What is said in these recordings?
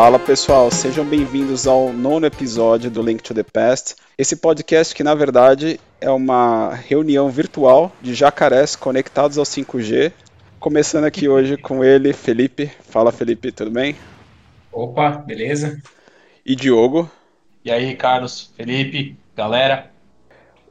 Fala pessoal, sejam bem-vindos ao nono episódio do Link to the Past. Esse podcast que na verdade é uma reunião virtual de jacarés conectados ao 5G. Começando aqui hoje com ele, Felipe. Fala Felipe, tudo bem? Opa, beleza? E Diogo. E aí, Carlos, Felipe, galera?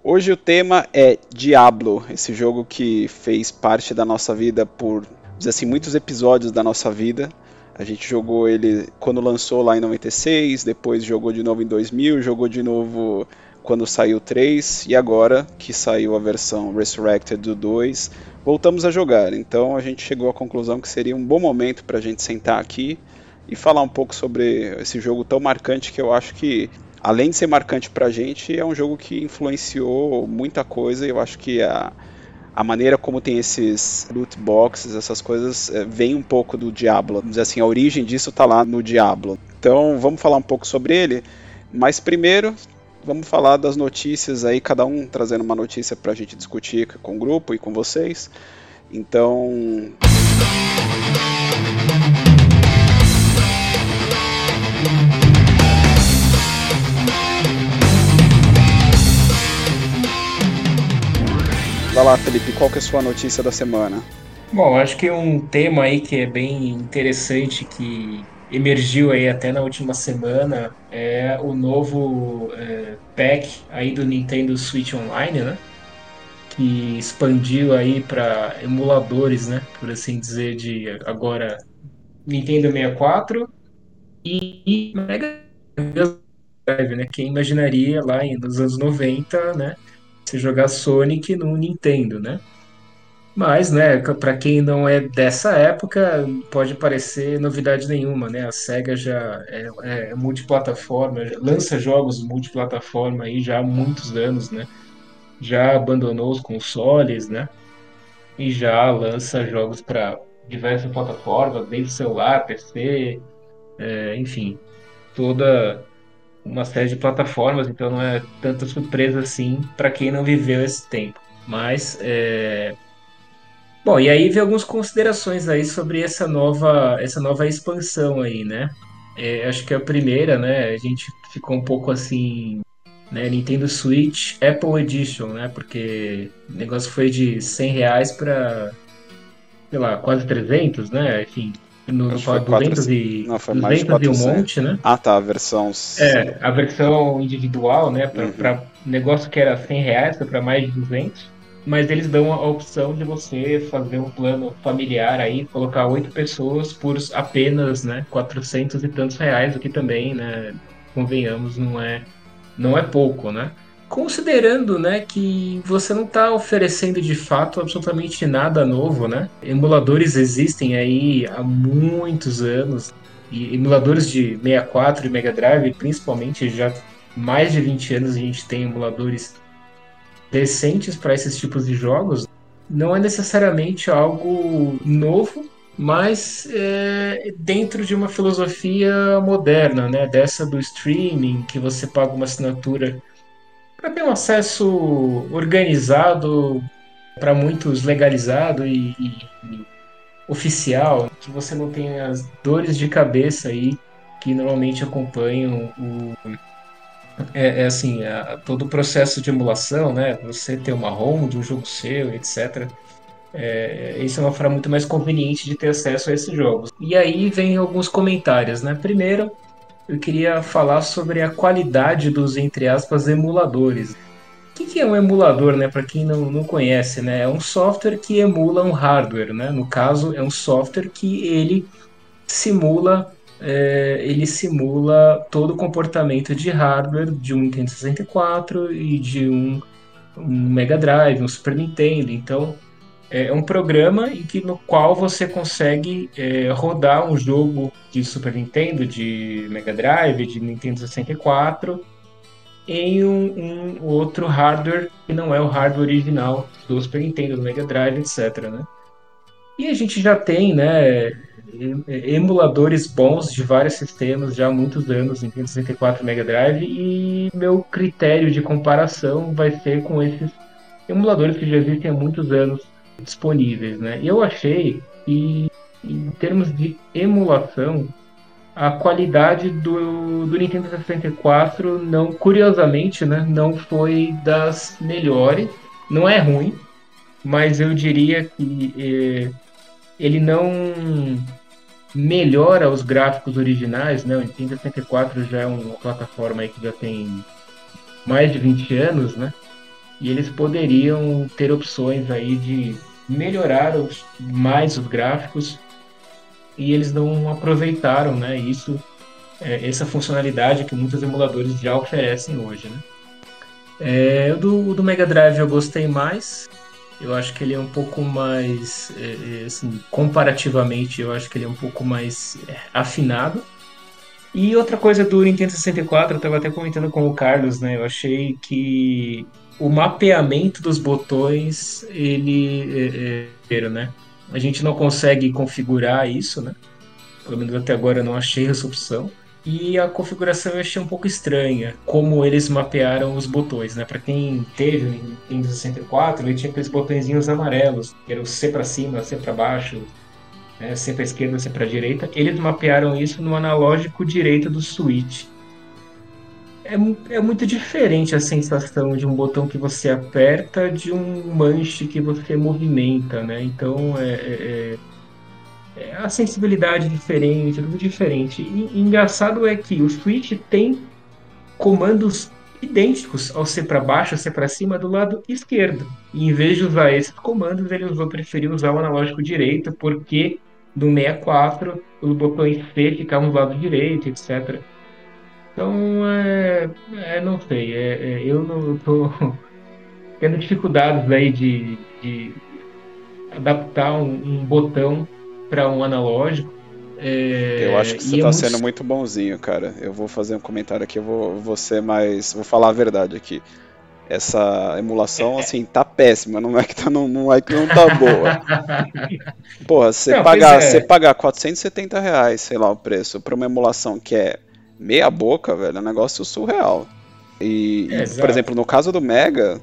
Hoje o tema é Diablo, esse jogo que fez parte da nossa vida por, assim, muitos episódios da nossa vida. A gente jogou ele quando lançou lá em 96, depois jogou de novo em 2000, jogou de novo quando saiu o 3 e agora que saiu a versão Resurrected do 2, voltamos a jogar. Então a gente chegou à conclusão que seria um bom momento para a gente sentar aqui e falar um pouco sobre esse jogo tão marcante que eu acho que além de ser marcante pra gente, é um jogo que influenciou muita coisa e eu acho que a, a maneira como tem esses loot boxes, essas coisas, é, vem um pouco do Diablo. Vamos dizer assim, a origem disso tá lá no Diablo. Então vamos falar um pouco sobre ele, mas primeiro vamos falar das notícias aí, cada um trazendo uma notícia pra gente discutir com o grupo e com vocês. Então. Vai lá, Felipe, qual que é a sua notícia da semana? Bom, acho que um tema aí que é bem interessante, que emergiu aí até na última semana, é o novo é, pack aí do Nintendo Switch Online, né? Que expandiu aí para emuladores, né? Por assim dizer, de agora Nintendo 64 e Mega Drive, né? Quem imaginaria lá nos anos 90, né? Você jogar Sonic no Nintendo, né? Mas, né, para quem não é dessa época, pode parecer novidade nenhuma, né? A Sega já é, é multiplataforma, lança jogos multiplataforma aí já há muitos anos, né? Já abandonou os consoles, né? E já lança jogos para diversas plataformas, desde celular, PC, é, enfim, toda uma série de plataformas, então não é tanta surpresa assim para quem não viveu esse tempo. Mas é... bom, e aí vem algumas considerações aí sobre essa nova essa nova expansão aí, né? É, acho que a primeira, né? A gente ficou um pouco assim, né? Nintendo Switch Apple Edition, né? Porque o negócio foi de 100 reais para sei lá, quase 300, né? Enfim, no, no 200 e, não, foi 200 mais e um monte, né? Ah, tá, a versão... É, a versão individual, né? Para uhum. negócio que era 100 reais, foi para mais de 200. Mas eles dão a opção de você fazer um plano familiar aí, colocar oito pessoas por apenas, né, 400 e tantos reais, o que também, né, convenhamos, não é, não é pouco, né? Considerando né, que você não está oferecendo de fato absolutamente nada novo, né? Emuladores existem aí há muitos anos, e emuladores de 64 e Mega Drive, principalmente, já mais de 20 anos a gente tem emuladores decentes para esses tipos de jogos. Não é necessariamente algo novo, mas é, dentro de uma filosofia moderna, né? Dessa do streaming, que você paga uma assinatura para ter um acesso organizado, para muitos legalizado e, e, oficial, que você não tenha as dores de cabeça aí que normalmente acompanham o é, é assim a, todo o processo de emulação, né? Você ter uma ROM de um jogo seu, etc. É, isso é uma forma muito mais conveniente de ter acesso a esses jogos. E aí vem alguns comentários, né? Primeiro, eu queria falar sobre a qualidade dos, entre aspas, emuladores. O que, é um emulador, né? Para quem não, não conhece, né? É um software que emula um hardware, né? No caso, é um software que ele simula é, ele simula todo o comportamento de hardware de um Nintendo 64 e de um, um Mega Drive, um Super Nintendo. Então, é um programa em que, no qual você consegue é, rodar um jogo de Super Nintendo, de Mega Drive, de Nintendo 64 em um, um, outro hardware que não é o hardware original do Super Nintendo, do Mega Drive, etc. Né? E a gente já tem né, emuladores bons de vários sistemas já há muitos anos, Nintendo 64 Mega Drive, e meu critério de comparação vai ser com esses emuladores que já existem há muitos anos disponíveis, né? Eu achei que em termos de emulação, a qualidade do, do Nintendo 64 não, curiosamente, né, não foi das melhores. Não é ruim, mas eu diria que eh, ele não melhora os gráficos originais, né? O Nintendo 64 já é uma plataforma aí que já tem mais de 20 anos, né? E eles poderiam ter opções aí de melhorar os, mais os gráficos e eles não aproveitaram, né? Isso, é, essa funcionalidade que muitos emuladores já oferecem hoje, né? É, do, do Mega Drive eu gostei mais. Eu acho que ele é um pouco mais, é, é assim, comparativamente, eu acho que ele é um pouco mais é, afinado. E outra coisa do Nintendo 64, eu estava até comentando com o Carlos, né? Eu achei que o mapeamento dos botões, ele é, é, né? A gente não consegue configurar isso, né? Pelo menos até agora eu não achei essa opção. E a configuração eu achei um pouco estranha, como eles mapearam os botões, né? Para quem teve o Nintendo 64, ele tinha aqueles botõezinhos amarelos, que era o C para cima, C para baixo, né? C para esquerda, C para direita. Eles mapearam isso no analógico direito do Switch. É, é muito diferente a sensação de um botão que você aperta de um manche que você movimenta, né? Então é, é, é é, a sensibilidade diferente, tudo diferente. E, engraçado é que o Switch tem comandos idênticos ao C para baixo, ao C para cima do lado esquerdo. E em vez de usar esses comandos, ele usou preferiu usar o analógico direito, porque no 64 os botões C ficavam do lado direito, etc. Então, é, é não sei, é, é, eu não tô tendo dificuldades aí de, de adaptar um, um botão para um analógico. É, eu acho que você está é muito... sendo muito bonzinho, cara. Eu vou fazer um comentário aqui, eu vou, vou ser mais. Vou falar a verdade aqui. Essa emulação, assim, tá péssima, não é que, tá, não, não, é que não tá boa. Porra, você não, pagar, é. você pagar 470 reais, sei lá, o preço, pra uma emulação que é meia boca, velho, é um negócio surreal. E, é, e por exemplo, no caso do Mega,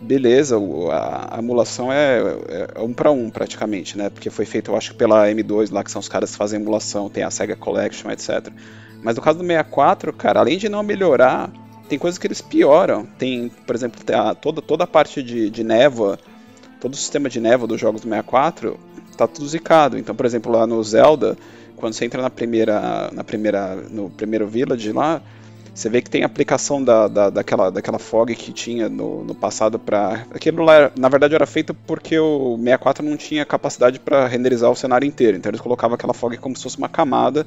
beleza, a, a emulação é, é, é um para um praticamente, né? Porque foi feito, eu acho, pela M2 lá, que são os caras que fazem emulação, tem a Sega Collection, etc. Mas no caso do 64, cara, além de não melhorar, tem coisas que eles pioram. Tem, por exemplo, a, toda, toda a parte de, de névoa, todo o sistema de névoa dos jogos do 64 tá tudo zicado. Então, por exemplo, lá no Zelda, quando você entra na primeira, na primeira, no primeiro village lá, você vê que tem aplicação da, da, daquela, daquela fog que tinha no, no passado para. Aquilo lá, na verdade, era feito porque o 64 não tinha capacidade para renderizar o cenário inteiro. Então eles colocavam aquela fog como se fosse uma camada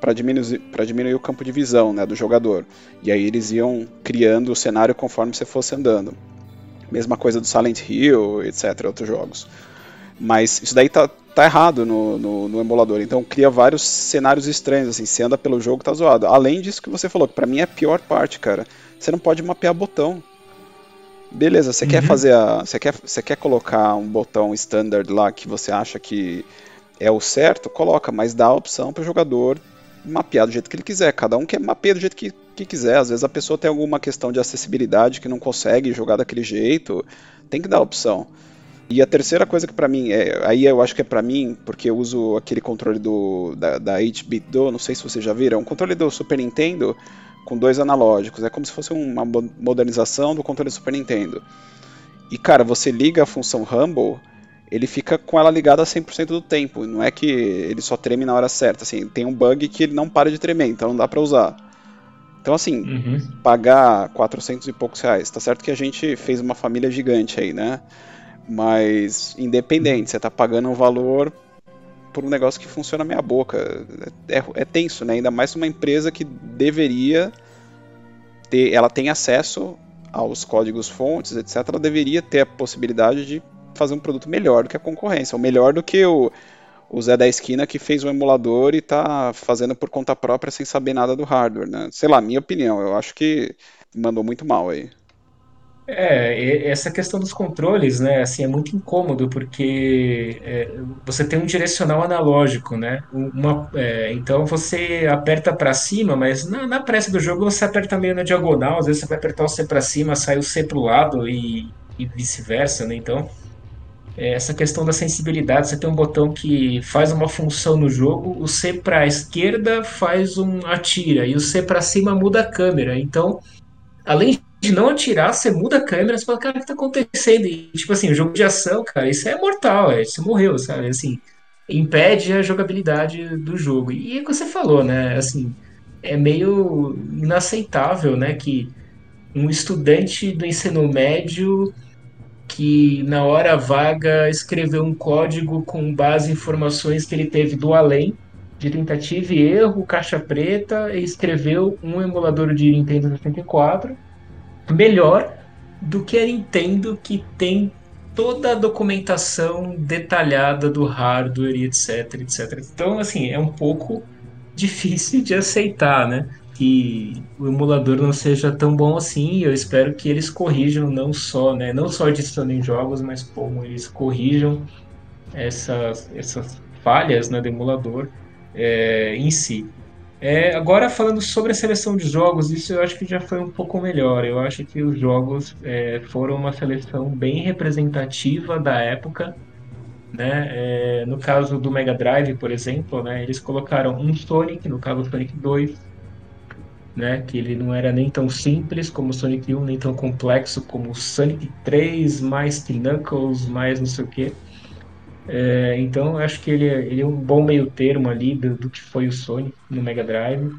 para diminuir, diminuir o campo de visão né, do jogador. E aí eles iam criando o cenário conforme você fosse andando. Mesma coisa do Silent Hill, etc., outros jogos. Mas isso daí tá, tá errado no, no, no, emulador. Então cria vários cenários estranhos, assim, você anda pelo jogo tá zoado. Além disso que você falou, que pra mim é a pior parte, cara. Você não pode mapear botão. Beleza, você uhum. quer fazer a. Você quer, você quer colocar um botão standard lá que você acha que é o certo, coloca, mas dá a opção para o jogador mapear do jeito que ele quiser. Cada um quer mapear do jeito que, que quiser. Às vezes a pessoa tem alguma questão de acessibilidade que não consegue jogar daquele jeito. Tem que dar a opção. E a terceira coisa que para mim, é, aí eu acho que é para mim, porque eu uso aquele controle do, da, da 8-bit do, não sei se vocês já viram, é um controle do Super Nintendo com dois analógicos. É como se fosse uma modernização do controle do Super Nintendo. E cara, você liga a função Rumble, ele fica com ela ligada 100% do tempo. Não é que ele só treme na hora certa. Assim, tem um bug que ele não para de tremer, então não dá para usar. Então, assim, uhum. pagar 400 e poucos reais. Tá certo que a gente fez uma família gigante aí, né? Mas, independente, você está pagando um valor por um negócio que funciona meia boca. É, é, tenso, né? Ainda mais uma empresa que deveria ter, ela tem acesso aos códigos fontes, etc. Ela deveria ter a possibilidade de fazer um produto melhor do que a concorrência, ou melhor do que o, o Zé da Esquina que fez um emulador e está fazendo por conta própria sem saber nada do hardware, né? Sei lá, minha opinião, eu acho que mandou muito mal aí. É, essa questão dos controles, né, assim, é muito incômodo porque é, você tem um direcional analógico, né? Uma, é, então você aperta para cima, mas na, na pressa do jogo você aperta meio na diagonal, às vezes você vai apertar o C para cima, sai o C para o lado e, e vice-versa, né? Então é, essa questão da sensibilidade. Você tem um botão que faz uma função no jogo, o C para a esquerda faz um atira e o C para cima muda a câmera. Então, além de não atirar, você muda a câmera, você fala, cara, o que tá acontecendo? E, tipo assim, o jogo de ação, cara, isso é mortal, é, você morreu, sabe? Assim, impede a jogabilidade do jogo. E é o que você falou, né? Assim, é meio inaceitável, né? Que um estudante do ensino médio que na hora vaga escreveu um código com base em informações que ele teve do além, de tentativa e erro, caixa preta, e escreveu um emulador de Nintendo 64 melhor do que a Nintendo que tem toda a documentação detalhada do hardware e etc, etc. Então, assim, é um pouco difícil de aceitar, né? Que o emulador não seja tão bom assim. Eu espero que eles corrijam não só, né? Não só adicionando em jogos, mas como eles corrijam essas, essas falhas né, do emulador é, em si. É, agora falando sobre a seleção de jogos, isso eu acho que já foi um pouco melhor. Eu acho que os jogos é, foram uma seleção bem representativa da época. Né? É, no caso do Mega Drive, por exemplo, né, eles colocaram um Sonic, no caso Sonic 2, né, que ele não era nem tão simples como o Sonic 1, nem tão complexo como o Sonic 3, mais que Knuckles, mais não sei o que. É, então acho que ele, é, ele é um bom meio termo ali do, do que foi o Sonic no Mega Drive.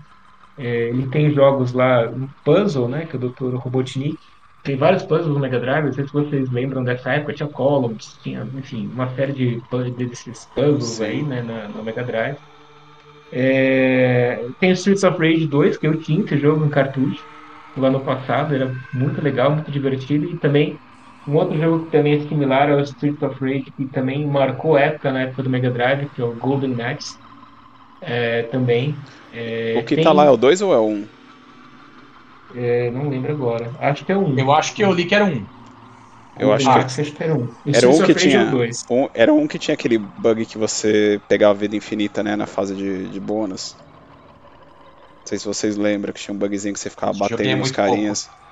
É, ele tem jogos lá, um puzzle, né, que é o Dr. Robotnik. Tem vários puzzles no Mega Drive, não sei se vocês lembram dessa época, tinha Columns, tinha, enfim, uma série de, desses puzzles aí, né, na, no Mega Drive. É, tem o Streets of Rage 2, que eu tinha esse jogo em cartucho lá no passado, era muito legal, muito divertido, e também um outro jogo que também é similar ao Streets of Rage, que também marcou época na época do Mega Drive, que é o Golden Axe. É, também. É, o que tem... tá lá é o 2 ou é o 1? Um? É, não lembro agora. Acho que é um. Eu acho que eu li que era um. Eu acho ah, que... que era um. Era um que tinha. Um, era um que tinha aquele bug que você pegava a vida infinita, né? Na fase de, de bônus. Não sei se vocês lembram que tinha um bugzinho que você ficava batendo nos carinhas. Pouco.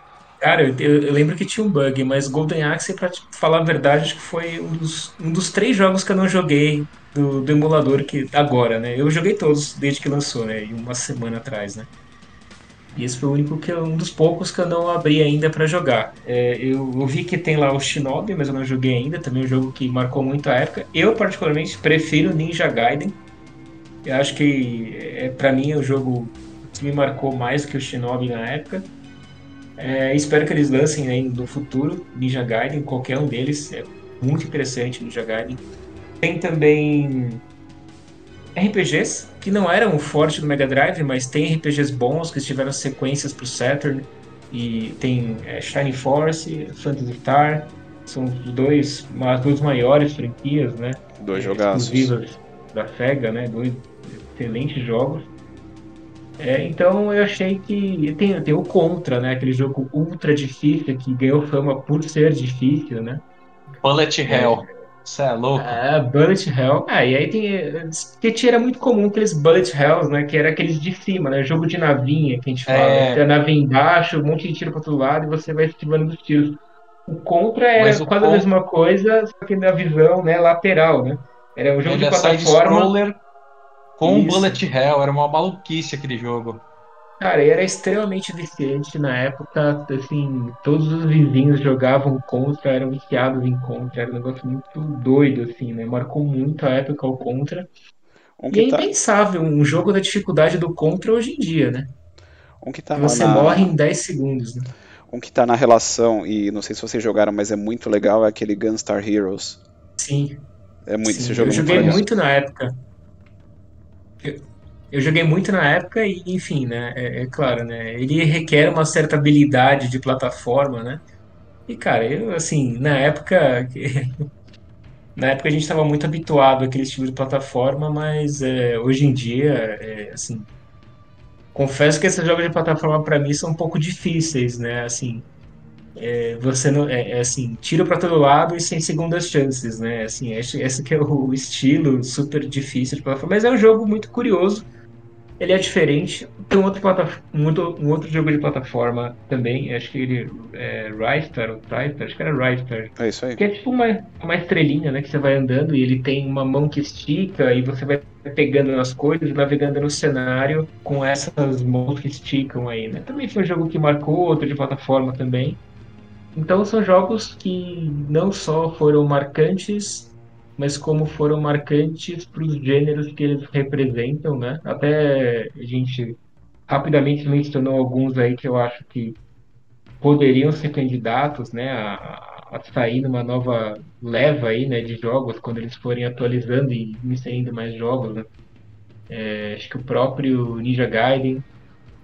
Cara, eu, eu, lembro que tinha um bug, mas Golden Axe, pra falar a verdade, acho que foi um dos, um dos três jogos que eu não joguei do, do emulador que agora, né? Eu joguei todos desde que lançou, né? Uma semana atrás, né? E esse foi o único que um dos poucos que eu não abri ainda para jogar. É, eu, eu, vi que tem lá o Shinobi, mas eu não joguei ainda. Também é um jogo que marcou muito a época. Eu particularmente prefiro Ninja Gaiden. Eu acho que é para mim é o jogo que me marcou mais que o Shinobi na época. É, espero que eles lancem aí no futuro Ninja Gaiden, qualquer um deles. É muito interessante Ninja Gaiden. Tem também RPGs, que não eram o forte do Mega Drive, mas tem RPGs bons que tiveram sequências para o Saturn. E tem é, Shining Force, Phantasy Star, são os dois, as duas maiores franquias, né? Dois é, jogaços. Exclusivas da SEGA, né? Dois excelentes jogos. É, então eu achei que tem, tem o Contra, né? Aquele jogo ultra difícil que ganhou fama por ser difícil, né? Bullet é. Hell. Você é, é louco. É, Bullet Hell. Ah, e aí tem. Porque era muito comum aqueles Bullet Hells, né? Que era aqueles de cima, né? Jogo de navinha que a gente fala. É... Tem a navinha embaixo, um monte de tiro pro outro lado e você vai esquivando dos tiros. O Contra era quase contra... a mesma coisa, só que na visão né, lateral, né? Era um jogo Ele de plataforma. Com Isso. Bullet Hell, era uma maluquice aquele jogo. Cara, era extremamente viciante na época, assim, todos os vizinhos jogavam Contra, eram viciados em Contra, era um negócio muito doido, assim, né? Marcou muito a época o Contra. Um e é tá... impensável um jogo da dificuldade do Contra hoje em dia, né? Um que tá Você na... morre em 10 segundos, né? Um que tá na relação, e não sei se vocês jogaram, mas é muito legal, é aquele Gunstar Heroes. Sim. É muito, Sim. esse jogo Eu é joguei muito, muito na época. Eu, joguei muito na época e, enfim, né? É, é, claro, né? Ele requer uma certa habilidade de plataforma, né? E, cara, eu, assim, na época. na época a gente estava muito habituado àquele estilo de plataforma, mas é, hoje em dia, é, assim. Confesso que esses jogos de plataforma para mim são um pouco difíceis, né? Assim, é, você não é, é, assim tiro para todo lado e sem segundas chances né assim esse, esse que é o estilo super difícil de plataforma mas é um jogo muito curioso Ele é diferente. Tem um outro, um outro, um outro jogo de plataforma também, acho que ele é ou Trystar, acho que era Rystar. É isso aí. Que é tipo uma, uma estrelinha, né? Que você vai andando e ele tem uma mão que estica e você vai pegando nas coisas navegando no cenário com essas mãos que esticam aí, né? Também foi um jogo que marcou, outro de plataforma também. Então são jogos que não só foram marcantes mas como foram marcantes para os gêneros que eles representam, né? Até a gente rapidamente mencionou alguns aí que eu acho que poderiam ser candidatos, né, a, a sair numa nova leva aí, né, de jogos quando eles forem atualizando e inserindo mais jogos, né? É, acho que o próprio Ninja Gaiden,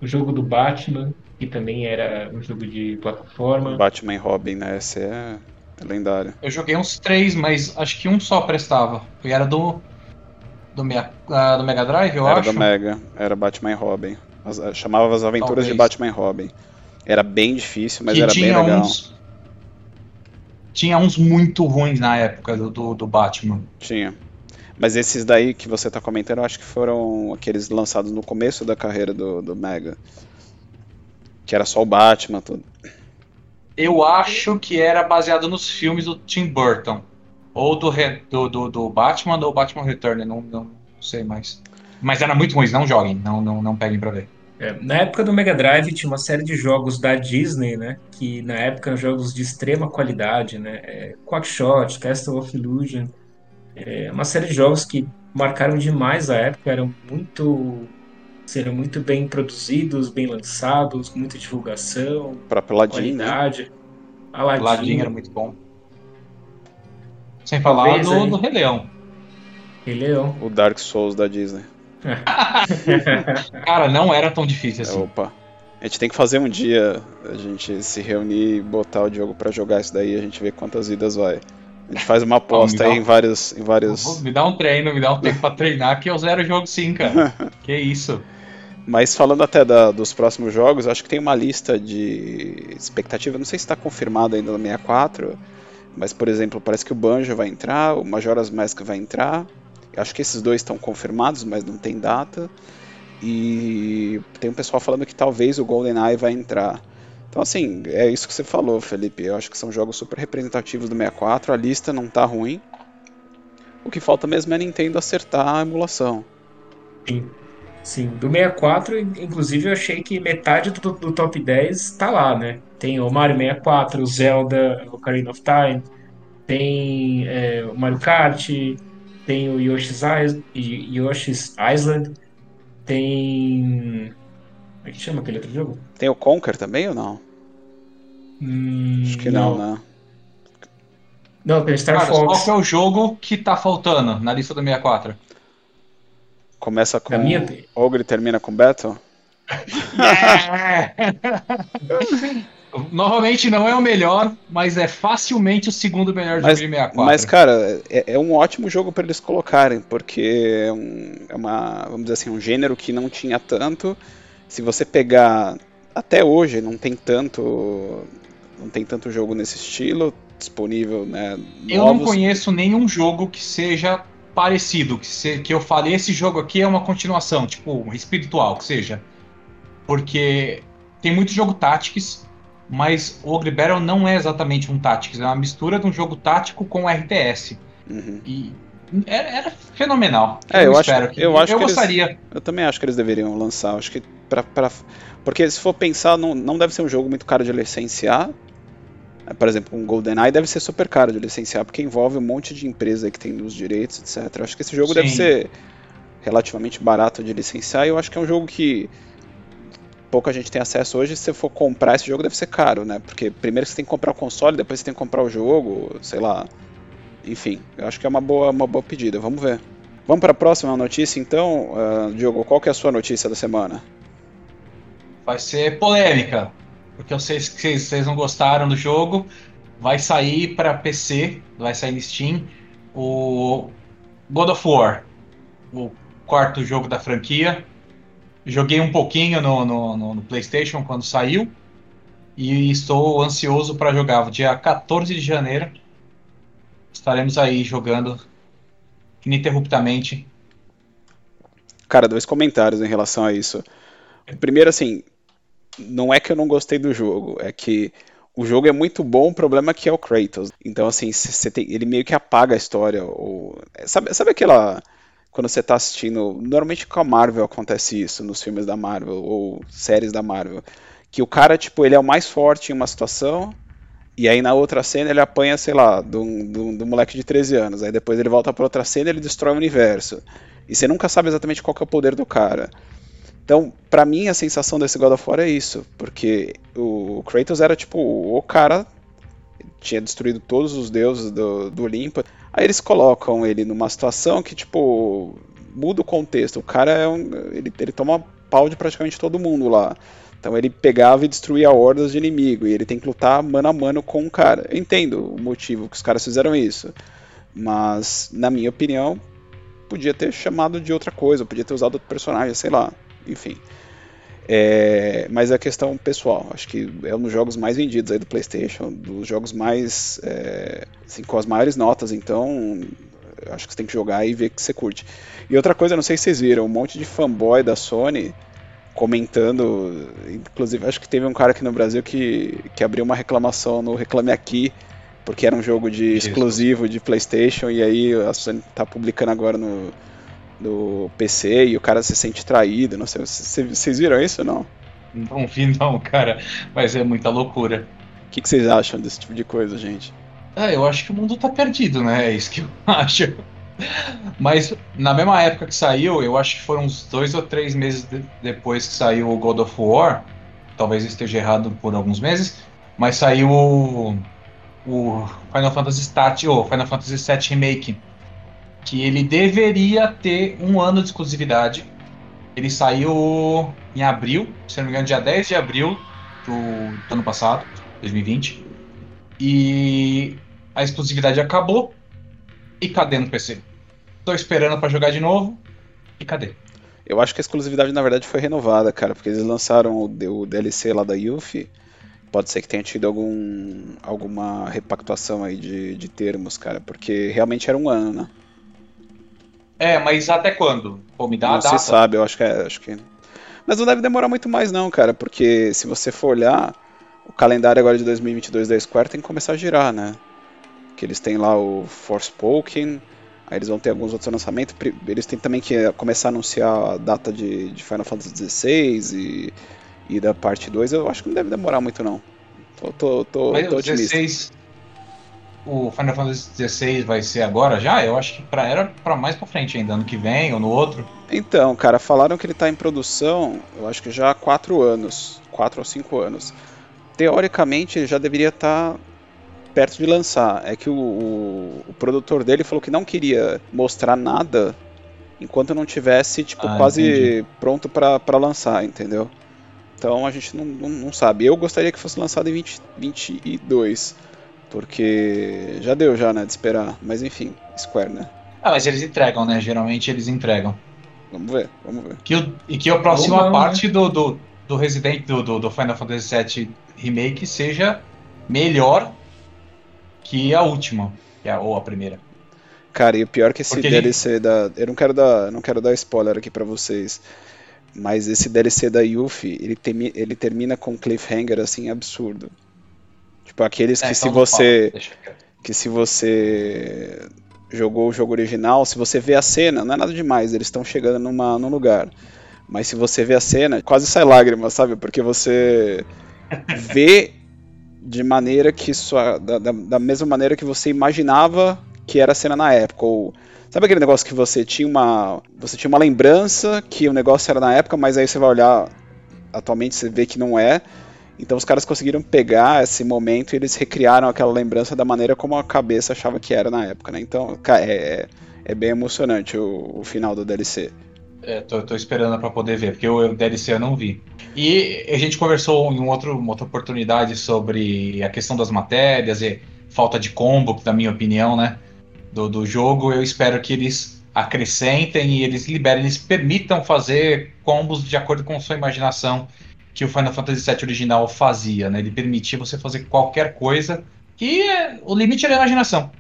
o jogo do Batman, que também era um jogo de plataforma. Batman e Robin, né? Esse é lendário. Eu joguei uns três, mas acho que um só prestava. E era do. Do, Mega, uh, do Mega Drive, eu era acho. Era do Mega, era Batman e Robin. As, chamava as aventuras Talvez. de Batman e Robin. Era bem difícil, mas que era bem legal. Uns, tinha uns muito ruins na época do, do, do Batman. Tinha. Mas esses daí que você está comentando, eu acho que foram aqueles lançados no começo da carreira do, do Mega. Que era só o Batman, tudo. Eu acho que era baseado nos filmes do Tim Burton. Ou do, do, do, do Batman ou Batman Return, não, não sei mais. Mas era muito ruim, não joguem, não, não, não peguem pra ver. É, na época do Mega Drive tinha uma série de jogos da Disney, né? Que na época eram jogos de extrema qualidade, né? É, Quackshot, Castle of Illusion. É, uma série de jogos que marcaram demais a época, eram muito serão muito bem produzidos, bem lançados, com muita divulgação, para Aladdin, né? qualidade. Né? Aladdin. Aladdin era muito bom. Sem falar Talvez, do, do Rei Leão. Rei Leão. O Dark Souls da Disney. Cara, não era tão difícil assim. Opa. A gente tem que fazer um dia, a gente se reunir e botar o Diogo para jogar isso daí, a gente vê quantas vidas vai. A gente faz uma aposta aí um... em vários, em vários. Me dá um treino, me dá um tempo pra treinar, que eu zero jogo sim, cara. que isso. Mas falando até da, dos próximos jogos, acho que tem uma lista de expectativa, não sei se está confirmado ainda no 64, mas por exemplo, parece que o Banjo vai entrar, o Majora's Mask vai entrar. Acho que esses dois estão confirmados, mas não tem data. E tem um pessoal falando que talvez o GoldenEye vai entrar. Então assim, é isso que você falou, Felipe. Eu acho que são jogos super representativos do 64, a lista não está ruim. O que falta mesmo é a Nintendo acertar a emulação. Sim. Sim, do 64, inclusive eu achei que metade do, do top 10 tá lá, né? Tem o Mario 64, o Zelda, o Ocarina of Time, tem é, o Mario Kart, tem o Yoshi's, Yoshi's Island, tem. Como é que chama aquele outro jogo? Tem o Conker também ou não? Hum, Acho que não, não, né? Não, tem Star Cara, Fox. Qual é o jogo que tá faltando na lista do 64? Começa com minha... Ogre e termina com Battle? Novamente não é o melhor, mas é facilmente o segundo melhor jogo mas, de 64. Mas, cara, é, é um ótimo jogo para eles colocarem, porque é, um, é, uma, vamos dizer assim, um gênero que não tinha tanto. Se você pegar até hoje, não tem tanto, não tem tanto jogo nesse estilo disponível, né? Eu não conheço nenhum jogo que seja parecido, que, se, que eu falei, esse jogo aqui é uma continuação, tipo, espiritual, que seja. Porque tem muito jogo Tactics, mas o Ogre Battle não é exatamente um Tactics, é uma mistura de um jogo tático com RTS. Uhum. E era, era, fenomenal. É, eu, eu acho, que, eu, acho eu que gostaria. Eles, eu também acho que eles deveriam lançar. Acho que pra, pra, porque se for pensar, não, não deve ser um jogo muito caro de licenciar. Por exemplo, um GoldenEye deve ser super caro de licenciar, porque envolve um monte de empresa que tem os direitos, etc. Acho que esse jogo Sim. deve ser relativamente barato de licenciar, e eu acho que é um jogo que pouca gente tem acesso hoje. Se você for comprar esse jogo, deve ser caro, né? Porque primeiro você tem que comprar o console, depois você tem que comprar o jogo, sei lá. Enfim, eu acho que é uma boa, uma boa pedida. Vamos ver. Vamos para a próxima notícia, então. Uh, Diogo, qual que é a sua notícia da semana? Vai ser polêmica porque eu sei que vocês não gostaram do jogo. Vai sair para PC, vai sair no Steam, o God of War, o quarto jogo da franquia. Joguei um pouquinho no, no, no, PlayStation quando saiu e estou ansioso para jogar. Dia 14 de janeiro estaremos aí jogando ininterruptamente. Cara, dois comentários em relação a isso. Primeiro, assim, não é que eu não gostei do jogo, é que o jogo é muito bom, o problema é que é o Kratos. Então, assim, tem, ele meio que apaga a história. Ou, sabe, sabe aquela. Quando você tá assistindo. Normalmente com a Marvel acontece isso, nos filmes da Marvel, ou séries da Marvel. Que o cara, tipo, ele é o mais forte em uma situação, e aí na outra cena ele apanha, sei lá, do, do, do moleque de 13 anos. Aí depois ele volta pra outra cena e ele destrói o universo. E você nunca sabe exatamente qual é o poder do cara. Então, para mim, a sensação desse God of War é isso, porque o Kratos era tipo o cara tinha destruído todos os deuses do, do Olimpo. Aí eles colocam ele numa situação que tipo muda o contexto. O cara é um, ele, ele toma pau de praticamente todo mundo lá. Então ele pegava e destruía hordas de inimigo e ele tem que lutar mano a mano com o cara. Eu entendo o motivo que os caras fizeram isso, mas na minha opinião podia ter chamado de outra coisa, podia ter usado outro personagem, sei lá enfim. É, mas é questão pessoal, acho que é um dos jogos mais vendidos aí do PlayStation, dos jogos mais. É, assim, com as maiores notas, então acho que você tem que jogar e ver que você curte. E outra coisa, não sei se vocês viram, um monte de fanboy da Sony comentando, inclusive acho que teve um cara aqui no Brasil que, que abriu uma reclamação no Reclame Aqui, porque era um jogo de exclusivo de PlayStation, e aí a Sony tá publicando agora no, do PC e o cara se sente traído, não sei, vocês viram isso ou não? Não vi não, cara, mas é muita loucura. O que, que vocês acham desse tipo de coisa, gente? Ah, eu acho que o mundo tá perdido, né? É isso que eu acho. Mas na mesma época que saiu, eu acho que foram uns dois ou três meses de depois que saiu o God of War. Talvez esteja errado por alguns meses, mas saiu o, o Final Fantasy Stat, ou Final Fantasy VII Remake que ele deveria ter um ano de exclusividade. Ele saiu em abril, se não me engano, dia 10 de abril do, do ano passado, 2020. E a exclusividade acabou. E cadê no PC? Tô esperando para jogar de novo. E cadê? Eu acho que a exclusividade na verdade foi renovada, cara, porque eles lançaram o, o DLC lá da Yuffie. Pode ser que tenha tido algum, alguma repactuação aí de, de termos, cara, porque realmente era um ano, né? É, mas até quando? Pô, me dá não a data. se sabe, eu acho que é, acho que. Mas não deve demorar muito mais não, cara, porque se você for olhar, o calendário agora de 2022 da Square tem que começar a girar, né? Que eles têm lá o Forspoken, aí eles vão ter alguns outros lançamentos, eles têm também que começar a anunciar a data de, de Final Fantasy XVI e, e da parte 2, eu acho que não deve demorar muito não. Tô, tô, tô, Mas tô o 16, o Final Fantasy XVI vai ser agora já? Eu acho que pra, era para mais para frente ainda, ano que vem ou no outro. Então, cara, falaram que ele tá em produção, eu acho que já há 4 anos, 4 ou 5 anos. Teoricamente, ele já deveria estar tá perto de lançar. É que o, o, o, produtor dele falou que não queria mostrar nada enquanto não tivesse, tipo, ah, quase entendi. pronto para lançar, entendeu? Então a gente não, não, não, sabe. Eu gostaria que fosse lançado em 2022. Porque já deu já, né, de esperar. Mas enfim, Square, né? Ah, mas eles entregam, né? Geralmente eles entregam. Vamos ver, vamos ver. Que o, e que a próxima não, parte né? do, do, do Resident do, do, do Final Fantasy VII Remake seja melhor que a última, que é, ou a primeira. Cara, e o pior que esse Porque DLC ele... da. Eu não quero dar, não quero dar spoiler aqui para vocês. Mas esse DLC da Yuffie, ele, tem, ele termina com um cliffhanger assim absurdo. Tipo, aqueles é, que então se você. Que se você jogou o jogo original, se você vê a cena, não é nada demais, eles estão chegando numa, num lugar. Mas se você vê a cena, quase sai lágrimas, sabe? Porque você vê de maneira que sua. Da, da, da, mesma maneira que você imaginava que era a cena na época. Ou. Sabe aquele negócio que você tinha uma. Você tinha uma lembrança que o negócio era na época, mas aí você vai olhar atualmente você vê que não é. Então os caras conseguiram pegar esse momento e eles recriaram aquela lembrança da maneira como a cabeça achava que era na época, né? Então é, é, é bem emocionante o, o, final do DLC. É, tô, tô esperando para poder ver, porque o DLC eu não vi. E a gente conversou em um outro, uma outra oportunidade sobre a questão das matérias e falta de combo, na minha opinião, né? Do, do jogo. Eu espero que eles acrescentem e eles liberem, eles permitam fazer combos de acordo com sua imaginação que o Final Fantasy VII original fazia, né? Ele permitia você fazer qualquer coisa e é, o limite era a imaginação.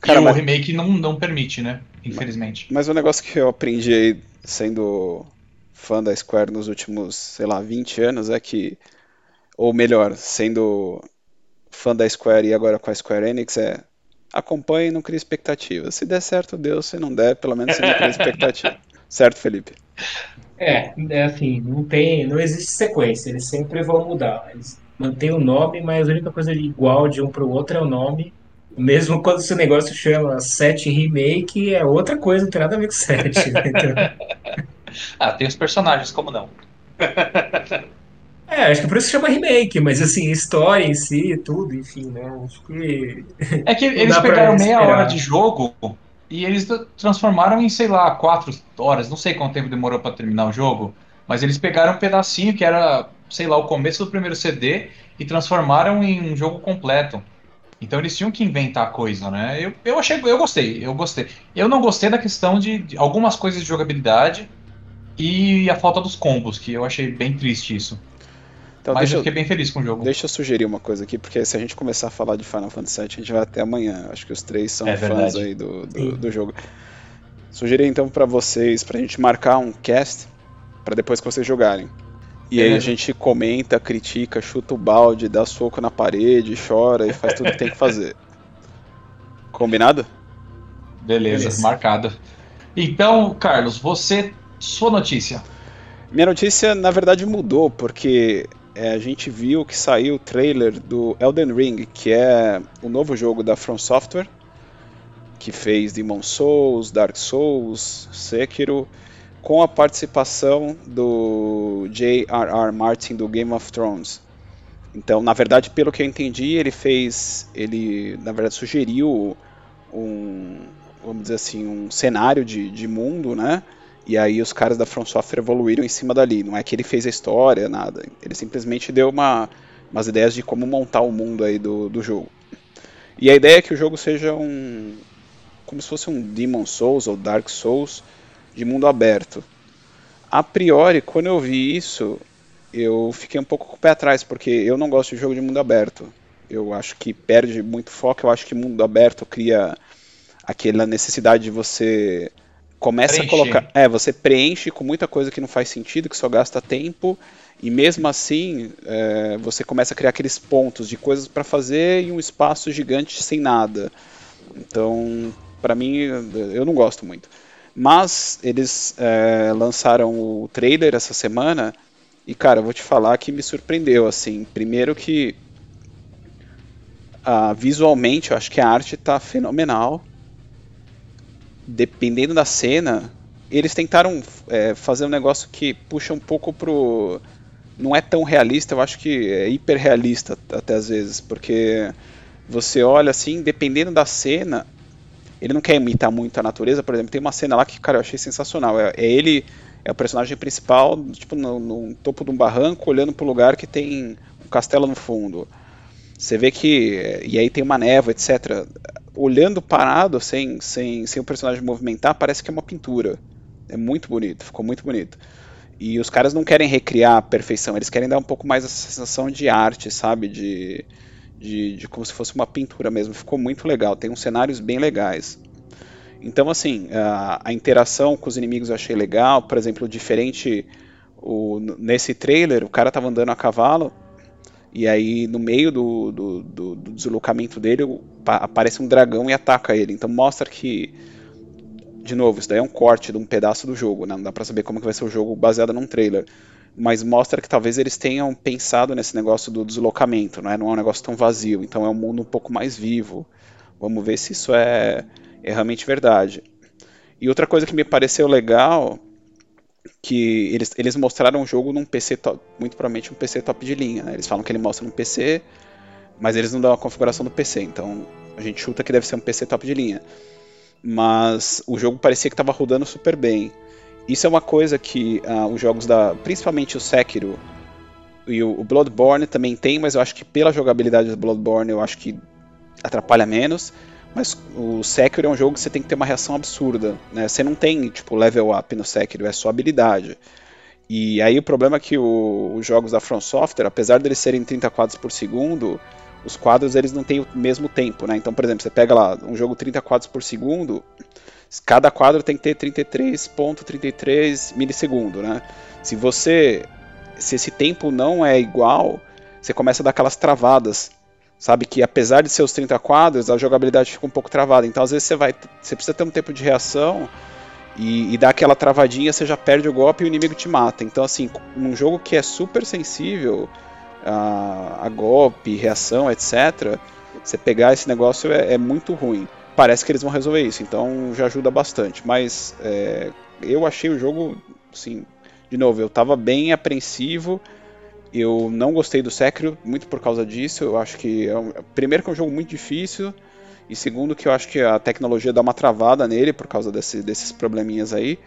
Cara, e mas... o remake não, não permite, né? Infelizmente. Mas, mas um negócio que eu aprendi aí, sendo fã da Square nos últimos, sei lá, 20 anos, é que. Ou melhor, sendo fã da Square e agora com a Square Enix, é. Acompanhe e não crie expectativa. Se der certo, deu. Se não der, pelo menos você não cria expectativa. certo, Felipe? É, é assim, não tem, não existe sequência, eles sempre vão mudar. Eles mantêm o nome, mas a única coisa igual de um para o outro é o nome. Mesmo quando esse negócio chama 7 Remake, é outra coisa, não tem nada a ver com 7. Né? Então... ah, tem os personagens, como não? É, acho que por isso chama remake, mas assim, história em si, tudo, enfim, né? Acho que. É que eles pegaram meia hora de jogo e eles transformaram em, sei lá, quatro horas. Não sei quanto tempo demorou para terminar o jogo, mas eles pegaram um pedacinho que era, sei lá, o começo do primeiro CD e transformaram em um jogo completo. Então eles tinham que inventar coisa, né? Eu, eu achei, eu gostei, eu gostei. Eu não gostei da questão de, de algumas coisas de jogabilidade e a falta dos combos, que eu achei bem triste isso. Então, Mas eu fiquei bem feliz com o jogo. Deixa eu sugerir uma coisa aqui, porque se a gente começar a falar de Final Fantasy VII, a gente vai até amanhã. Acho que os três são é fãs aí do, do, do, jogo. Sugerir então para vocês, pra gente marcar um cast para depois que vocês jogarem. E é. aí a gente comenta, critica, chuta o balde, dá soco na parede, chora e faz tudo que tem que fazer. Combinado? Beleza, Beleza, marcado. Então, Carlos, você, sua notícia. Minha notícia, na verdade, mudou, porque é, a gente viu que saiu o trailer do Elden Ring, que é o novo jogo da From Software, que fez Demon Souls, Dark Souls, Sekiro, com a participação do J.R.R. Martin do Game of Thrones. Então, na verdade, pelo que eu entendi, ele fez, ele na verdade sugeriu um, vamos dizer assim, um cenário de, de mundo, né? E aí os caras da From Software evoluíram em cima dali. Não é que ele fez a história, nada. Ele simplesmente deu uma, umas ideias de como montar o mundo aí do, do jogo. E a ideia é que o jogo seja um. como se fosse um Demon Souls ou Dark Souls de mundo aberto. A priori, quando eu vi isso, eu fiquei um pouco com o pé atrás, porque eu não gosto de jogo de mundo aberto. Eu acho que perde muito foco, eu acho que mundo aberto cria aquela necessidade de você começa Preencher. a colocar. É, você preenche com muita coisa que não faz sentido, que só gasta tempo, e mesmo assim é, você começa a criar aqueles pontos de coisas para fazer em um espaço gigante sem nada. Então, para mim, eu não gosto muito. Mas eles é, lançaram o trailer essa semana e, cara, eu vou te falar que me surpreendeu. Assim, primeiro que ah, visualmente eu acho que a arte está fenomenal dependendo da cena, eles tentaram é, fazer um negócio que puxa um pouco pro. Não é tão realista, eu acho que é hiperrealista até às vezes, porque você olha assim, dependendo da cena, ele não quer imitar muito a natureza, por exemplo, tem uma cena lá que, cara, eu achei sensacional. É, é ele, é o personagem principal, tipo, no, no topo de um barranco, olhando para o lugar que tem um castelo no fundo. Você vê que. E aí tem uma névoa, etc olhando parado, sem, sem, sem o personagem movimentar, parece que é uma pintura. É muito bonito, ficou muito bonito. E os caras não querem recriar a perfeição, eles querem dar um pouco mais a sensação de arte, sabe? De, de, de como se fosse uma pintura mesmo. Ficou muito legal, tem uns cenários bem legais. Então, assim, a, a interação com os inimigos eu achei legal. Por exemplo, diferente o, nesse trailer, o cara tava andando a cavalo e aí, no meio do, do, do, do deslocamento dele, aparece um dragão e ataca ele. Então mostra que, de novo, isso daí é um corte de um pedaço do jogo, né? não dá pra saber como que vai ser o jogo baseado num trailer. Mas mostra que talvez eles tenham pensado nesse negócio do deslocamento, não é, não é um negócio tão vazio. Então é um mundo um pouco mais vivo. Vamos ver se isso é, é realmente verdade. E outra coisa que me pareceu legal que eles, eles mostraram o jogo num PC top, muito provavelmente um PC top de linha. Né? Eles falam que ele mostra no PC, mas eles não dão a configuração do PC, então a gente chuta que deve ser um PC top de linha. Mas o jogo parecia que estava rodando super bem. Isso é uma coisa que uh, os jogos da, principalmente o Sekiro e o, o Bloodborne também tem, mas eu acho que pela jogabilidade do Bloodborne eu acho que atrapalha menos. Mas o Sekiro é um jogo que você tem que ter uma reação absurda, né? Você não tem, tipo, level up no Sekiro, é só habilidade. E aí o problema é que o, os jogos da From Software, apesar deles serem 30 quadros por segundo, os quadros eles não têm o mesmo tempo, né? Então, por exemplo, você pega lá um jogo 30 quadros por segundo, cada quadro tem que ter 33.33 milissegundos, né? Se você se esse tempo não é igual, você começa a dar aquelas travadas, sabe que apesar de seus 30 quadros, a jogabilidade fica um pouco travada. Então, às vezes você vai, você precisa ter um tempo de reação e, e dar aquela travadinha, você já perde o golpe e o inimigo te mata. Então, assim, um jogo que é super sensível a, a golpe, reação, etc., você pegar esse negócio é, é, muito ruim. Parece que eles vão resolver isso, então já ajuda bastante. Mas é, eu achei o jogo, assim, de novo, eu estava bem apreensivo. Eu não gostei do Sekiro, muito por causa disso. Eu acho que, é um, primeiro, que é um jogo muito difícil. E segundo, que eu acho que a tecnologia dá uma travada nele por causa desse, desses probleminhas aí.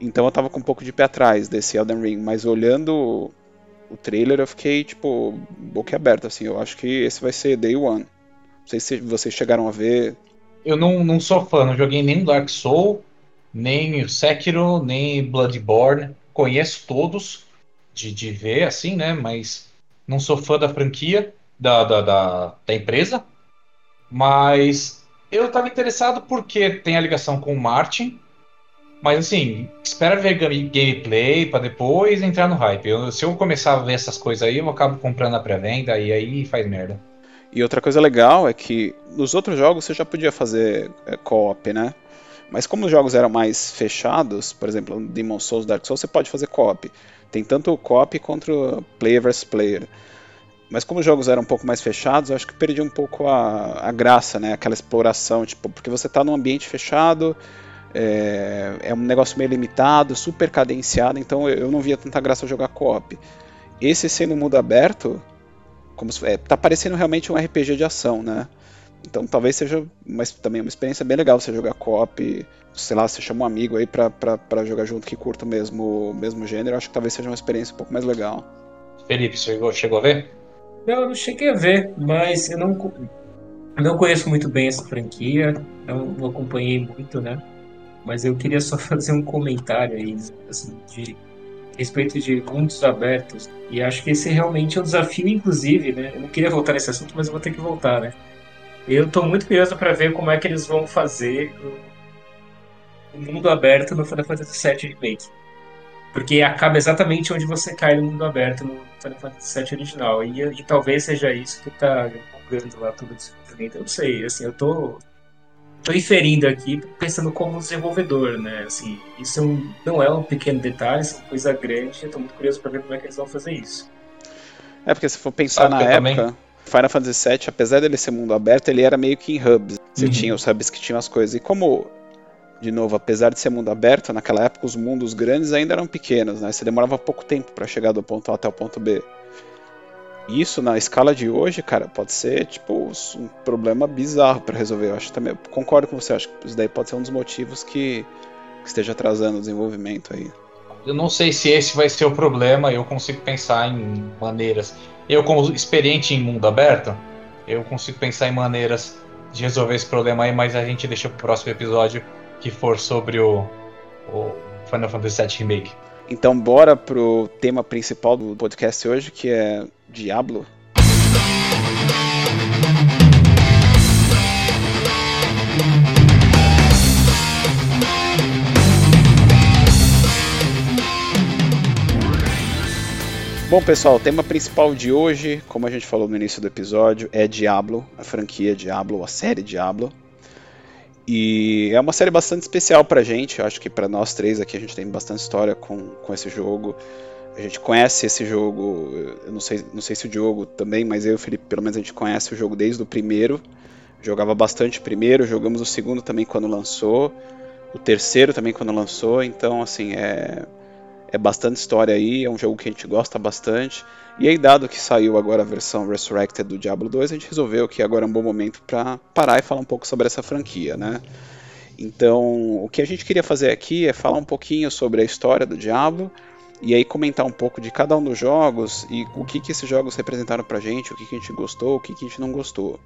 Então eu tava com um pouco de pé atrás desse Elden Ring. Mas olhando o trailer eu fiquei, tipo, boca aberta, assim. Eu acho que esse vai ser Day One. Não sei se vocês chegaram a ver. Eu não, não sou fã, não joguei nem Dark Soul, nem Sekiro, nem Bloodborne. Conheço todos de, de ver, assim, né? Mas não sou fã da franquia, da, da, da, da empresa. Mas eu estava interessado porque tem a ligação com o Martin, mas assim, espera ver gameplay para depois entrar no hype. Eu, se eu começar a ver essas coisas aí, eu acabo comprando a pré-venda e aí faz merda. E outra coisa legal é que nos outros jogos você já podia fazer é, co-op, né? Mas como os jogos eram mais fechados, por exemplo, Demon Souls, Dark Souls, você pode fazer co-op. Tem tanto co-op quanto player versus player. Mas como os jogos eram um pouco mais fechados, eu acho que perdi um pouco a, a graça, né? Aquela exploração, tipo, porque você está num ambiente fechado, é, é, um negócio meio limitado, super cadenciado, então eu não via tanta graça jogar co-op. Esse sendo mundo aberto, como se, é, tá parecendo realmente um RPG de ação, né? Então talvez seja mas também uma experiência bem legal você jogar co-op, sei lá, você chama um amigo aí pra, pra, pra jogar junto que curta o mesmo, mesmo gênero, acho que talvez seja uma experiência um pouco mais legal. Felipe, você chegou, chegou a ver? Não, eu não cheguei a ver, mas eu não, não conheço muito bem essa franquia, não acompanhei muito, né? Mas eu queria só fazer um comentário aí, assim, de respeito de mundos abertos. E acho que esse realmente é um desafio, inclusive, né? Eu não queria voltar nesse assunto, mas eu vou ter que voltar, né? Eu estou muito curioso para ver como é que eles vão fazer o mundo aberto no Final Fantasy VII Remake. Porque acaba exatamente onde você cai no mundo aberto no Final Fantasy VII original. E, e talvez seja isso que está empolgando lá todo o desenvolvimento. Eu não sei, assim, eu tô Estou inferindo aqui pensando como desenvolvedor, né? Assim, isso é não é um pequeno detalhe, isso é uma coisa grande. Estou muito curioso para ver como é que eles vão fazer isso. É porque se for pensar Sabe na época, também... Final Fantasy VII, apesar dele ser mundo aberto, ele era meio que em hubs. Você uhum. tinha os hubs que tinham as coisas. E como, de novo, apesar de ser mundo aberto, naquela época os mundos grandes ainda eram pequenos, né? Você demorava pouco tempo para chegar do ponto A até o ponto B. Isso na escala de hoje, cara, pode ser tipo um problema bizarro para resolver. Eu acho também, eu concordo com você, acho que isso daí pode ser um dos motivos que, que esteja atrasando o desenvolvimento aí. Eu não sei se esse vai ser o problema, eu consigo pensar em maneiras. Eu, como experiente em mundo aberto, eu consigo pensar em maneiras de resolver esse problema aí, mas a gente deixa pro próximo episódio que for sobre o, o Final Fantasy VII Remake. Então bora pro tema principal do podcast hoje, que é Diablo. Bom, pessoal, o tema principal de hoje, como a gente falou no início do episódio, é Diablo, a franquia Diablo, a série Diablo. E é uma série bastante especial pra gente, eu acho que para nós três aqui a gente tem bastante história com, com esse jogo. A gente conhece esse jogo, eu não sei, não sei se o Diogo também, mas eu e o Felipe, pelo menos a gente conhece o jogo desde o primeiro. Jogava bastante primeiro, jogamos o segundo também quando lançou, o terceiro também quando lançou, então assim, é, é bastante história aí, é um jogo que a gente gosta bastante. E aí, dado que saiu agora a versão Resurrected do Diablo 2, a gente resolveu que agora é um bom momento para parar e falar um pouco sobre essa franquia, né? Então, o que a gente queria fazer aqui é falar um pouquinho sobre a história do Diablo e aí comentar um pouco de cada um dos jogos e o que, que esses jogos representaram pra gente, o que, que a gente gostou, o que, que a gente não gostou.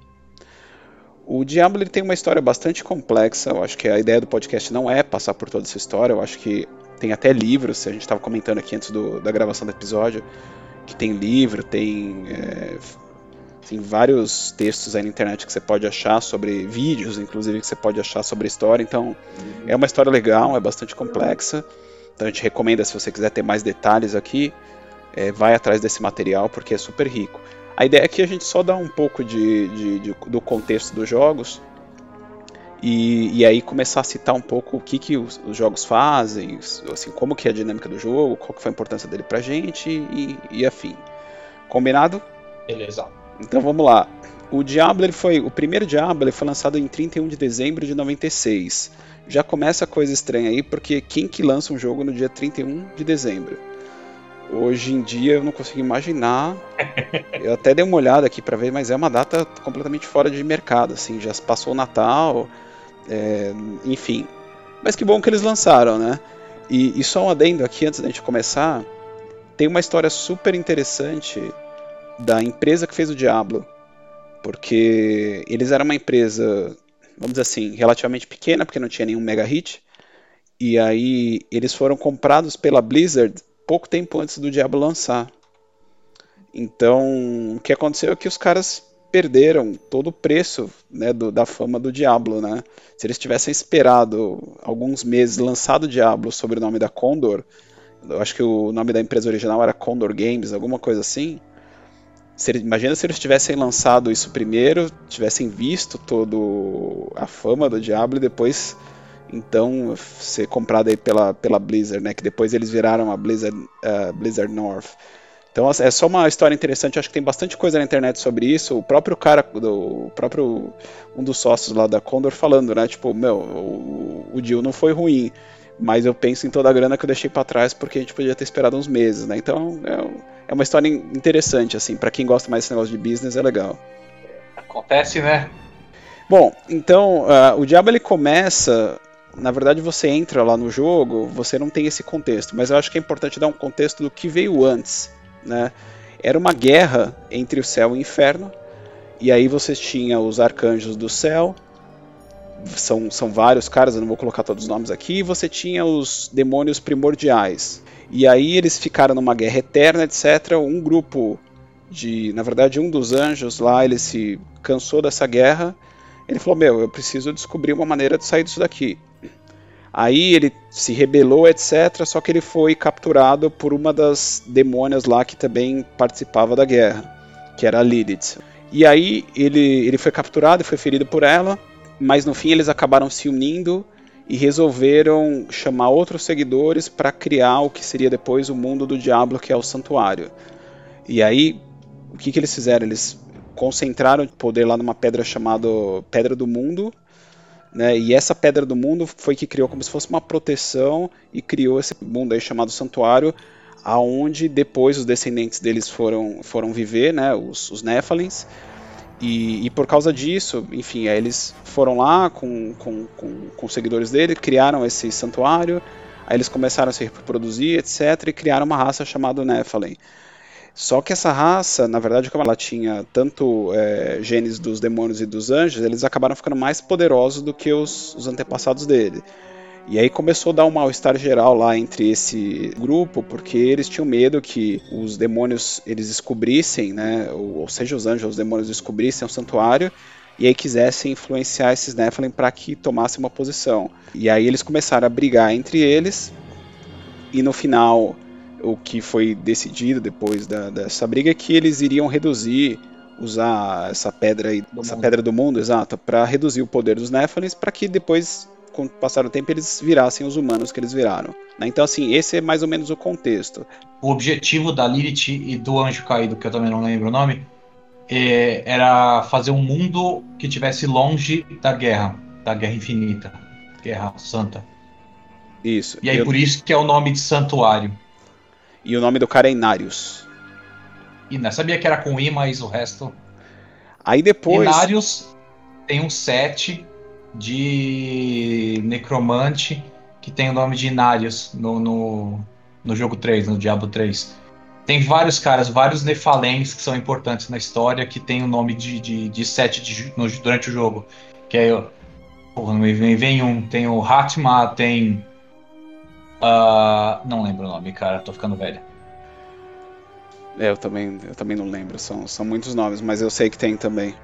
O Diablo ele tem uma história bastante complexa, eu acho que a ideia do podcast não é passar por toda essa história, eu acho que tem até livros, a gente estava comentando aqui antes do, da gravação do episódio, que tem livro, tem é, Tem vários textos aí na internet que você pode achar sobre vídeos, inclusive que você pode achar sobre a história. Então, é uma história legal, é bastante complexa. Então, a gente recomenda, se você quiser ter mais detalhes aqui, é, vai atrás desse material porque é super rico. A ideia é que a gente só dá um pouco de, de, de do contexto dos jogos e, e, aí começar a citar um pouco o que, que os, os, jogos fazem, assim, como que é a dinâmica do jogo, qual que foi a importância dele pra gente e, e afim. Combinado? Beleza. Então vamos lá. O Diablo, ele foi, o primeiro Diablo ele foi lançado em 31 de dezembro de 96. Já começa a coisa estranha aí, porque quem que lança um jogo no dia 31 de dezembro? Hoje em dia eu não consigo imaginar. Eu até dei uma olhada aqui para ver, mas é uma data completamente fora de mercado, assim, já passou o Natal, é, enfim. Mas que bom que eles lançaram, né? E, e só um adendo aqui antes da gente começar, tem uma história super interessante da empresa que fez o Diablo, porque eles eram uma empresa, vamos dizer assim, relativamente pequena, porque não tinha nenhum mega hit, e aí eles foram comprados pela Blizzard pouco tempo antes do Diablo lançar. Então, o que aconteceu é que os caras perderam todo o preço né, do, da fama do Diablo, né? Se eles tivessem esperado alguns meses lançado o Diablo sob o nome da Condor, eu acho que o nome da empresa original era Condor Games, alguma coisa assim. Se, imagina se eles tivessem lançado isso primeiro, tivessem visto todo a fama do Diablo e depois então ser comprado aí pela, pela Blizzard, né? Que depois eles viraram a Blizzard, uh, Blizzard North. Então assim, é só uma história interessante, acho que tem bastante coisa na internet sobre isso. O próprio cara, do, o próprio um dos sócios lá da Condor falando, né? Tipo, meu, o, o deal não foi ruim, mas eu penso em toda a grana que eu deixei para trás porque a gente podia ter esperado uns meses, né? Então é, é uma história interessante, assim, para quem gosta mais desse negócio de business é legal. Acontece, né? Bom, então uh, o Diabo ele começa na verdade você entra lá no jogo, você não tem esse contexto, mas eu acho que é importante dar um contexto do que veio antes, né? Era uma guerra entre o céu e o inferno, e aí você tinha os arcanjos do céu, são, são vários caras, eu não vou colocar todos os nomes aqui, e você tinha os demônios primordiais. E aí eles ficaram numa guerra eterna, etc. Um grupo de, na verdade, um dos anjos lá, ele se cansou dessa guerra. Ele falou: "Meu, eu preciso descobrir uma maneira de sair disso daqui". Aí ele se rebelou, etc. Só que ele foi capturado por uma das demônias lá que também participava da guerra, que era a Lilith. E aí ele, ele foi capturado e foi ferido por ela, mas no fim eles acabaram se unindo e resolveram chamar outros seguidores para criar o que seria depois o mundo do diabo, que é o santuário. E aí, o que, que eles fizeram? Eles concentraram o poder lá numa pedra chamada Pedra do Mundo, né? E essa pedra do mundo foi que criou como se fosse uma proteção e criou esse mundo aí chamado santuário, aonde depois os descendentes deles foram, foram viver, né? Os, os Nephilims. E, e, por causa disso, enfim, eles foram lá com, com, com, com seguidores dele, criaram esse santuário, aí eles começaram a se reproduzir, etc., e criaram uma raça chamada Nephilim. Só que essa raça, na verdade, como ela tinha tanto é, genes dos demônios e dos anjos, eles acabaram ficando mais poderosos do que os, os antepassados dele. E aí começou a dar um mal-estar geral lá entre esse grupo, porque eles tinham medo que os demônios eles descobrissem, né, ou, seja, os anjos, os demônios descobrissem o santuário e aí quisessem influenciar esses Nephilim para que tomassem uma posição. E aí eles começaram a brigar entre eles e no final o que foi decidido depois da, dessa briga é que eles iriam reduzir, usar essa pedra aí, essa mundo. pedra do mundo, exato, para reduzir o poder dos Nephilims, para que depois, com o passar do tempo, eles virassem os humanos que eles viraram. Né? Então, assim, esse é mais ou menos o contexto. O objetivo da Lilith e do Anjo Caído, que eu também não lembro o nome, é, era fazer um mundo que tivesse longe da guerra, da guerra infinita, guerra santa. Isso. E aí eu... por isso que é o nome de santuário. E o nome do cara é Inarius. E não sabia que era com I, mas o resto. Aí depois. Inarius tem um set de Necromante que tem o nome de Inarius no, no, no jogo 3, no Diablo 3. Tem vários caras, vários Nefalens que são importantes na história que tem o nome de, de, de set de, no, durante o jogo. Que é. Porra, me vem, vem um. Tem o Hatma, tem Uh, não lembro o nome, cara, tô ficando velho. É, eu também, eu também não lembro, são, são muitos nomes, mas eu sei que tem também.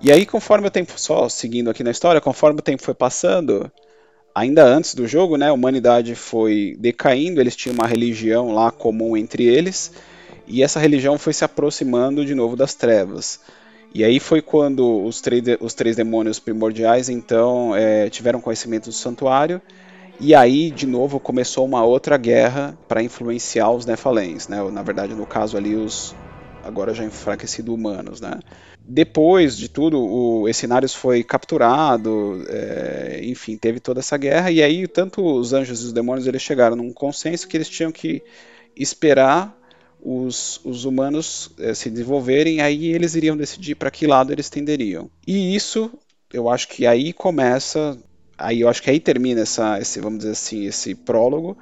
E aí, conforme o tempo, só seguindo aqui na história, conforme o tempo foi passando, ainda antes do jogo, né, a humanidade foi decaindo, eles tinham uma religião lá comum entre eles, e essa religião foi se aproximando de novo das trevas. E aí foi quando os três, os três demônios primordiais então é, tiveram conhecimento do santuário e aí de novo começou uma outra guerra para influenciar os Nefalens, né? Na verdade no caso ali os agora já enfraquecidos humanos, né? Depois de tudo, o Escenarios foi capturado, é, enfim, teve toda essa guerra e aí tanto os anjos e os demônios eles chegaram num consenso que eles tinham que esperar os, os humanos é, se desenvolverem, aí eles iriam decidir para que lado eles tenderiam. E isso, eu acho que aí começa, aí eu acho que aí termina essa, esse, vamos dizer assim, esse prólogo,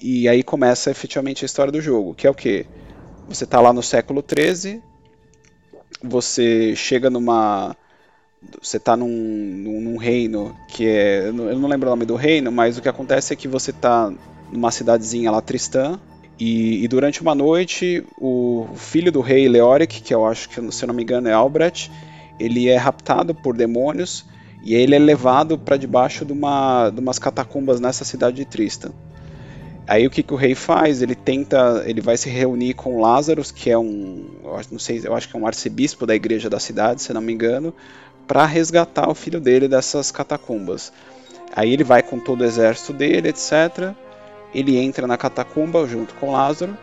e aí começa efetivamente a história do jogo, que é o que? Você está lá no século 13, você chega numa você está num, num, num, reino que é. Eu não lembro o nome do reino, mas o que acontece é que você está numa cidadezinha lá, Tristã, e, e, durante uma noite, o filho do rei Leoric, que eu acho que, se eu não me engano, é Albrecht, ele é raptado por demônios e ele é levado para debaixo de, uma, de umas catacumbas nessa cidade de Tristan. Aí o que, que o rei faz? Ele tenta, ele vai se reunir com Lázaro, que é um, não sei, eu acho que é um arcebispo da igreja da cidade, se não me engano, para resgatar o filho dele dessas catacumbas. Aí ele vai com todo o exército dele, etc ele entra na catacumba junto com Lázaro,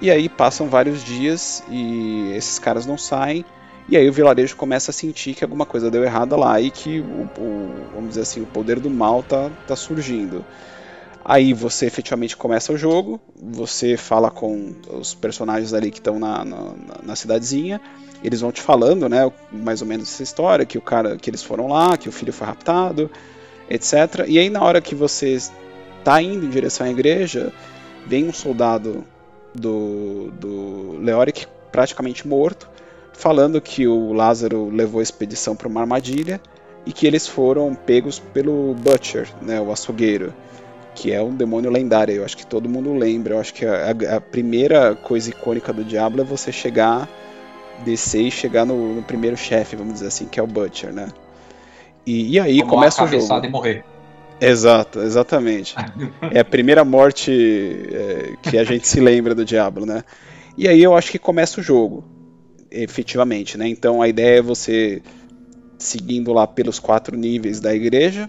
e aí passam vários dias e esses caras não saem, e aí o vilarejo começa a sentir que alguma coisa deu errada lá e que o, o vamos dizer assim, o poder do mal tá, tá surgindo. Aí você efetivamente começa o jogo, você fala com os personagens ali que estão na, na, na, cidadezinha, eles vão te falando, né, mais ou menos essa história, que o cara, que eles foram lá, que o filho foi raptado, etc. E aí na hora que você está indo em direção à igreja, vem um soldado do, do Leoric praticamente morto, falando que o Lázaro levou a expedição para uma armadilha e que eles foram pegos pelo Butcher, né, o açougueiro, que é um demônio lendário. Eu acho que todo mundo lembra. Eu acho que a, a primeira coisa icônica do Diablo é você chegar, descer e chegar no, no primeiro chefe, vamos dizer assim, que é o Butcher, né? E, e aí começa o jogo. E morrer. Exato, exatamente. É a primeira morte é, que a gente se lembra do Diablo, né? E aí eu acho que começa o jogo, efetivamente, né? Então a ideia é você seguindo lá pelos quatro níveis da igreja,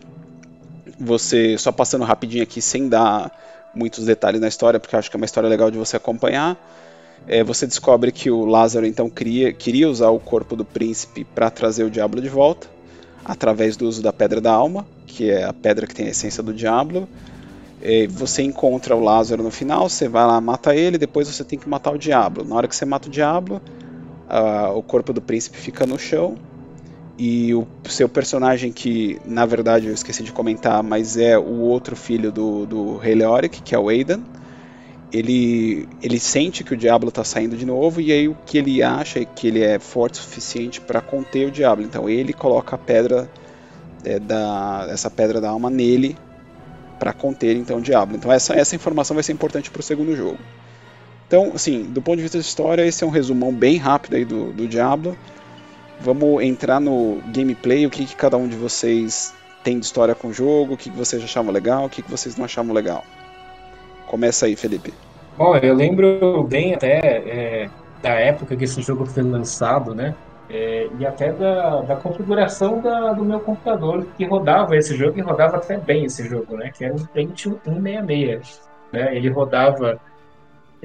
você só passando rapidinho aqui sem dar muitos detalhes na história, porque acho que é uma história legal de você acompanhar. É, você descobre que o Lázaro então queria, queria usar o corpo do príncipe para trazer o diabo de volta através do uso da Pedra da Alma, que é a pedra que tem a essência do Diablo. E você encontra o Lázaro no final, você vai lá, mata ele, depois você tem que matar o Diablo. Na hora que você mata o Diablo, uh, o corpo do príncipe fica no chão e o seu personagem que, na verdade, eu esqueci de comentar, mas é o outro filho do, do Rei Leoric, que é o Aidan, ele, ele sente que o diabo está saindo de novo e aí o que ele acha é que ele é forte o suficiente para conter o diabo. Então ele coloca a pedra é, da essa pedra da alma nele para conter então o diabo. Então essa essa informação vai ser importante para o segundo jogo. Então, assim, do ponto de vista de história, esse é um resumão bem rápido aí do, do Diablo. Vamos entrar no gameplay, o que, que cada um de vocês tem de história com o jogo, o que, que vocês achavam legal, o que, que vocês não achavam legal. Começa aí, Felipe. Bom, eu lembro bem até é, da época que esse jogo foi lançado, né? É, e até da, da configuração da, do meu computador que rodava esse jogo e rodava até bem esse jogo, né? Que era um Pentium 166. Né? Ele rodava,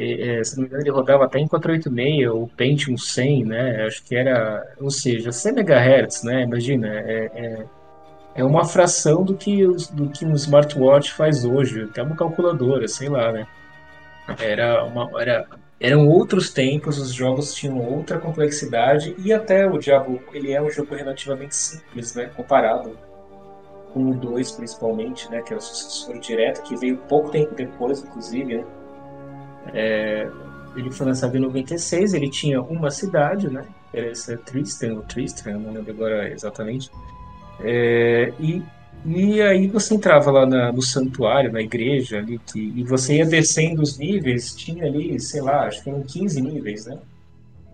é, se não me engano, ele rodava até em 486 ou Pentium 100, né? Acho que era, ou seja, 100 MHz, né? Imagina, é, é é uma fração do que, do que um smartwatch faz hoje, até uma calculadora, sei lá, né? Era uma, era, eram outros tempos, os jogos tinham outra complexidade e até o Diablo, ele é um jogo relativamente simples, né, comparado com o 2 principalmente, né, que é o sucessor direto, que veio pouco tempo depois, inclusive, né? É, ele foi lançado em 96, ele tinha uma cidade, né? Essa é Tristan, ou Tristan, não lembro agora exatamente. É, e E aí você entrava lá na, no santuário, na igreja, ali, que, e você ia descendo os níveis, tinha ali, sei lá, acho que eram 15 níveis, né?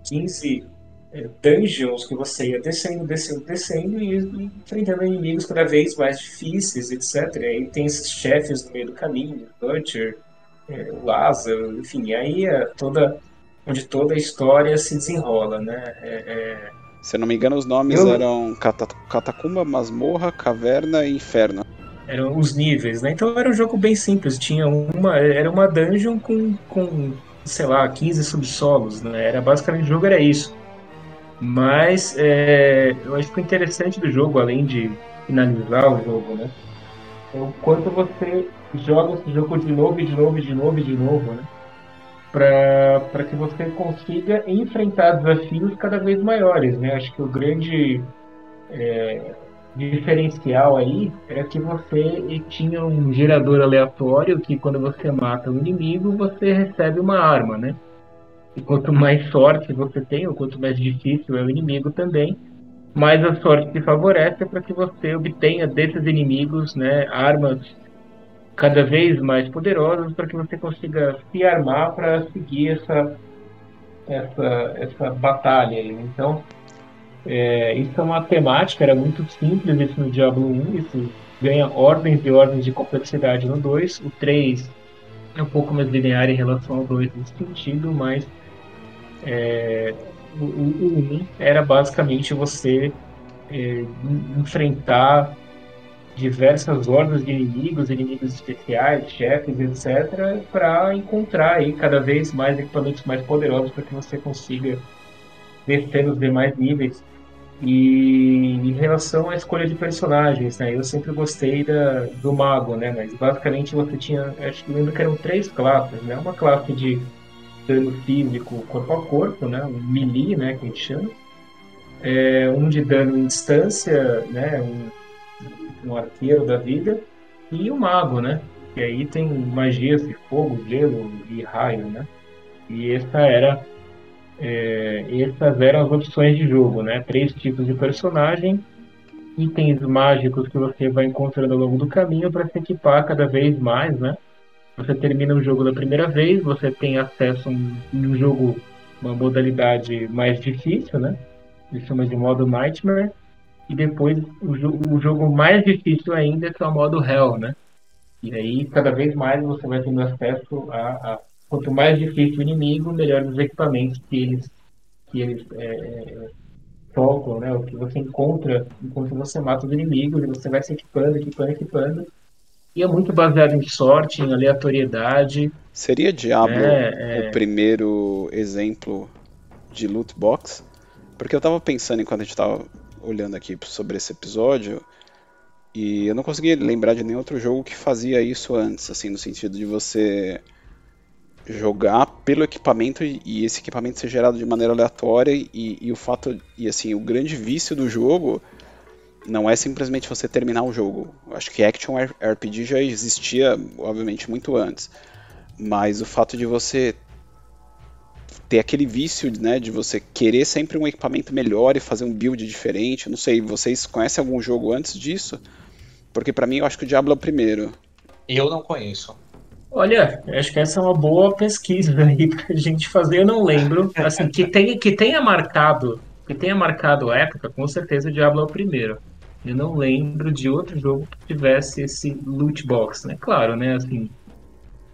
15 é, dungeons que você ia descendo, descendo, descendo e, e enfrentando inimigos cada vez mais difíceis, etc. E aí tem esses chefes no meio do caminho, Butcher, Lázaro, enfim, aí é toda, onde toda a história se desenrola, né? É, é se eu não me engano, os nomes eu... eram Catacumba, Masmorra, Caverna e Inferno. Eram os níveis, né? Então era um jogo bem simples. Tinha uma. Era uma dungeon com, com sei lá, 15 subsolos, né? Era basicamente o jogo era isso. Mas é, eu acho que o interessante do jogo, além de finalizar o jogo, né? É o quanto você joga esse jogo de novo, de novo, de novo, de novo, né? para que você consiga enfrentar desafios cada vez maiores. Né? Acho que o grande é, diferencial aí é que você tinha um gerador aleatório que quando você mata um inimigo, você recebe uma arma, né? E quanto mais sorte você tem, ou quanto mais difícil é o inimigo também, mais a sorte te favorece para que você obtenha desses inimigos né, armas cada vez mais poderosos para que você consiga se armar para seguir essa, essa, essa batalha. Então, é, isso é uma temática, era muito simples isso no Diablo 1, isso ganha ordens e ordens de complexidade no 2. O 3 é um pouco mais linear em relação ao 2 nesse sentido, mas é, o, o 1 era basicamente você é, enfrentar diversas hordas de inimigos, inimigos especiais, chefes, etc., para encontrar aí cada vez mais equipamentos mais poderosos para que você consiga descer nos demais níveis. E em relação à escolha de personagens, né, eu sempre gostei da, do mago, né, mas basicamente você tinha, acho que lembro que eram três classes, né, uma classe de dano físico corpo a corpo, né, um melee, né, que a gente chama, é, um de dano em distância, né, um um arqueiro da vida, e o mago, né? Que aí tem magias de fogo, gelo e raio, né? E essa era é, essas eram as opções de jogo, né? Três tipos de personagem, itens mágicos que você vai encontrando ao longo do caminho para se equipar cada vez mais, né? Você termina o jogo da primeira vez, você tem acesso a um, um jogo, uma modalidade mais difícil, né? Eles chamam de modo Nightmare, e depois o, jo o jogo mais difícil ainda, é o modo Hell, né? E aí, cada vez mais você vai tendo acesso a, a quanto mais difícil o inimigo, melhor os equipamentos que eles, que eles é, é, tocam, né? O que você encontra enquanto você mata os inimigos, e você vai se equipando, equipando, equipando. E é muito baseado em sorte, em aleatoriedade. Seria Diablo é, é... o primeiro exemplo de loot box? Porque eu tava pensando enquanto a gente tava olhando aqui sobre esse episódio e eu não consegui lembrar de nenhum outro jogo que fazia isso antes, assim, no sentido de você jogar pelo equipamento e esse equipamento ser gerado de maneira aleatória e, e o fato e assim o grande vício do jogo não é simplesmente você terminar o jogo. acho que Action RPG já existia, obviamente, muito antes. Mas o fato de você ter aquele vício né, de você querer sempre um equipamento melhor e fazer um build diferente. Não sei, vocês conhecem algum jogo antes disso? Porque para mim eu acho que o Diablo é o primeiro. Eu não conheço. Olha, acho que essa é uma boa pesquisa aí pra gente fazer. Eu não lembro, assim, que tenha, que tenha marcado, que tenha marcado a época, com certeza o Diablo é o primeiro. Eu não lembro de outro jogo que tivesse esse loot box, né? Claro, né? Assim,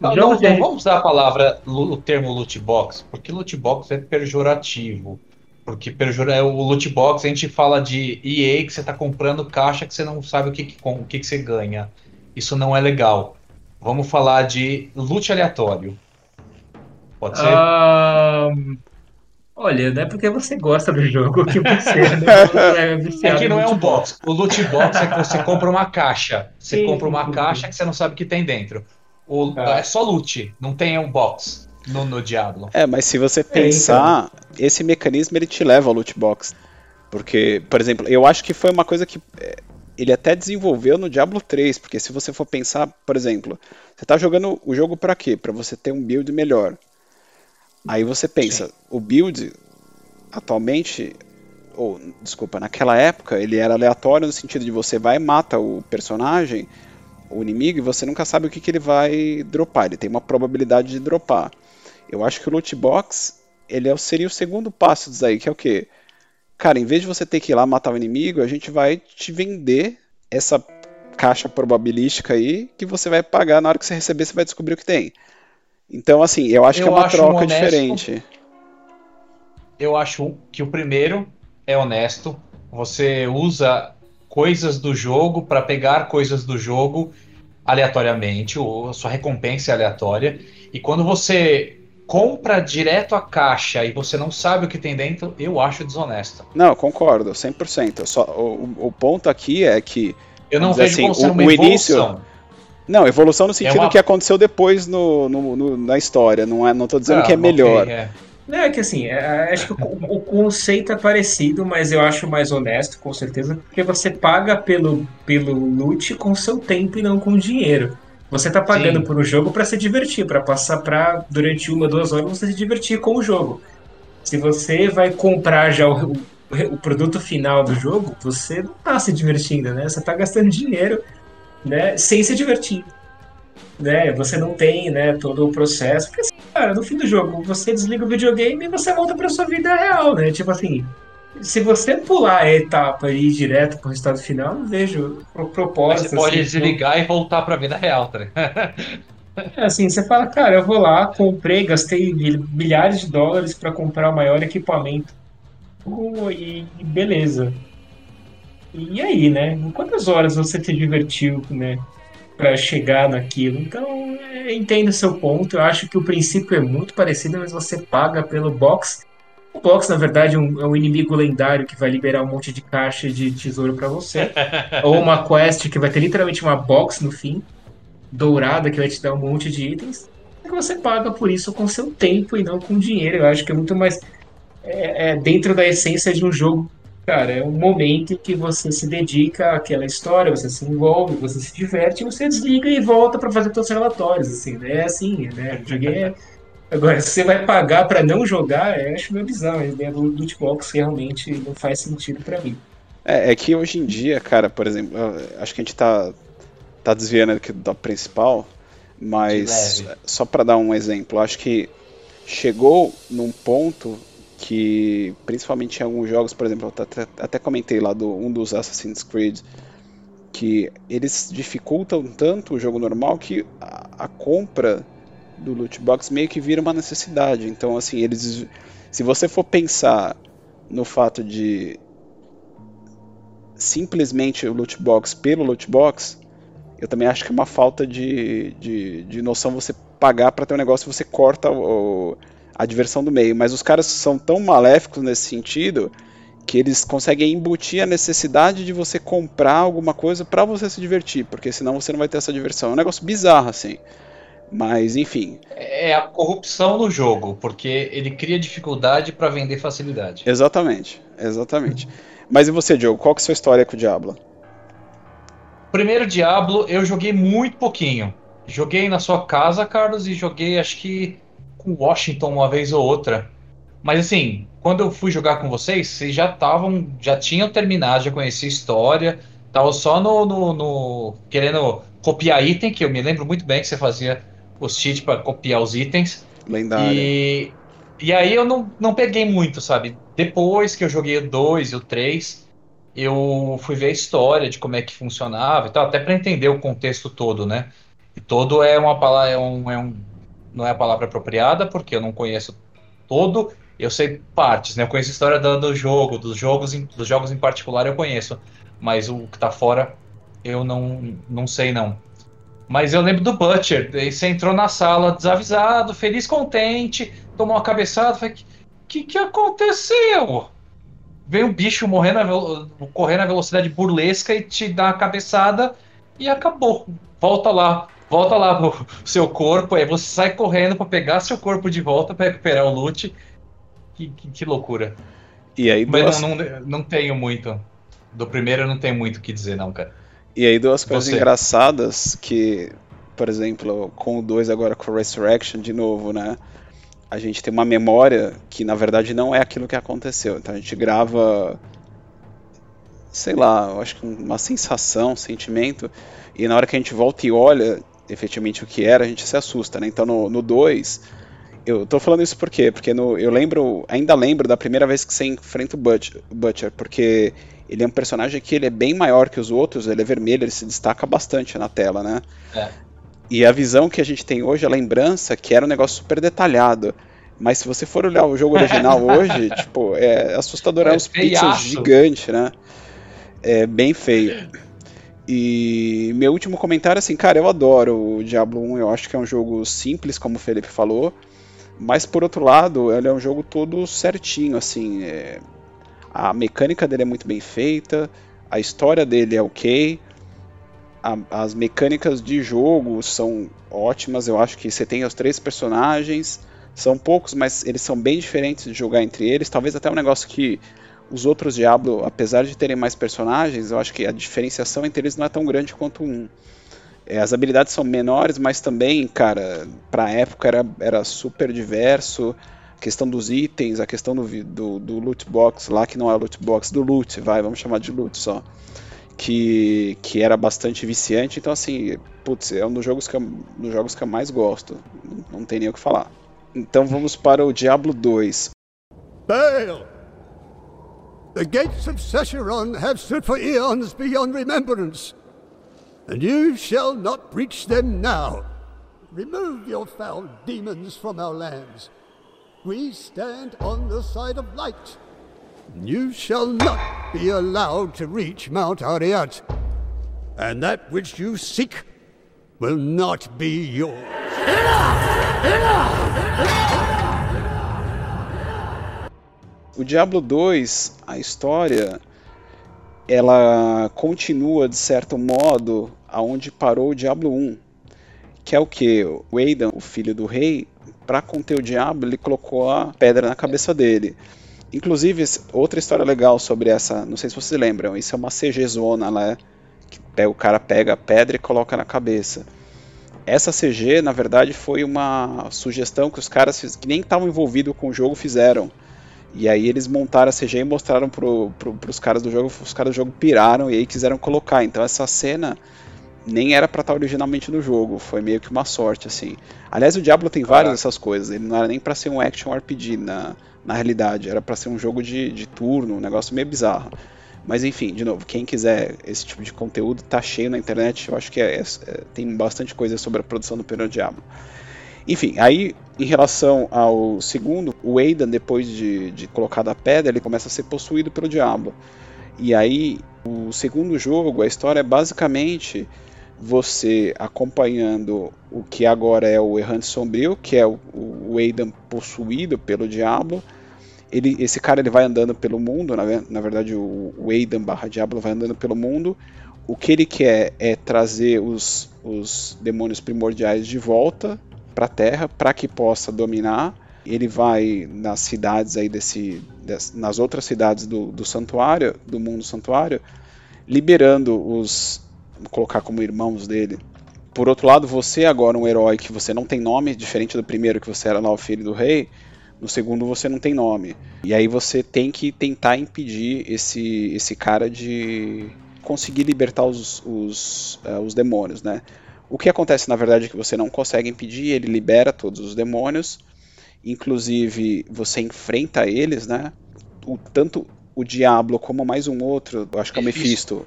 não, não, não, vamos usar a palavra, o termo loot box, porque loot box é pejorativo. Porque é o loot box a gente fala de EA que você está comprando caixa que você não sabe o que, que, o que, que você ganha. Isso não é legal. Vamos falar de loot aleatório. Pode ser? Um, olha, não é porque você gosta do jogo que você é, é que não é um box. O loot box é que você compra uma caixa. Você sim, compra uma caixa que você não sabe o que tem dentro. O, ah. É só loot, não tem um box no, no Diablo. É, mas se você pensar, é, então. esse mecanismo ele te leva ao loot box. Porque, por exemplo, eu acho que foi uma coisa que é, ele até desenvolveu no Diablo 3, porque se você for pensar, por exemplo, você está jogando o jogo para quê? Para você ter um build melhor. Aí você pensa, Sim. o build atualmente ou desculpa, naquela época ele era aleatório no sentido de você vai e mata o personagem, o inimigo, e você nunca sabe o que, que ele vai dropar. Ele tem uma probabilidade de dropar. Eu acho que o loot box ele é seria o segundo passo disso aí, que é o quê? Cara, em vez de você ter que ir lá matar o inimigo, a gente vai te vender essa caixa probabilística aí que você vai pagar na hora que você receber, você vai descobrir o que tem. Então, assim, eu acho eu que é uma troca honesto, diferente. Eu acho que o primeiro é honesto. Você usa coisas do jogo para pegar coisas do jogo aleatoriamente, ou a sua recompensa é aleatória. E quando você compra direto a caixa e você não sabe o que tem dentro, eu acho desonesto. Não, concordo, 100%. Só, o, o ponto aqui é que. Eu não vejo assim, como sendo uma o evolução. Início, não, evolução no sentido é uma... que aconteceu depois no, no, no, na história. Não, é, não tô dizendo ah, que é melhor. Okay, é. Não, é que assim, é, é, acho que o, o, conceito é parecido, mas eu acho mais honesto, com certeza, porque você paga pelo, pelo loot com seu tempo e não com dinheiro. Você tá pagando Sim. por um jogo para se divertir, para passar pra, durante uma, duas horas, você se divertir com o jogo. Se você vai comprar já o, o, o produto final do jogo, você não tá se divertindo, né? Você tá gastando dinheiro né, sem se divertir. Né? Você não tem né, todo o processo. Porque, cara, no fim do jogo, você desliga o videogame e você volta pra sua vida real, né? Tipo assim, se você pular a etapa e ir direto pro resultado final, não vejo proposta. Você pode assim, desligar e voltar pra vida real, tá É assim, você fala, cara, eu vou lá, comprei, gastei milhares de dólares para comprar o maior equipamento. E, e beleza. E aí, né? Quantas horas você se divertiu, né? Para chegar naquilo. Então, é, entendo o seu ponto. Eu acho que o princípio é muito parecido, mas você paga pelo box. O box, na verdade, é um, é um inimigo lendário que vai liberar um monte de caixa de tesouro para você. Ou uma quest que vai ter literalmente uma box no fim, dourada, que vai te dar um monte de itens. E você paga por isso com seu tempo e não com dinheiro. Eu acho que é muito mais é, é dentro da essência de um jogo Cara, é um momento em que você se dedica àquela história, você se envolve, você se diverte, você desliga e volta para fazer seus relatórios, assim, né? É assim, né? Joguei. É- Agora, se você vai pagar para não jogar, eu acho meio bizarro. A ideia do loot box realmente não faz sentido para mim. É, é, que hoje em dia, cara, por exemplo, acho que a gente tá, tá desviando aqui da principal, mas só para dar um exemplo, acho que chegou num ponto que principalmente em alguns jogos, por exemplo, eu até, até comentei lá do um dos Assassin's Creed, que eles dificultam tanto o jogo normal que a, a compra do loot box meio que vira uma necessidade. Então, assim, eles se você for pensar no fato de simplesmente o loot box pelo loot box, eu também acho que é uma falta de, de, de noção você pagar para ter um negócio você corta o, a diversão do meio. Mas os caras são tão maléficos nesse sentido que eles conseguem embutir a necessidade de você comprar alguma coisa para você se divertir, porque senão você não vai ter essa diversão. É um negócio bizarro assim. Mas enfim. É a corrupção no jogo, porque ele cria dificuldade para vender facilidade. Exatamente, exatamente. Mas e você, Diogo? Qual que é a sua história com o Diablo? Primeiro Diablo eu joguei muito pouquinho. Joguei na sua casa, Carlos, e joguei acho que com Washington uma vez ou outra. Mas assim, quando eu fui jogar com vocês, vocês já estavam, já tinham terminado, já conhecia a história, tava só no, no, no, querendo copiar item, que eu me lembro muito bem que você fazia os cheats para copiar os itens. Lendário. E, e aí eu não, não peguei muito, sabe? Depois que eu joguei o 2 e o 3, eu fui ver a história de como é que funcionava e tal, até para entender o contexto todo, né? E todo é uma palavra, é um, é um não é a palavra apropriada, porque eu não conheço todo, eu sei partes, né? Eu conheço a história do, jogo, dos jogos, em, dos jogos em particular eu conheço, mas o que tá fora eu não, não sei não. Mas eu lembro do Butcher, você entrou na sala desavisado, feliz, contente, tomou uma cabeçada, falei, que, que aconteceu? Veio um bicho morrendo correndo na velocidade burlesca e te dá uma cabeçada e acabou. Volta lá volta lá pro seu corpo, aí você sai correndo para pegar seu corpo de volta para recuperar o loot. Que, que, que, loucura. E aí Mas duas... não, não, não tenho muito. Do primeiro eu não tenho muito o que dizer, não, cara. E aí duas coisas você. engraçadas que, por exemplo, com o 2 agora com o Resurrection de novo, né? a gente tem uma memória que na verdade não é aquilo que aconteceu. Então a gente grava, sei lá, eu acho que uma sensação, um sentimento, e na hora que a gente volta e olha efetivamente o que era, a gente se assusta, né? Então no 2, eu tô falando isso por quê? Porque no, eu lembro, ainda lembro da primeira vez que você enfrenta o Butcher, Butcher, porque ele é um personagem que ele é bem maior que os outros, ele é vermelho, ele se destaca bastante na tela, né? É. E a visão que a gente tem hoje, a lembrança, que era um negócio super detalhado. Mas se você for olhar o jogo original hoje, tipo, é assustador, é, é uns pixels gigantes, né? É bem feio. E meu último comentário, assim, cara, eu adoro o Diablo 1, eu acho que é um jogo simples, como o Felipe falou, mas por outro lado, ele é um jogo todo certinho, assim, é... a mecânica dele é muito bem feita, a história dele é ok, a, as mecânicas de jogo são ótimas. Eu acho que você tem os três personagens, são poucos, mas eles são bem diferentes de jogar entre eles. Talvez até um negócio que os outros Diablo, apesar de terem mais personagens, eu acho que a diferenciação entre eles não é tão grande quanto um. É, as habilidades são menores, mas também, cara, pra época era, era super diverso. A questão dos itens, a questão do, do, do loot box lá, que não é loot box, do loot, vai, vamos chamar de loot só que, que era bastante viciante. Então, assim, putz, é um dos jogos que eu, dos jogos que eu mais gosto. Não, tem nem o que falar. Então vamos para o Diablo 2. Bail! The gates of Secheron have stood for eons beyond remembrance, and you shall not breach them now. Remove your foul demons from our lands. We stand on the side of light. You shall not be allowed to reach Mount Ariat, and that which you seek will not be yours. O Diablo 2, a história, ela continua de certo modo aonde parou o Diablo 1, que é o que o Aidan, o filho do rei, para conter o diabo, ele colocou a pedra na cabeça dele. Inclusive, outra história legal sobre essa, não sei se vocês lembram, isso é uma CG zona lá, que o cara pega a pedra e coloca na cabeça. Essa CG, na verdade, foi uma sugestão que os caras que nem estavam envolvidos com o jogo fizeram. E aí eles montaram a CG e mostraram pro, pro, pros caras do jogo, os caras do jogo piraram e aí quiseram colocar. Então essa cena nem era para estar originalmente no jogo, foi meio que uma sorte assim. Aliás, o Diablo tem várias dessas coisas, ele não era nem para ser um action RPG na na realidade. Era para ser um jogo de, de turno, um negócio meio bizarro. Mas enfim, de novo, quem quiser esse tipo de conteúdo, tá cheio na internet. Eu acho que é, é, tem bastante coisa sobre a produção do Peru Diablo. Enfim, aí em relação ao segundo, o Aidan, depois de, de colocar a pedra, ele começa a ser possuído pelo diabo. E aí, o segundo jogo, a história é basicamente você acompanhando o que agora é o Errante Sombrio, que é o, o Aidan possuído pelo Diablo. Ele, esse cara ele vai andando pelo mundo, na, na verdade o, o Aidan barra Diablo vai andando pelo mundo. O que ele quer é trazer os, os demônios primordiais de volta para a Terra para que possa dominar. Ele vai nas cidades aí desse, des, nas outras cidades do, do santuário, do mundo santuário, liberando os colocar como irmãos dele. Por outro lado, você agora um herói que você não tem nome, diferente do primeiro que você era lá o filho do rei, no segundo você não tem nome. E aí você tem que tentar impedir esse, esse cara de conseguir libertar os, os, uh, os demônios, né? O que acontece na verdade é que você não consegue impedir, ele libera todos os demônios, inclusive você enfrenta eles, né? O, tanto o Diablo como mais um outro, acho que é o Mephisto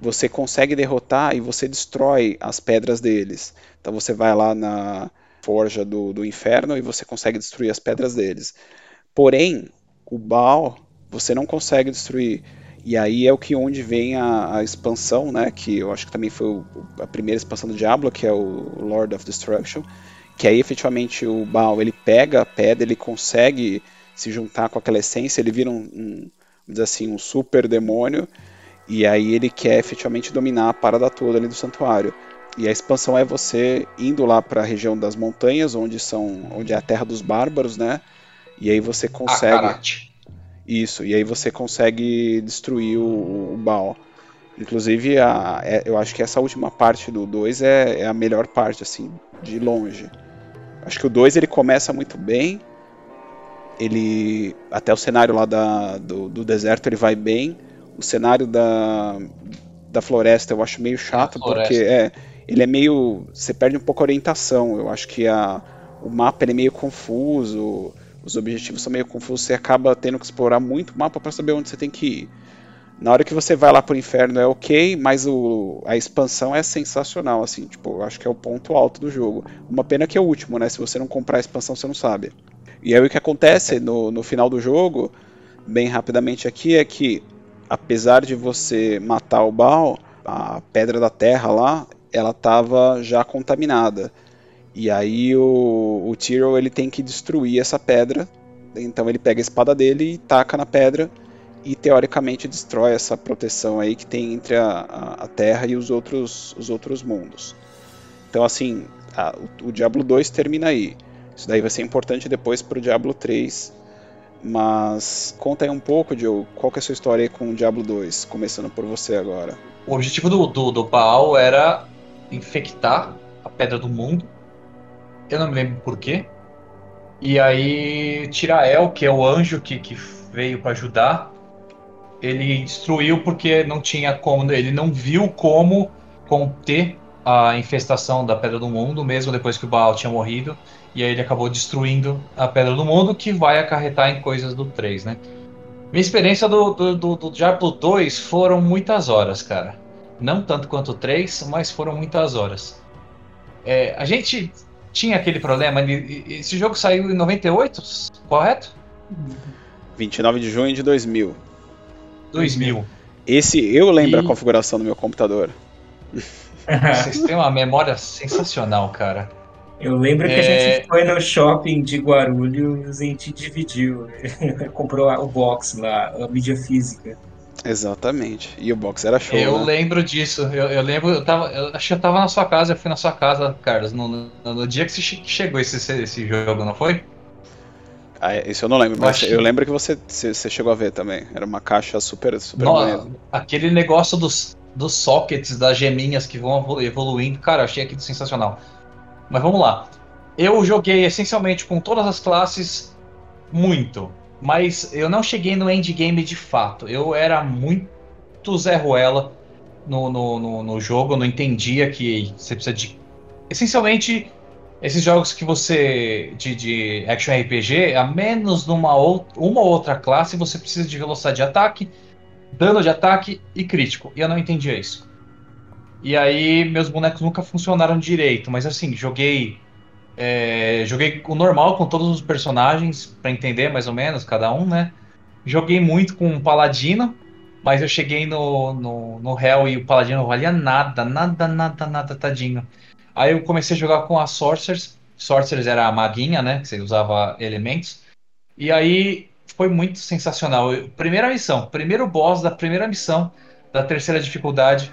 você consegue derrotar e você destrói as pedras deles. Então você vai lá na forja do, do inferno e você consegue destruir as pedras deles. Porém, o Baal você não consegue destruir. E aí é o que onde vem a, a expansão, né? Que eu acho que também foi o, a primeira expansão do Diablo, que é o Lord of Destruction. Que aí efetivamente o Baal ele pega a pedra, ele consegue se juntar com aquela essência, ele vira um, um assim, um super demônio e aí ele quer efetivamente dominar a parada toda ali do santuário. E a expansão é você indo lá para a região das montanhas, onde são, onde é a terra dos bárbaros, né? E aí você consegue isso. E aí você consegue destruir o, o Baal. Inclusive, a, é, eu acho que essa última parte do 2 é, é, a melhor parte, assim, de longe. Acho que o 2 ele começa muito bem, ele até o cenário lá da, do, do deserto ele vai bem. O cenário da, da floresta eu acho meio chato porque é ele é meio você perde um pouco a orientação. Eu acho que a, o mapa ele é meio confuso, os objetivos são meio confusos. Você acaba tendo que explorar muito o mapa para saber onde você tem que ir. Na hora que você vai lá pro inferno é ok, mas o, a expansão é sensacional, assim, tipo, acho que é o ponto alto do jogo. Uma pena que é o último, né? Se você não comprar a expansão, você não sabe. E aí o que acontece no, no final do jogo, bem rapidamente aqui, é que apesar de você matar o Baal, a pedra da terra lá, ela estava já contaminada. E aí o, o ele tem que destruir essa pedra. Então ele pega a espada dele e taca na pedra e teoricamente destrói essa proteção aí que tem entre a, a, a Terra e os outros, os outros mundos. Então, assim, a, o, o, Diablo 2 termina aí. Isso daí vai ser importante depois para o Diablo 3. Mas conta aí um pouco, Joe, qual que é a sua história aí com o Diablo 2, começando por você agora. O objetivo do, do, do Baal era infectar a Pedra do Mundo. Eu não me lembro porquê. E aí Tirael, que é o anjo que, que veio para ajudar, ele destruiu porque não tinha como, ele não viu como conter a infestação da Pedra do Mundo, mesmo depois que o Baal tinha morrido, e aí ele acabou destruindo a Pedra do Mundo, que vai acarretar em coisas do 3, né? Minha experiência do, do, do, do Diablo 2 foram muitas horas, cara. Não tanto quanto o 3, mas foram muitas horas. É, a gente tinha aquele problema, esse jogo saiu em 98, correto? 29 de junho de 2000. 2000. Esse eu lembro e... a configuração do meu computador. Vocês têm uma memória sensacional, cara. Eu lembro que é... a gente foi no shopping de Guarulhos e a gente dividiu. Comprou o box lá, a mídia física. Exatamente. E o box era show. Eu né? lembro disso. Eu, eu, lembro, eu tava. Eu acho que eu tava na sua casa, eu fui na sua casa, Carlos, no, no, no dia que chegou esse, esse jogo, não foi? Ah, é, isso eu não lembro, mas eu lembro que você, você, chegou a ver também. Era uma caixa super, super Nossa, Aquele negócio dos, dos sockets, das geminhas que vão evoluindo, cara, eu achei aquilo sensacional. Mas vamos lá. Eu joguei essencialmente com todas as classes muito, mas eu não cheguei no endgame de fato. Eu era muito Zé Ruela no, no, no, no jogo, não entendia que você precisa de. Essencialmente, esses jogos que você. de, de action RPG, a menos numa ou, uma ou outra classe, você precisa de velocidade de ataque, dano de ataque e crítico. E eu não entendia isso. E aí meus bonecos nunca funcionaram direito, mas assim, joguei. É, joguei o normal com todos os personagens, para entender mais ou menos cada um, né? Joguei muito com o Paladino, mas eu cheguei no, no, no Hell e o Paladino não valia nada, nada, nada, nada, tadinho. Aí eu comecei a jogar com a Sorcerers. Sorcerers era a maguinha, né? Que você usava elementos. E aí foi muito sensacional. Primeira missão, primeiro boss da primeira missão da terceira dificuldade.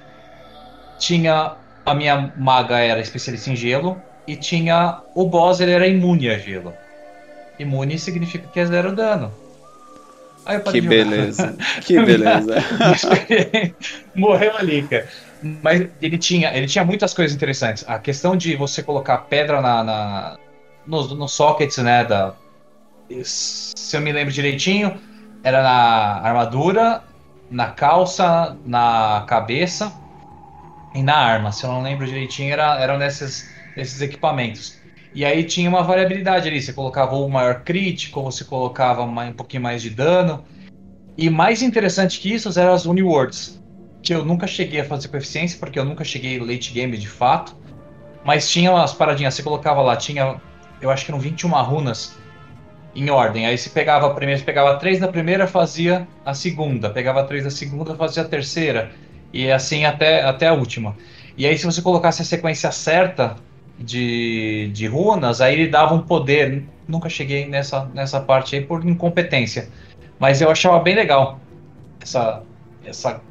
Tinha a minha maga era especialista em gelo e tinha o boss ele era imune a gelo. Imune significa que é zero dano. que beleza, que beleza. Morreu ali, cara. Mas ele tinha, ele tinha muitas coisas interessantes. A questão de você colocar pedra na, na nos, nos sockets, né? Da, se eu me lembro direitinho, era na armadura, na calça, na cabeça e na arma. Se eu não lembro direitinho, era, eram nesses, nesses equipamentos. E aí tinha uma variabilidade ali. Você colocava o maior crítico, você colocava um pouquinho mais de dano. E mais interessante que isso eram as Uniwords que eu nunca cheguei a fazer coeficiência, porque eu nunca cheguei late game de fato. Mas tinha umas paradinhas, você colocava lá, tinha, eu acho que eram 21 runas em ordem. Aí você pegava a primeira, você pegava três da primeira, fazia a segunda, pegava três da segunda, fazia a terceira, e assim até, até a última. E aí, se você colocasse a sequência certa de, de runas, aí ele dava um poder. Nunca cheguei nessa, nessa parte aí por incompetência. Mas eu achava bem legal essa, essa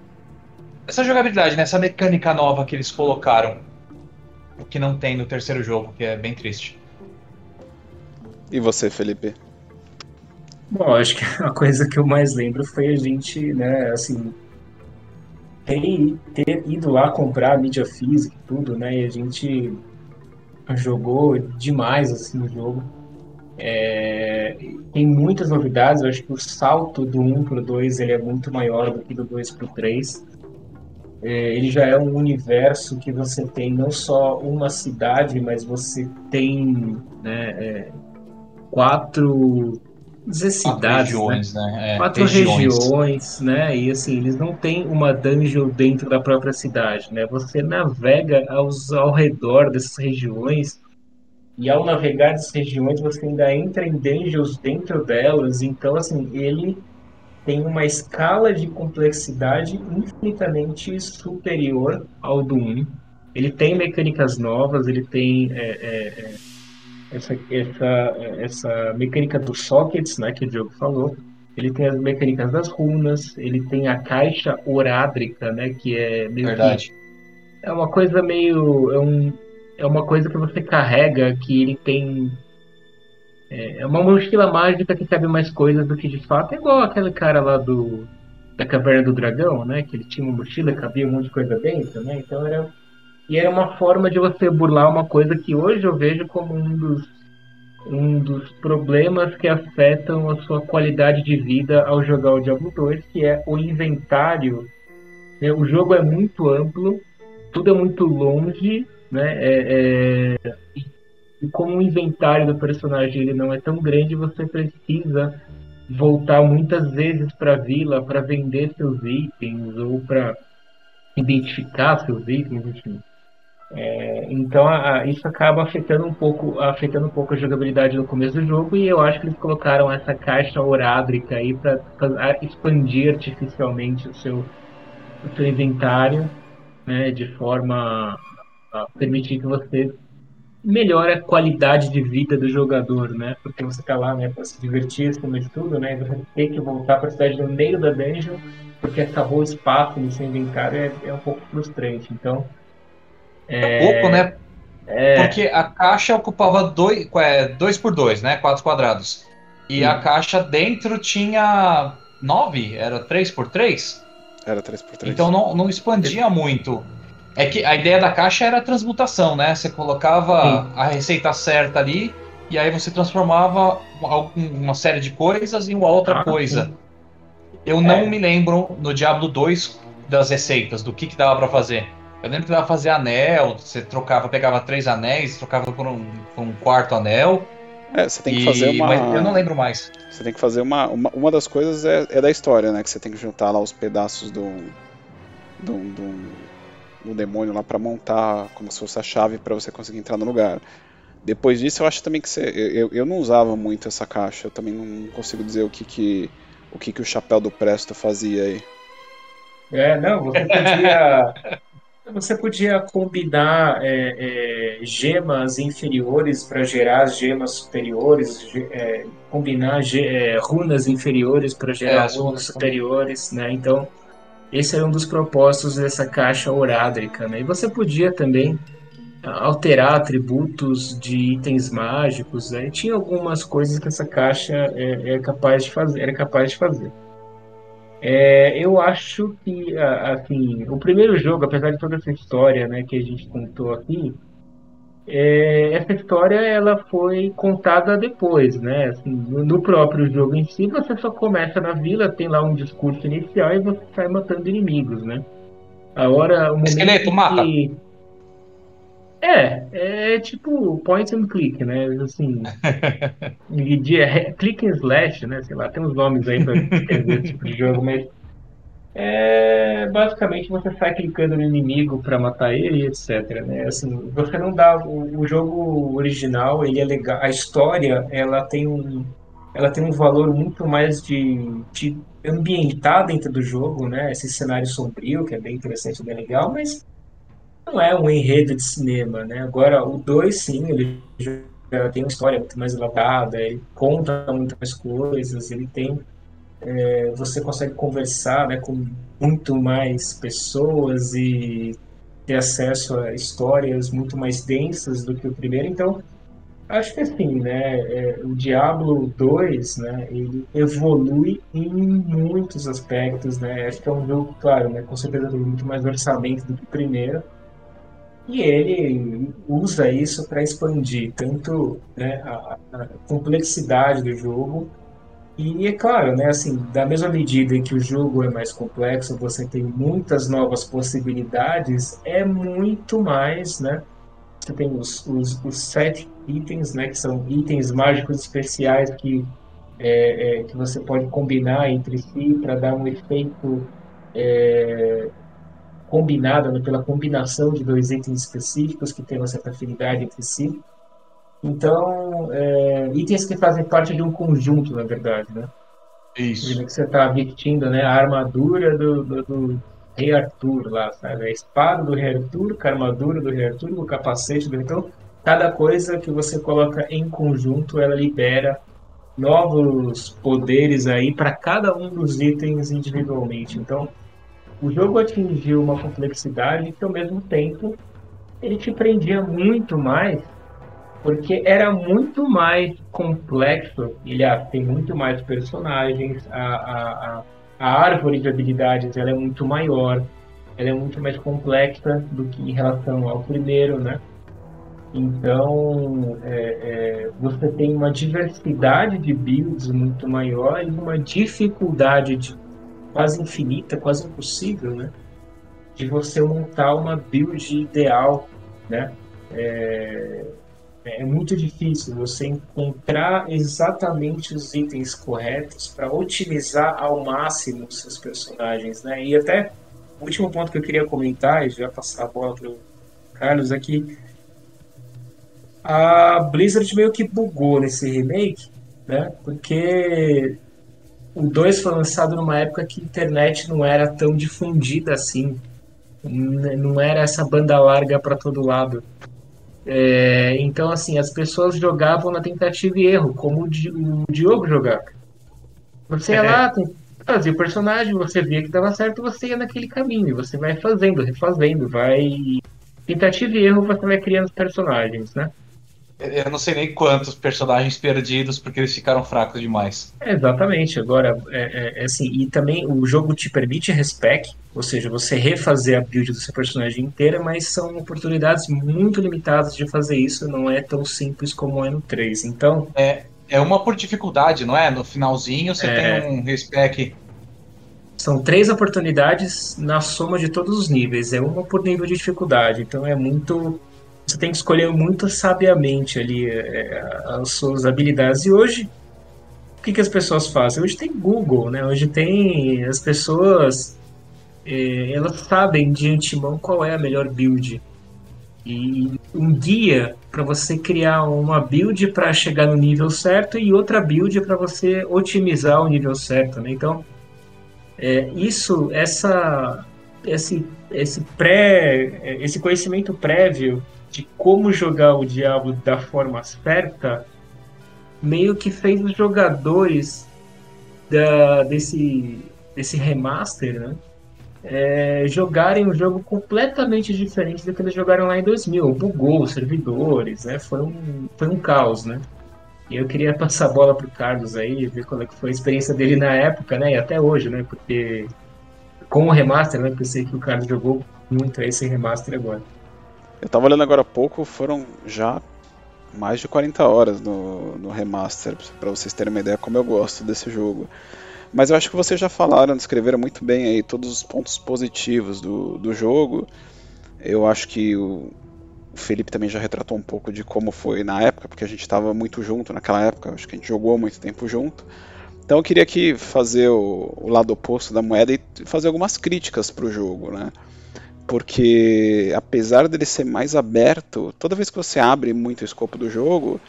essa jogabilidade, né? essa mecânica nova que eles colocaram. O que não tem no terceiro jogo, que é bem triste. E você, Felipe? Bom, acho que a coisa que eu mais lembro foi a gente, né, assim, ter, ter ido lá comprar a mídia física e tudo, né, e a gente jogou demais, assim, o jogo. É, tem muitas novidades, eu acho que o salto do 1 para o 2 ele é muito maior do que do 2 para o 3. É, ele já é um universo que você tem não só uma cidade, mas você tem né, é, quatro dizer cidades, quatro regiões, né? né? É, quatro regiões. regiões. né? E assim, eles não têm uma dungeon dentro da própria cidade, né? Você navega aos, ao redor dessas regiões e ao navegar dessas regiões você ainda entra em dungeons dentro delas. Então, assim, ele tem uma escala de complexidade infinitamente superior ao do 1. Ele tem mecânicas novas, ele tem é, é, é essa, essa, essa mecânica dos sockets, né, que o Diogo falou. Ele tem as mecânicas das runas, ele tem a caixa orádrica, né, que é meio Verdade. Que, é uma coisa meio é, um, é uma coisa que você carrega que ele tem é, é uma mochila mágica que cabe mais coisas do que de fato é igual aquele cara lá do da caverna do dragão, né, que ele tinha uma mochila, cabia um monte de coisa dentro, né? Então era e era uma forma de você burlar uma coisa que hoje eu vejo como um dos, um dos problemas que afetam a sua qualidade de vida ao jogar o Diablo 2, que é o inventário. É, o jogo é muito amplo, tudo é muito longe, né? É, é, e como o inventário do personagem ele não é tão grande, você precisa voltar muitas vezes para a vila para vender seus itens ou para identificar seus itens, enfim. É, então a, a, isso acaba afetando um pouco afetando um pouco a jogabilidade no começo do jogo e eu acho que eles colocaram essa caixa orádrica aí para expandir artificialmente o seu, o seu inventário né, de forma a permitir que você melhore a qualidade de vida do jogador, né? Porque você está lá, né, para se divertir, acima de tudo, né? E você tem que voltar para a cidade no meio da dungeon porque acabou o espaço no seu inventário é, é um pouco frustrante. Então é pouco, né? É... Porque a caixa ocupava dois, é, dois por dois, né? Quatro quadrados. E Sim. a caixa dentro tinha nove, era três por três. Era três por três. Então não, não expandia muito. É que a ideia da caixa era a transmutação, né? Você colocava Sim. a receita certa ali e aí você transformava uma série de coisas em uma outra ah, coisa. Sim. Eu não é. me lembro no Diablo 2 das receitas, do que, que dava para fazer. Eu lembro que dava fazer anel, você trocava, pegava três anéis, trocava por um, por um quarto anel. É, você tem que e... fazer uma. Mas eu não lembro mais. Você tem que fazer uma. Uma, uma das coisas é, é, da história, né? Que você tem que juntar lá os pedaços do. do, do, do demônio lá para montar como se fosse a chave para você conseguir entrar no lugar. Depois disso, eu acho também que você. Eu, eu não usava muito essa caixa, eu também não consigo dizer o que, que, o, que, que o chapéu do Presto fazia aí. É, não, você podia. Você podia combinar é, é, gemas inferiores para gerar gemas superiores, é, combinar é, runas inferiores para gerar é, runas superiores, né? Então, esse era um dos propósitos dessa caixa orádrica, né? E você podia também alterar atributos de itens mágicos, né? E tinha algumas coisas que essa caixa é, é capaz de fazer, era capaz de fazer. É, eu acho que, assim, o primeiro jogo, apesar de toda essa história né, que a gente contou aqui, é, essa história ela foi contada depois, né? Assim, no próprio jogo em si, você só começa na vila, tem lá um discurso inicial e você sai matando inimigos, né? Agora, o momento Esqueleto, que... mata! É, é tipo point and click, né? Assim, é, click and slash, né? Sei lá, tem uns nomes aí para escrever esse tipo de jogo, mas é, basicamente você sai clicando no inimigo para matar ele, etc. Né? Assim, você não dá o, o, jogo original, ele é legal, a história ela tem um ela tem um valor muito mais de, de ambientar dentro do jogo, né? Esse cenário sombrio que é bem interessante, bem legal, mas não é um enredo de cinema, né? Agora, o 2, sim, ele já tem uma história muito mais elaborada, ele conta muito mais coisas, ele tem... É, você consegue conversar né, com muito mais pessoas e ter acesso a histórias muito mais densas do que o primeiro, então acho que assim, né, é, o Diablo 2, né, ele evolui em muitos aspectos, né, acho que é um jogo, claro, né, com certeza tem muito mais orçamento do que o primeiro, E ele usa isso para expandir tanto né, a, a, complexidade do jogo e é claro, né, assim, da mesma medida que o jogo é mais complexo, você tem muitas novas possibilidades, é muito mais, né? Você tem os, os, os sete itens, né, que são itens mágicos especiais que, é, é, que você pode combinar entre si para dar um efeito é, combinada né, pela combinação de dois itens específicos que têm uma certa afinidade entre si. Então, é, itens que fazem parte de um conjunto, na verdade, né? Isso. Que você está vestindo, né? A armadura do, do, do, Rei Arthur lá, sabe? A espada do Rei Arthur, a armadura do Rei Arthur, o capacete do Rei Então, cada coisa que você coloca em conjunto, ela libera novos poderes aí para cada um dos itens individualmente. Então, o jogo atingiu uma complexidade que, ao mesmo tempo, ele te prendia muito mais, porque era muito mais complexo. Ele ah, tem muito mais personagens, a, a, a, árvore de habilidades ela é muito maior, ela é muito mais complexa do que em relação ao primeiro, né? Então, é, é, você tem uma diversidade de builds muito maior e uma dificuldade de quase infinita, quase impossível, né? De você montar uma build ideal, né? É, é muito difícil você encontrar exatamente os itens corretos para otimizar ao máximo os seus personagens, né? E até o último ponto que eu queria comentar, e já passar a bola para o Carlos, é a Blizzard meio que bugou nesse remake, né? Porque o 2 foi lançado numa época que a internet não era tão difundida assim. Não era essa banda larga para todo lado. É, então, assim, as pessoas jogavam na tentativa e erro, como o Diogo jogava. Você ia é. lá, fazia o personagem, você via que dava certo, você ia naquele caminho. Você vai fazendo, refazendo, vai. Tentativa e erro, você vai criando os personagens, né? Eu não sei nem quantos personagens perdidos porque eles ficaram fracos demais. É, exatamente. Agora, é, é, é, assim, e também o jogo te permite respec, ou seja, você refazer a build do seu personagem inteira, mas são oportunidades muito limitadas de fazer isso, não é tão simples como é no 3. Então. É, é uma por dificuldade, não é? No finalzinho você é... tem um respec. São três oportunidades na soma de todos os níveis, é uma por nível de dificuldade, então é muito você tem que escolher muito sabiamente ali é, as suas habilidades. E hoje, o que, que as pessoas fazem? Hoje tem Google, né? Hoje tem as pessoas, é, elas sabem de antemão qual é a melhor build. E um guia para você criar uma build para chegar no nível certo e outra build para você otimizar o nível certo, né? Então, é, isso, essa, esse, esse pré, esse conhecimento prévio de como jogar o Diablo da forma certa, meio que fez os jogadores da, desse, desse remaster, né? É, jogarem um jogo completamente diferente do que eles jogaram lá em 2000. Bugou os servidores, né? Foi um, foi um caos, né? E eu queria passar a bola pro Carlos aí, ver qual é que foi a experiência dele na época, né? E até hoje, né? Porque com o remaster, né? Porque eu sei que o Carlos jogou muito esse remaster agora. Eu tava olhando agora há pouco, foram já mais de 40 horas no, no remaster, para vocês terem uma ideia como eu gosto desse jogo. Mas eu acho que vocês já falaram, descreveram muito bem aí todos os pontos positivos do, do jogo. Eu acho que o, Felipe também já retratou um pouco de como foi na época, porque a gente estava muito junto naquela época, acho que a gente jogou muito tempo junto. Então eu queria aqui fazer o, o lado oposto da moeda e fazer algumas críticas para o jogo, né? Porque apesar dele ser mais aberto, toda vez que você abre muito o escopo do jogo,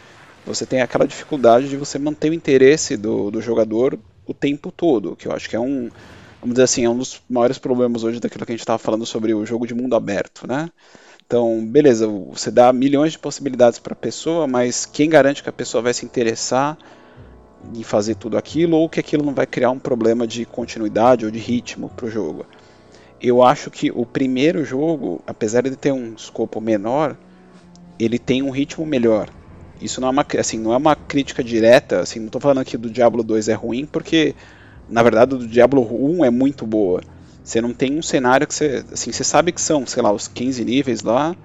você tem aquela dificuldade de você manter o interesse do, do jogador o tempo todo, que eu acho que é um, vamos dizer assim, é um dos maiores problemas hoje daquilo que a gente estava falando sobre o jogo de mundo aberto, né? Então, beleza, você dá milhões de possibilidades para a pessoa, mas quem garante que a pessoa vai se interessar em fazer tudo aquilo ou que aquilo não vai criar um problema de continuidade ou de ritmo para o jogo? Eu acho que o primeiro jogo, apesar de ter um escopo menor, ele tem um ritmo melhor. Isso não é uma, assim, não é uma crítica direta, assim, não estou falando que do Diablo 2 é ruim, porque na verdade do Diablo 1 é muito boa. Você não tem um cenário que você. Assim, você sabe que são, sei lá, os 15 níveis lá,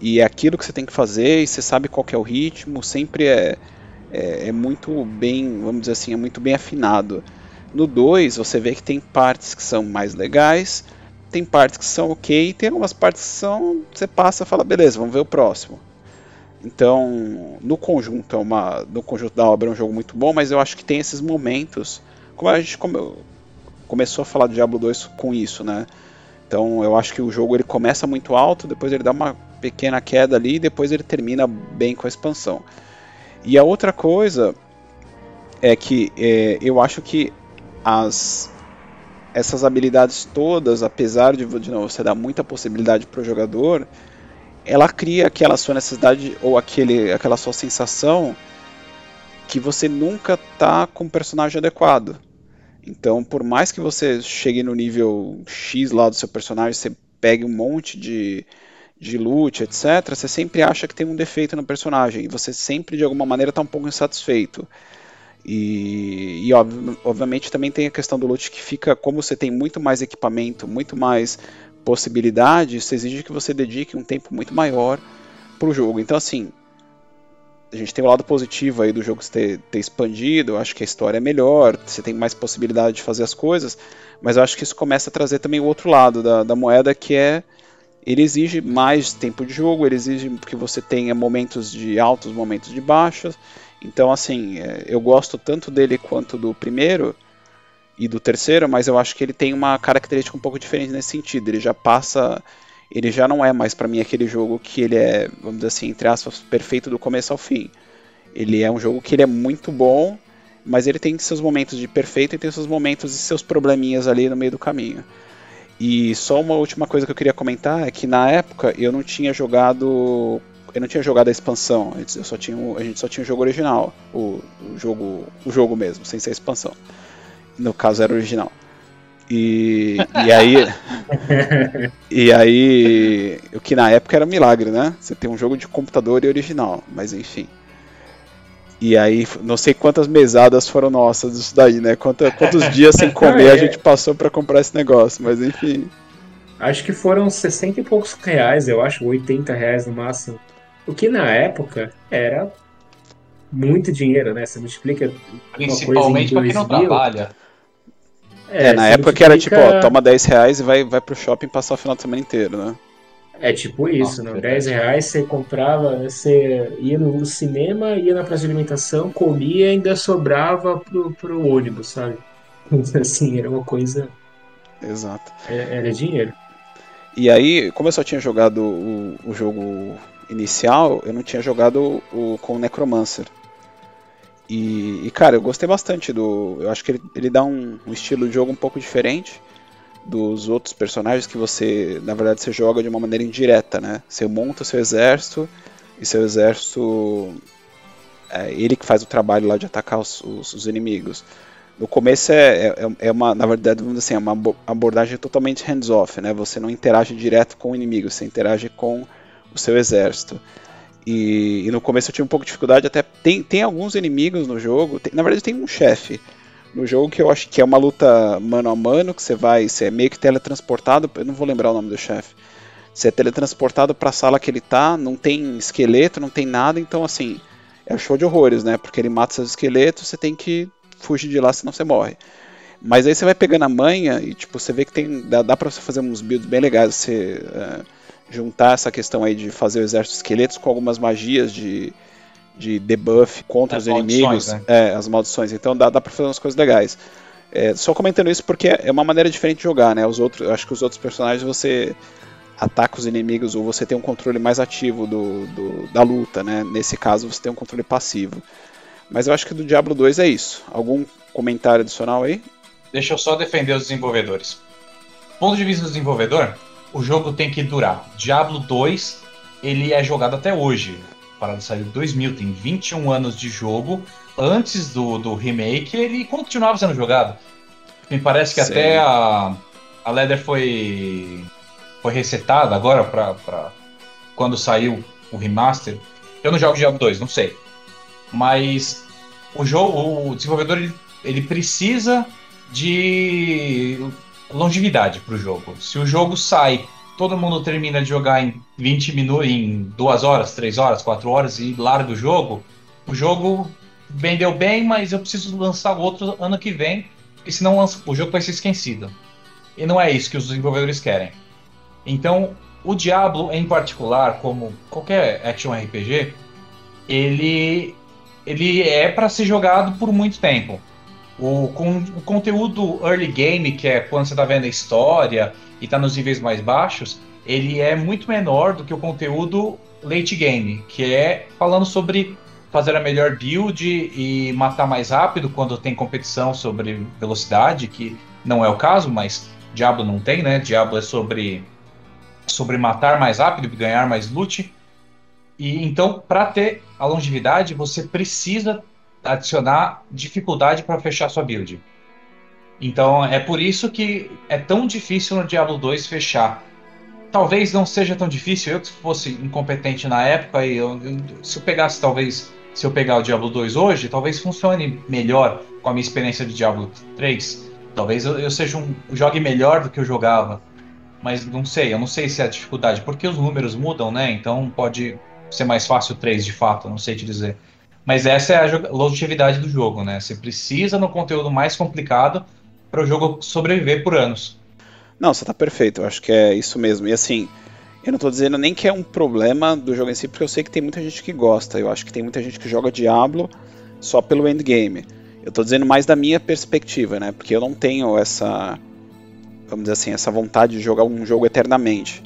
e é aquilo que você tem que fazer, e você sabe qual é o ritmo, sempre é, é, é, muito bem, vamos dizer assim, é muito bem afinado. No 2, você vê que tem partes que são mais legais, tem partes que são ok, tem algumas partes que são. Você passa e fala, beleza, vamos ver o próximo. Então, no conjunto, é uma, no conjunto da obra é um jogo muito bom, mas eu acho que tem esses momentos. Como a gente come, começou a falar do Diablo 2 com isso, né? Então, eu acho que o jogo ele começa muito alto, depois ele dá uma pequena queda ali, e depois ele termina bem com a expansão. E a outra coisa é que é, eu acho que as essas habilidades todas, apesar de, de novo, você dar muita possibilidade para o jogador, ela cria aquela sua necessidade ou aquele, aquela sua sensação que você nunca tá com o personagem adequado. Então, por mais que você chegue no nível X lá do seu personagem, você pegue um monte de, de loot, etc., você sempre acha que tem um defeito no personagem e você sempre de alguma maneira está um pouco insatisfeito. E, e obviamente também tem a questão do loot que fica, como você tem muito mais equipamento, muito mais possibilidade, isso exige que você dedique um tempo muito maior para o jogo. Então, assim, a gente tem o lado positivo aí do jogo ter, ter expandido, eu acho que a história é melhor, você tem mais possibilidade de fazer as coisas, mas eu acho que isso começa a trazer também o outro lado da, da moeda, que é ele exige mais tempo de jogo, ele exige que você tenha momentos de altos, momentos de baixos. Então, assim, é, eu gosto tanto dele quanto do primeiro, e do terceiro, mas eu acho que ele tem uma característica um pouco diferente nesse sentido. Ele já passa. Ele já não é mais para mim aquele jogo que ele é, vamos dizer assim, entre aspas, perfeito do começo ao fim. Ele é um jogo que ele é muito bom, mas ele tem seus momentos de perfeito e tem seus momentos e seus probleminhas ali no meio do caminho. E só uma última coisa que eu queria comentar é que na época eu não tinha jogado eu não tinha jogado a expansão, eu só tinha, a gente só tinha o jogo original, o, o jogo o jogo mesmo, sem ser a expansão. No caso era original. E, e aí. e aí. O que na época era um milagre, né? Você tem um jogo de computador e original, mas enfim. E aí, não sei quantas mesadas foram nossas disso daí, né? Quantos, quantos dias sem comer a gente passou para comprar esse negócio, mas enfim. Acho que foram 60 e poucos reais, eu acho, 80 reais no máximo. O que na época era muito dinheiro, né? Você multiplica. Principalmente para quem não trabalha. É, é na época que era tipo, ó, toma 10 reais e vai, vai pro shopping passar o final de semana inteiro, né? É tipo isso, Nossa, não? 10 reais você comprava, você ia no cinema, ia na praça de alimentação, comia e ainda sobrava pro, pro ônibus, sabe? Assim, era uma coisa. Exato. Era, é, era dinheiro. E aí, como eu só tinha jogado o, o jogo inicial, eu não tinha jogado o, com o Necromancer. E, e, cara, eu gostei bastante do. Eu acho que ele, ele dá um, um, estilo de jogo um pouco diferente dos outros personagens que você, na verdade, você joga de uma maneira indireta, né? Você monta o seu exército e seu exército. É ele que faz o trabalho lá de atacar os, os, os inimigos. No começo é, é, é, uma, na verdade, vamos assim, é uma abordagem totalmente hands-off, né? Você não interage direto com o inimigo, você interage com o seu exército. E, e, no começo eu tive um pouco de dificuldade, até tem, tem alguns inimigos no jogo, tem, na verdade tem um chefe no jogo que eu acho que é uma luta mano a mano, que você vai, você é meio que teletransportado, eu não vou lembrar o nome do chefe. Você é teletransportado para a sala que ele tá, não tem esqueleto, não tem nada, então assim, é show de horrores, né? Porque ele mata seus esqueletos, você tem que fugir de lá, senão você morre. Mas aí você vai pegando a manha e tipo, você vê que tem dá, dá para você fazer uns builds bem legais, você uh, juntar essa questão aí de fazer o exército de esqueletos com algumas magias de, de debuff contra as os inimigos, né? é, as maldições. Então dá, dá pra fazer umas coisas legais. É, só comentando isso porque é uma maneira diferente de jogar, né? Os outros, acho que os outros personagens você ataca os inimigos ou você tem um controle mais ativo do, do, da luta, né? Nesse caso você tem um controle passivo. Mas eu acho que do Diablo 2 é isso. Algum comentário adicional aí? Deixa eu só defender os desenvolvedores. Ponto de vista do desenvolvedor, o jogo tem que durar. Diablo 2, ele é jogado até hoje. Para sair em 2000, tem 21 anos de jogo. Antes do, do remake, ele continuava sendo jogado. Me parece que Sim. até a, a Leather foi, foi resetada agora para quando saiu o remaster. Eu não jogo Diablo 2, não sei. Mas o jogo, o desenvolvedor ele, ele precisa de longevidade para o jogo. Se o jogo sai, todo mundo termina de jogar em 20 minutos, em 2 horas, 3 horas, 4 horas e larga o jogo, o jogo vendeu bem, mas eu preciso lançar outro ano que vem, porque senão o jogo vai ser esquecido. E não é isso que os desenvolvedores querem. Então, o Diablo em particular, como qualquer action RPG, ele ele é para ser jogado por muito tempo. O, com, o conteúdo early game, que é quando você está vendo a história e está nos níveis mais baixos, ele é muito menor do que o conteúdo late game, que é falando sobre fazer a melhor build e matar mais rápido quando tem competição sobre velocidade, que não é o caso, mas Diablo não tem, né? Diablo é sobre sobre matar mais rápido e ganhar mais loot. E então, para ter a longevidade, você precisa adicionar dificuldade para fechar sua build. Então, é por isso que é tão difícil no Diablo 2 fechar. Talvez não seja tão difícil, eu que fosse incompetente na época, e eu, se eu pegasse talvez, se eu pegar o Diablo 2 hoje, talvez funcione melhor com a minha experiência de Diablo 3. Talvez eu, eu seja um jogue melhor do que eu jogava. Mas não sei, eu não sei se é a dificuldade, porque os números mudam, né? Então pode ser mais fácil 3 de fato, não sei te dizer. Mas essa é a longevidade do jogo, né? Você precisa no conteúdo mais complicado para o jogo sobreviver por anos. Não, você tá perfeito, eu acho que é isso mesmo. E assim, eu não tô dizendo nem que é um problema do jogo em si, porque eu sei que tem muita gente que gosta. Eu acho que tem muita gente que joga Diablo só pelo endgame. Eu tô dizendo mais da minha perspectiva, né? Porque eu não tenho essa, vamos dizer assim, essa vontade de jogar um jogo eternamente.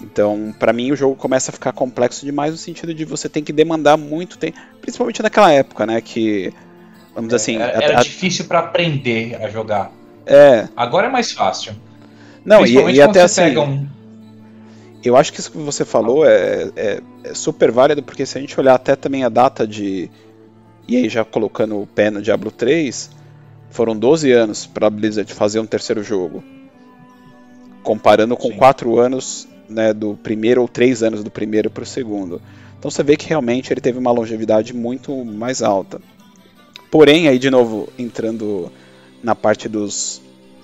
Então, para mim, o jogo começa a ficar complexo demais no sentido de você tem que demandar muito tempo, principalmente naquela época, né? Que, vamos dizer assim. Era, era a, difícil para aprender a jogar. É. Agora é mais fácil. Não, e, e até assim. Um... Eu acho que isso que você falou é, é, é, super válido, porque se a gente olhar até também a data de. E aí, já colocando o pé no Diablo 3, foram 12 anos para Blizzard fazer um terceiro jogo. Comparando com 4 anos né, do primeiro ou três anos do primeiro para o segundo. Então você vê que realmente ele teve uma longevidade muito mais alta. Porém, aí de novo entrando na parte dos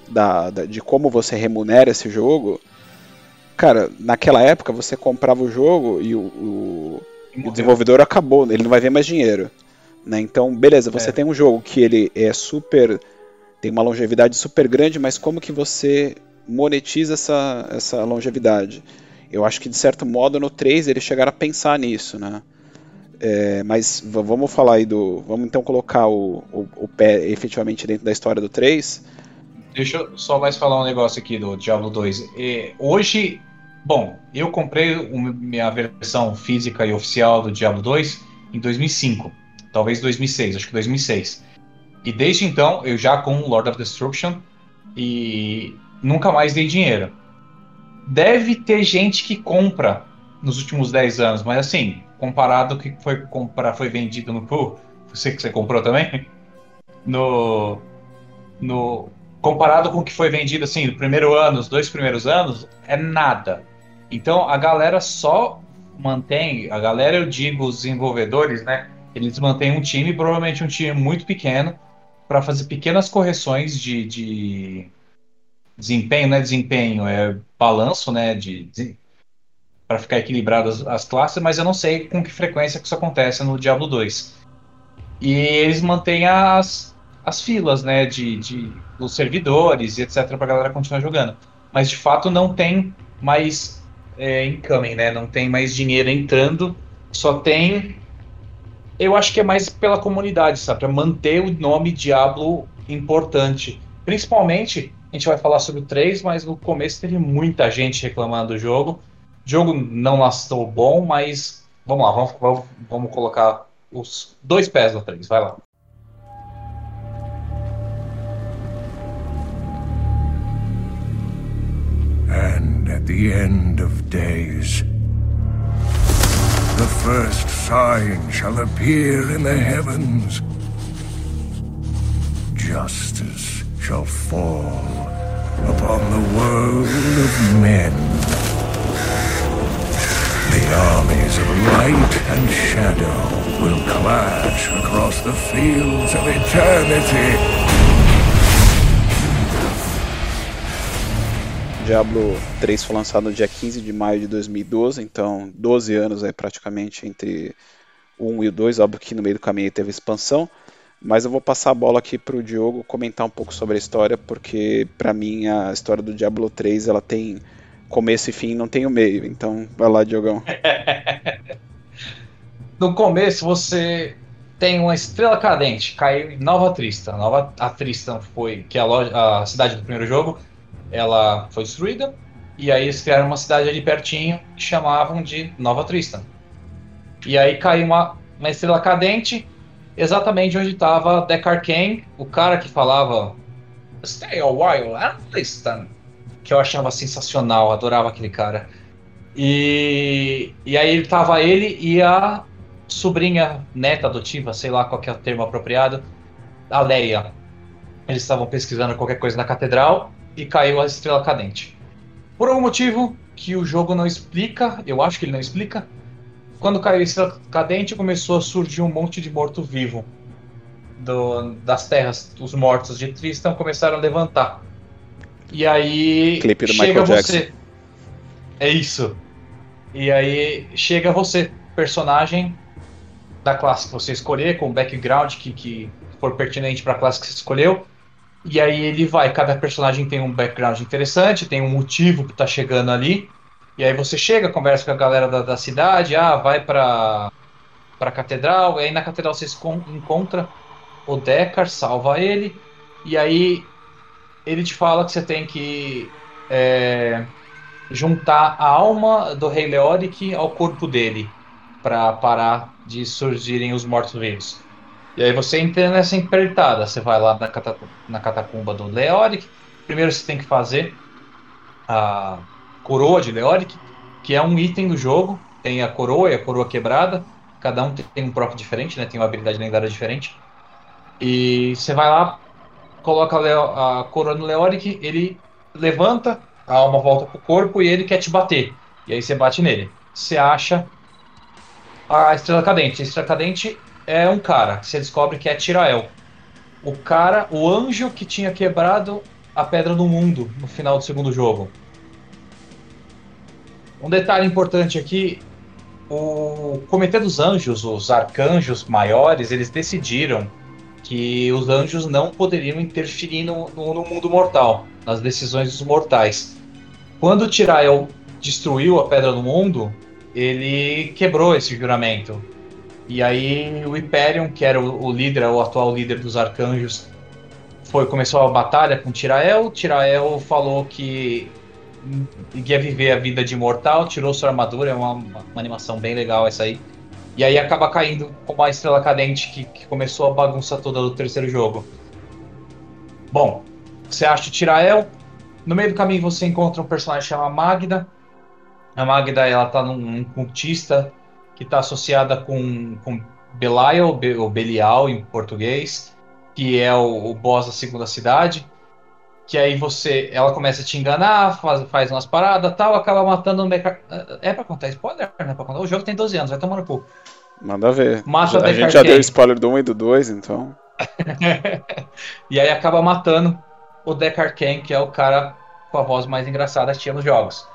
da, da, de como você remunera esse jogo, cara, naquela época você comprava o jogo e o, o, o desenvolvedor acabou, ele não vai ver mais dinheiro. Né? Então, beleza, você é. tem um jogo que ele é super. tem uma longevidade super grande, mas como que você monetiza essa, essa longevidade. Eu acho que de certo modo no 3 eles chegaram a pensar nisso, né? É, mas vamos falar aí do. Vamos então colocar o, o, o, pé efetivamente dentro da história do 3. Deixa eu só mais falar um negócio aqui do Diablo 2. É, hoje, bom, eu comprei minha versão física e oficial do Diablo 2 em 2005, talvez 2006, acho que 2006. E desde então eu já com Lord of Destruction e nunca mais dei dinheiro. Deve ter gente que compra nos últimos 10 anos, mas assim, comparado com o que foi comprar, foi vendido no pool, você que você comprou também? No no comparado com o que foi vendido assim, no primeiro ano, os dois primeiros anos, é nada. Então a galera só mantém, a galera eu digo os desenvolvedores, né? Eles mantêm um time, provavelmente um time muito pequeno, para fazer pequenas correções de, de desempenho, não é desempenho, é balanço, né, de, de para ficar equilibrado as, as, classes, mas eu não sei com que frequência que isso acontece no Diablo 2. E eles mantêm as, as filas, né, de, de dos servidores e etc para a galera continuar jogando. Mas de fato não tem mais é, incoming, né, não tem mais dinheiro entrando, só tem eu acho que é mais pela comunidade, sabe, para manter o nome Diablo importante, principalmente a gente vai falar sobre o 3, mas no começo teve muita gente reclamando do jogo. O jogo não lastou bom, mas vamos lá, vamos, vamos, vamos colocar os dois pés no 3, vai lá. And at the end of days, the first sign shall appear in the heavens. Justice shall fall upon the world of men. The armies of light and shadow will clash across the fields of eternity. Diablo 3 foi lançado no dia 15 de maio de 2012, então 12 anos aí praticamente entre o 1 e o 2, óbvio que no meio do caminho teve expansão, mas eu vou passar a bola aqui para o Diogo comentar um pouco sobre a história, porque para mim a história do Diablo 3 ela tem começo e fim, não tem o meio, então vai lá, Diogão. no começo você tem uma estrela cadente, caiu em Nova Tristan. Nova a foi que a, loja, a cidade do primeiro jogo, ela foi destruída e aí eles criaram uma cidade ali pertinho que chamavam de Nova Tristan. E aí caiu uma, uma estrela cadente exatamente onde estava Deckard Kane, o cara que falava Stay a while and listen, que eu achava sensacional, adorava aquele cara. E, e aí tava ele e a sobrinha, neta adotiva, sei lá qual é o termo apropriado, a Leia. Eles estavam pesquisando qualquer coisa na catedral e caiu a estrela cadente. Por algum motivo que o jogo não explica, eu acho que ele não explica, quando caiu estrela cadente começou a surgir um monte de morto-vivo das terras, os mortos de Tristan começaram a levantar. E aí Clipe do chega Michael você. Jackson. É isso. E aí chega você, personagem da classe que você escolher, com o background que, que for pertinente para a classe que você escolheu. E aí ele vai, cada personagem tem um background interessante, tem um motivo que tá chegando ali. E aí você chega, conversa com a galera da, da cidade, ah, vai pra, pra catedral, e aí na catedral você encontra o Deckard, salva ele, e aí ele te fala que você tem que é, juntar a alma do rei Leoric ao corpo dele para parar de surgirem os mortos-vivos. E aí você entra nessa empreitada, você vai lá na, catacumba, na catacumba do Leoric, primeiro você tem que fazer a coroa de Leoric, que é um item do jogo, tem a coroa e a coroa quebrada, cada um tem um próprio diferente, né? tem uma habilidade lendária diferente. E você vai lá, coloca a, a coroa no Leoric, ele levanta, a alma volta pro corpo e ele quer te bater. E aí você bate nele. Você acha a estrela cadente. A estrela cadente é um cara, você descobre que é Tirael. O cara, o anjo que tinha quebrado a pedra do mundo no final do segundo jogo. Um detalhe importante aqui, o Comitê dos Anjos, os arcanjos maiores, eles decidiram que os anjos não poderiam interferir no, no, mundo mortal, nas decisões dos mortais. Quando Tirael destruiu a Pedra do Mundo, ele quebrou esse juramento. E aí o Hyperion, que era o, o líder, o atual líder dos arcanjos, foi começou a batalha com Tirael. Tirael falou que ia viver a vida de imortal, tirou sua armadura, é uma, uma, animação bem legal essa aí. E aí acaba caindo com uma estrela cadente que, que começou a bagunça toda do terceiro jogo. Bom, você acha o Tirael. No meio do caminho você encontra um personagem chamado Magda. A Magda ela tá num, num cultista que está associada com, com Belial, ou Belial em português, que é o, o boss da segunda cidade que aí você, ela começa a te enganar, faz, faz umas paradas tal, acaba matando um meca... É pra contar spoiler? Não é pra contar? O jogo tem 12 anos, vai tomar no cu. Manda ver. Mata a gente já deu spoiler do 1 e do 2, então. e aí acaba matando o Deckard Kane, que é o cara com a voz mais engraçada que tinha nos jogos.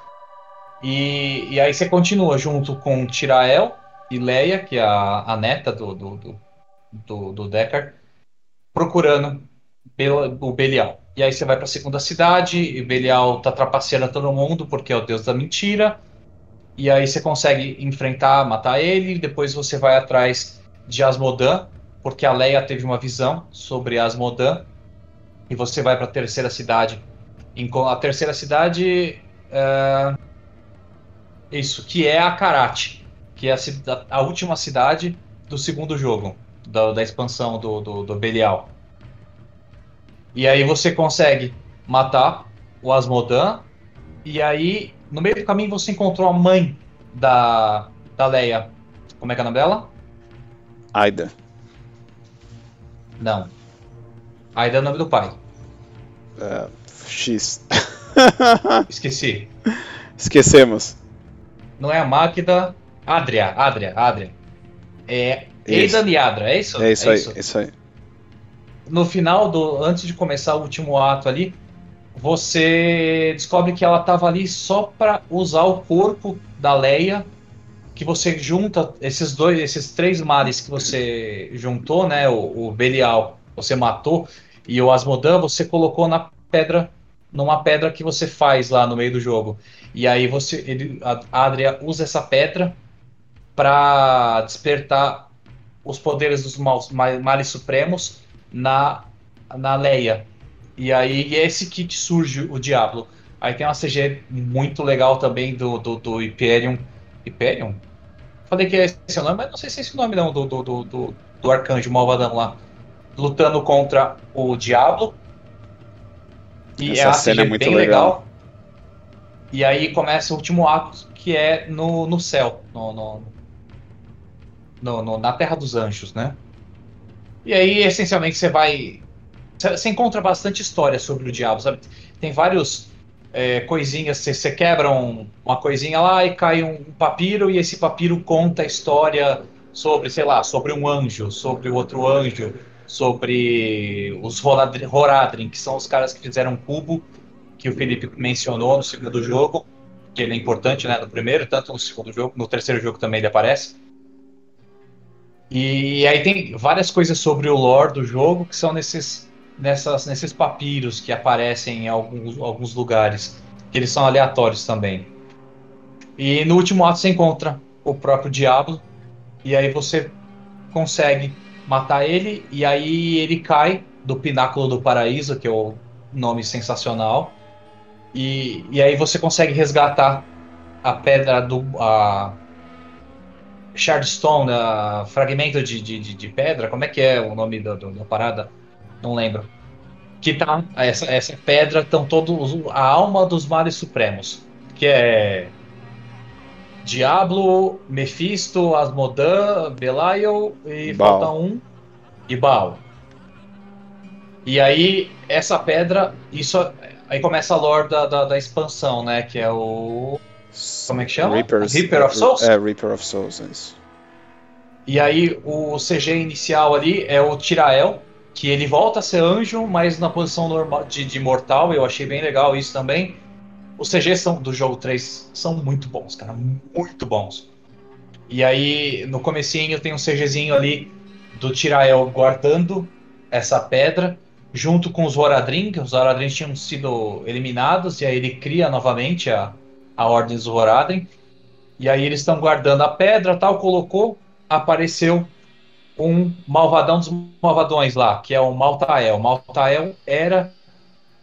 E, e aí você continua junto com Tirael e Leia, que é a, a neta do, do, do, do, do Deckard, procurando o Belial. E aí você vai para a segunda cidade, e Belial tá trapaceando todo mundo porque é o deus da mentira. E aí você consegue enfrentar, matar ele, depois você vai atrás de Asmodan, porque a Leia teve uma visão sobre Asmodan. E você vai para a terceira cidade. A terceira cidade. É... Isso, que é a Karate, que é a, a última cidade do segundo jogo, da, da expansão do, do, do Belial. E aí você consegue matar o Asmodan. E aí, no meio do caminho, você encontrou a mãe da, da Leia. Como é que é o nome dela? Aida. Não. Aida é o nome do pai. Uh, X. Esqueci. Esquecemos. Não é a Magda. Adria, Adria, Adria. É Aidan e Adra, é isso? É isso é aí, isso. isso aí no final do. Antes de começar o último ato ali, você descobre que ela estava ali só para usar o corpo da Leia, que você junta esses dois, esses três males que você juntou, né? O, o Belial você matou e o Asmodan você colocou na pedra, numa pedra que você faz lá no meio do jogo. E aí você, ele, a Adria usa essa pedra para despertar os poderes dos males supremos na na Leia. E aí é esse que surge o Diablo. Aí tem uma CG muito legal também do, do, do Hyperion. Hyperion? Falei que é esse o nome, mas não sei se é esse o nome não, do, do, do, do, do arcanjo malvadão lá. Lutando contra o Diablo. E Essa é cena é muito legal. legal. E aí começa o último ato, que é no, no céu, no, no, no, no na Terra dos Anjos, né? E aí, essencialmente, você vai você encontra bastante história sobre o diabo, sabe? Tem vários é, coisinhas, você quebra um, uma coisinha lá e cai um papiro, e esse papiro conta a história sobre, sei lá, sobre um anjo, sobre outro anjo, sobre os Horadrim, que são os caras que fizeram um cubo, que o Felipe mencionou no segundo jogo, que ele é importante, né, no primeiro, tanto no segundo jogo, no terceiro jogo também ele aparece. E aí tem várias coisas sobre o lore do jogo que são nesses nessas, nesses papiros que aparecem em alguns, alguns lugares, que eles são aleatórios também. E no último ato você encontra o próprio Diablo, e aí você consegue matar ele, e aí ele cai do pináculo do paraíso, que é o nome sensacional, e, e aí você consegue resgatar a pedra do. A, Shardstone, fragmento de, de, de, pedra, como é que é o nome da, da parada? não lembro. Que tá. Essa, essa pedra estão todos. A alma dos males supremos. Que é. Diablo, Mephisto, Asmodan, Belial e Baal. falta um. E Baal. E aí, essa pedra. Isso. Aí começa a lore da, da, da expansão, né? Que é o. Como é que chama? Reapers, Reaper of Souls? É, Reaper of Souls, é isso. E aí, o CG inicial ali é o Tirael, que ele volta a ser anjo, mas na posição normal de, de mortal. Eu achei bem legal isso também. Os CGs são, do jogo 3 são muito bons, cara, muito bons. E aí, no comecinho tem um CGzinho ali do Tirael guardando essa pedra, junto com os Horadrim, que os Horadrim tinham sido eliminados, e aí ele cria novamente a, a Ordem Horadrim. E aí eles estão guardando a pedra, tal, colocou, apareceu um malvadão dos malvadões lá, que é o Maltael. Maltael era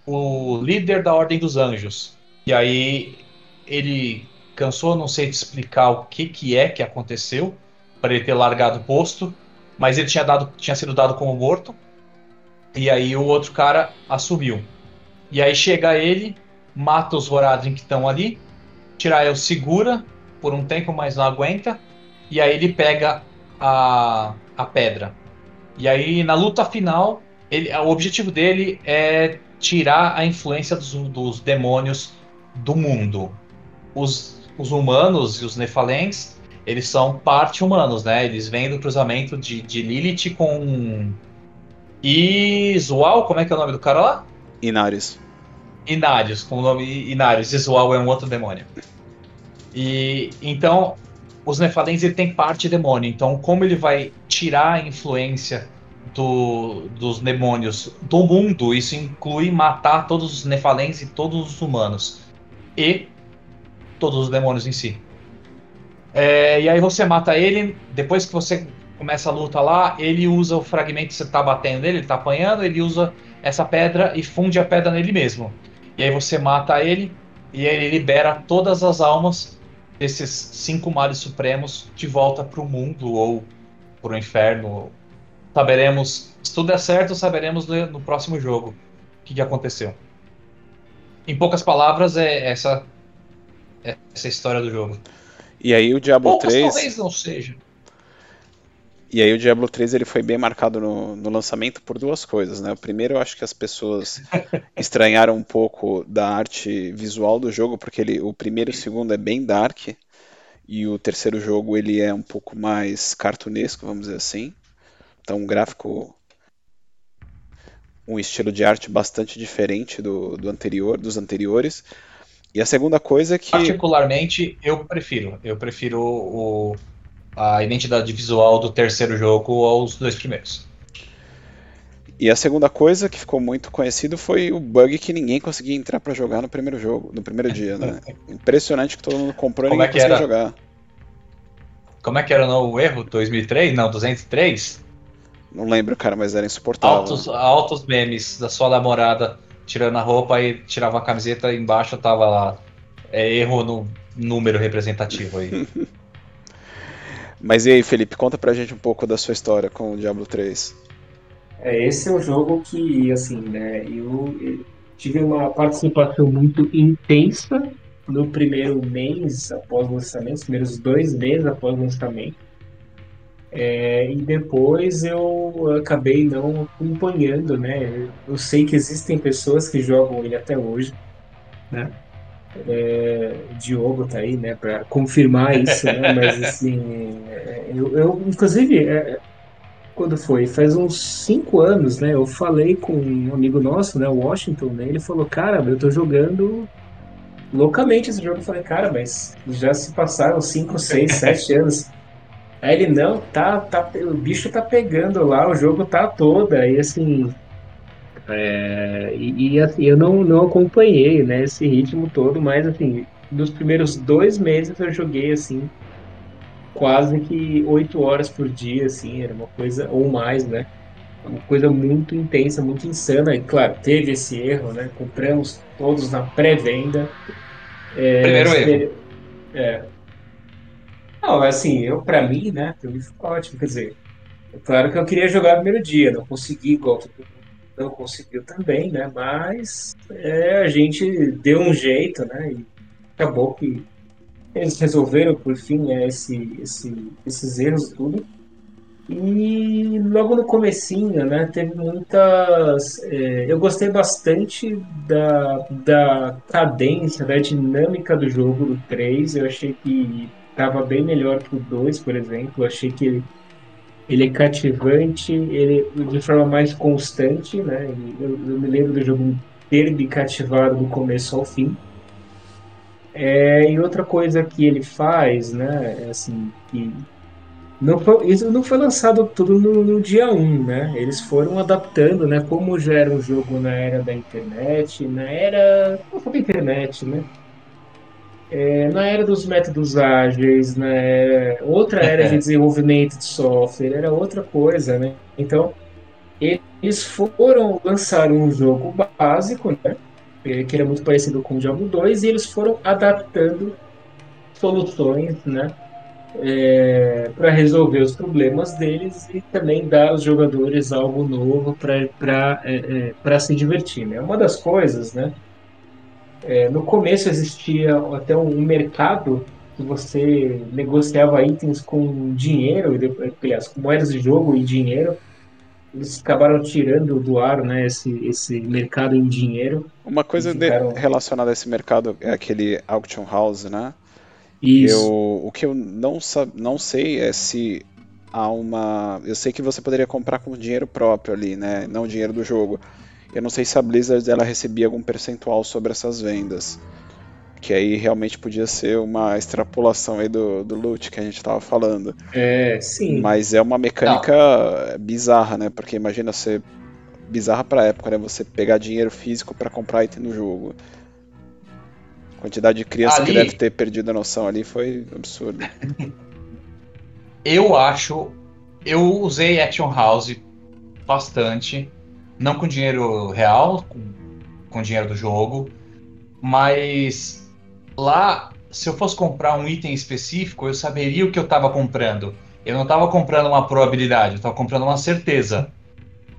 o líder da Ordem dos Anjos. E aí ele cansou, não sei te explicar o que, que é que aconteceu para ele ter largado o posto, mas ele tinha, dado, tinha sido dado como morto. E aí o outro cara assumiu. E aí chega ele, mata os Voradrin que estão ali, Tirael segura por um tempo, mas não aguenta. E aí ele pega a, a pedra. E aí, na luta final, ele, o objetivo dele é tirar a influência dos, dos demônios do mundo. Os, os humanos e os Nefalens, eles são parte humanos, né? Eles vêm do cruzamento de, de Lilith com Isual, como é que é o nome do cara lá? Inarius. Inarius, com o nome Inarius. Isual é um outro demônio. E então os Nefalens ele tem parte demônio, então como ele vai tirar a influência do, dos demônios do mundo, isso inclui matar todos os Nefalens e todos os humanos e todos os demônios em si. É, e aí você mata ele, depois que você começa a luta lá, ele usa o fragmento que você está batendo nele, ele está apanhando, ele usa essa pedra e funde a pedra nele mesmo. E aí você mata ele e ele libera todas as almas esses cinco males supremos de volta para o mundo ou para o inferno. Saberemos, se tudo der certo, saberemos no próximo jogo o que, que aconteceu. Em poucas palavras, é essa, é essa história do jogo. E aí o Diablo Poucas 3. Talvez não seja. E aí o Diablo 3 ele foi bem marcado no, no, lançamento por duas coisas, né? O primeiro eu acho que as pessoas estranharam um pouco da arte visual do jogo, porque ele, o primeiro e o segundo é bem dark, e o terceiro jogo ele é um pouco mais cartunesco, vamos dizer assim. Então um gráfico um estilo de arte bastante diferente do, do anterior, dos anteriores. E a segunda coisa é que. Particularmente, eu prefiro. Eu prefiro o, a identidade visual do terceiro jogo aos dois primeiros. E a segunda coisa que ficou muito conhecido foi o bug que ninguém conseguia entrar para jogar no primeiro jogo, no primeiro dia, né? Impressionante que todo mundo comprou e ninguém é conseguia jogar. Como é que era o erro? 2003? Não, 203? Não lembro, cara, mas era insuportável. Altos, altos memes da sua namorada tirando a roupa e tirava a camiseta e embaixo tava lá. É erro no número representativo aí. mas e aí, Felipe, conta pra gente um pouco da sua história com o Diablo 3. É, esse é um jogo que, assim, né, eu tive uma participação muito intensa no primeiro mês após o lançamento, os primeiros dois meses após o lançamento. É, e depois eu acabei não acompanhando, né? Eu sei que existem pessoas que jogam ele até hoje, né? É, Diogo tá aí, né, para confirmar isso, né? Mas assim, é, eu, eu inclusive é, quando foi? Faz uns cinco anos, né? Eu falei com um amigo nosso, né, o Washington, né? Ele falou, cara, eu tô jogando loucamente esse jogo. Eu falei, cara, mas já se passaram cinco, seis, sete anos. Aí ele, não, tá, tá, o bicho tá pegando lá, o jogo tá todo. Aí assim. É, e, e assim, eu não, não acompanhei né, esse ritmo todo, mas assim, nos primeiros dois meses eu joguei assim, quase que oito horas por dia, assim, era uma coisa, ou mais, né? Uma coisa muito intensa, muito insana. E claro, teve esse erro, né? Compramos todos na pré-venda. É, Primeiro erro. É, não, assim, eu para mim, né, pra mim ficou ótimo. Quer dizer, é claro que eu queria jogar no primeiro dia, não consegui igual todo não conseguiu também, né? Mas é, a gente deu um jeito, né? E acabou que eles resolveram, por fim, é, esse, esse, esses erros tudo. E logo no comecinho, né, teve muitas... É, eu gostei bastante da, da cadência, da dinâmica do jogo do 3. Eu achei que estava bem melhor que o 2, por exemplo. Eu achei que ele, é cativante, ele de forma mais constante, né? Eu, eu me lembro do jogo ter me cativado do começo ao fim. É, e outra coisa que ele faz, né, é assim, que não foi, isso não foi lançado tudo no, no, dia 1, né? Eles foram adaptando, né? Como já era um jogo na era da internet, na era. Não foi da internet, né? É, na era dos métodos ágeis, né? outra era de desenvolvimento de software, era outra coisa, né? Então, eles foram lançar um jogo básico, né? Que era muito parecido com o Diablo 2, e eles foram adaptando soluções, né? É, para resolver os problemas deles e também dar aos jogadores algo novo para é, é, se divertir. Né? Uma das coisas, né? É, no começo existia até um mercado que você negociava itens com dinheiro, aliás, com moedas de jogo e dinheiro. Eles acabaram tirando do ar né, esse, esse mercado em dinheiro. Uma coisa ficaram... relacionada a esse mercado é aquele auction house, né? Isso. Eu, o que eu não, não sei é se há uma. Eu sei que você poderia comprar com dinheiro próprio ali, né? Não dinheiro do jogo. Eu não sei se a Blizzard ela recebia algum percentual sobre essas vendas. Que aí realmente podia ser uma extrapolação aí do, do loot que a gente estava falando. É, sim. Mas é uma mecânica não. bizarra, né? Porque imagina você. Bizarra pra época, né? Você pegar dinheiro físico para comprar item no jogo. A quantidade de criança ali... que deve ter perdido a noção ali foi absurda. eu acho. Eu usei Action House bastante não com dinheiro real, com, com dinheiro do jogo, mas lá, se eu fosse comprar um item específico, eu saberia o que eu estava comprando. Eu não estava comprando uma probabilidade, eu estava comprando uma certeza.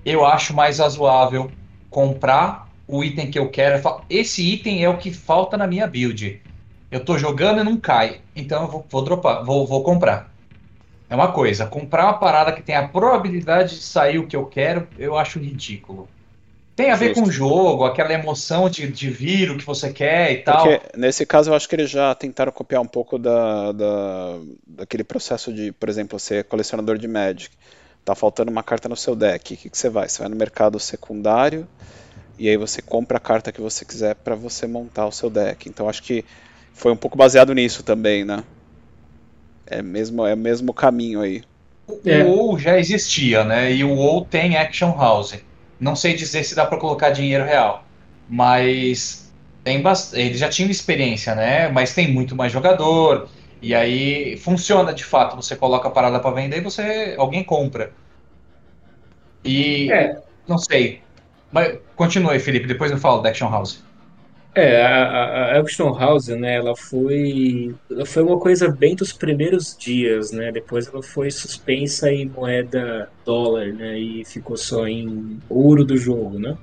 Eu acho mais razoável comprar o item que eu quero. Esse item é o que falta na minha build. Eu estou jogando e não cai, então eu vou, vou dropar, vou, vou comprar. É uma coisa, comprar uma parada que tem a probabilidade de sair o que eu quero, eu acho ridículo. Tem a ver Justo. com o jogo, aquela emoção de, de vir o que você quer e tal. Porque nesse caso eu acho que eles já tentaram copiar um pouco da, da, daquele processo de, por exemplo, ser colecionador de Magic. tá faltando uma carta no seu deck. O que, que você vai? Você vai no mercado secundário e aí você compra a carta que você quiser para você montar o seu deck. Então acho que foi um pouco baseado nisso também, né? É mesmo é o mesmo caminho aí. É. O WoW já existia, né? E o WoW tem Action House. Não sei dizer se dá para colocar dinheiro real, mas tem bast... eles já tinham experiência, né? Mas tem muito mais jogador. E aí funciona de fato. Você coloca a parada para vender e você alguém compra. E é. não sei. Mas continue, Felipe. Depois eu falo da Action House. É, a, a Action House, né, ela foi, ela foi uma coisa bem dos primeiros dias, né, depois ela foi suspensa em moeda dólar, né, e ficou só em ouro do jogo, né.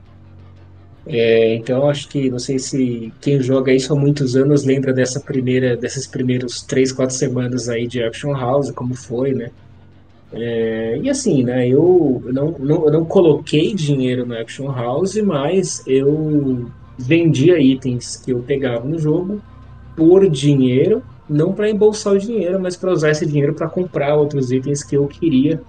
É, então acho que, não sei se quem joga isso há muitos anos lembra dessa primeira, desses primeiros três, quatro semanas aí de Action House, como foi, né. É, e assim, né, eu não, não, não coloquei dinheiro no Action House, mas eu vendia itens que eu pegava no jogo por dinheiro, não para embolsar o dinheiro, mas para usar esse dinheiro para comprar outros itens que eu queria.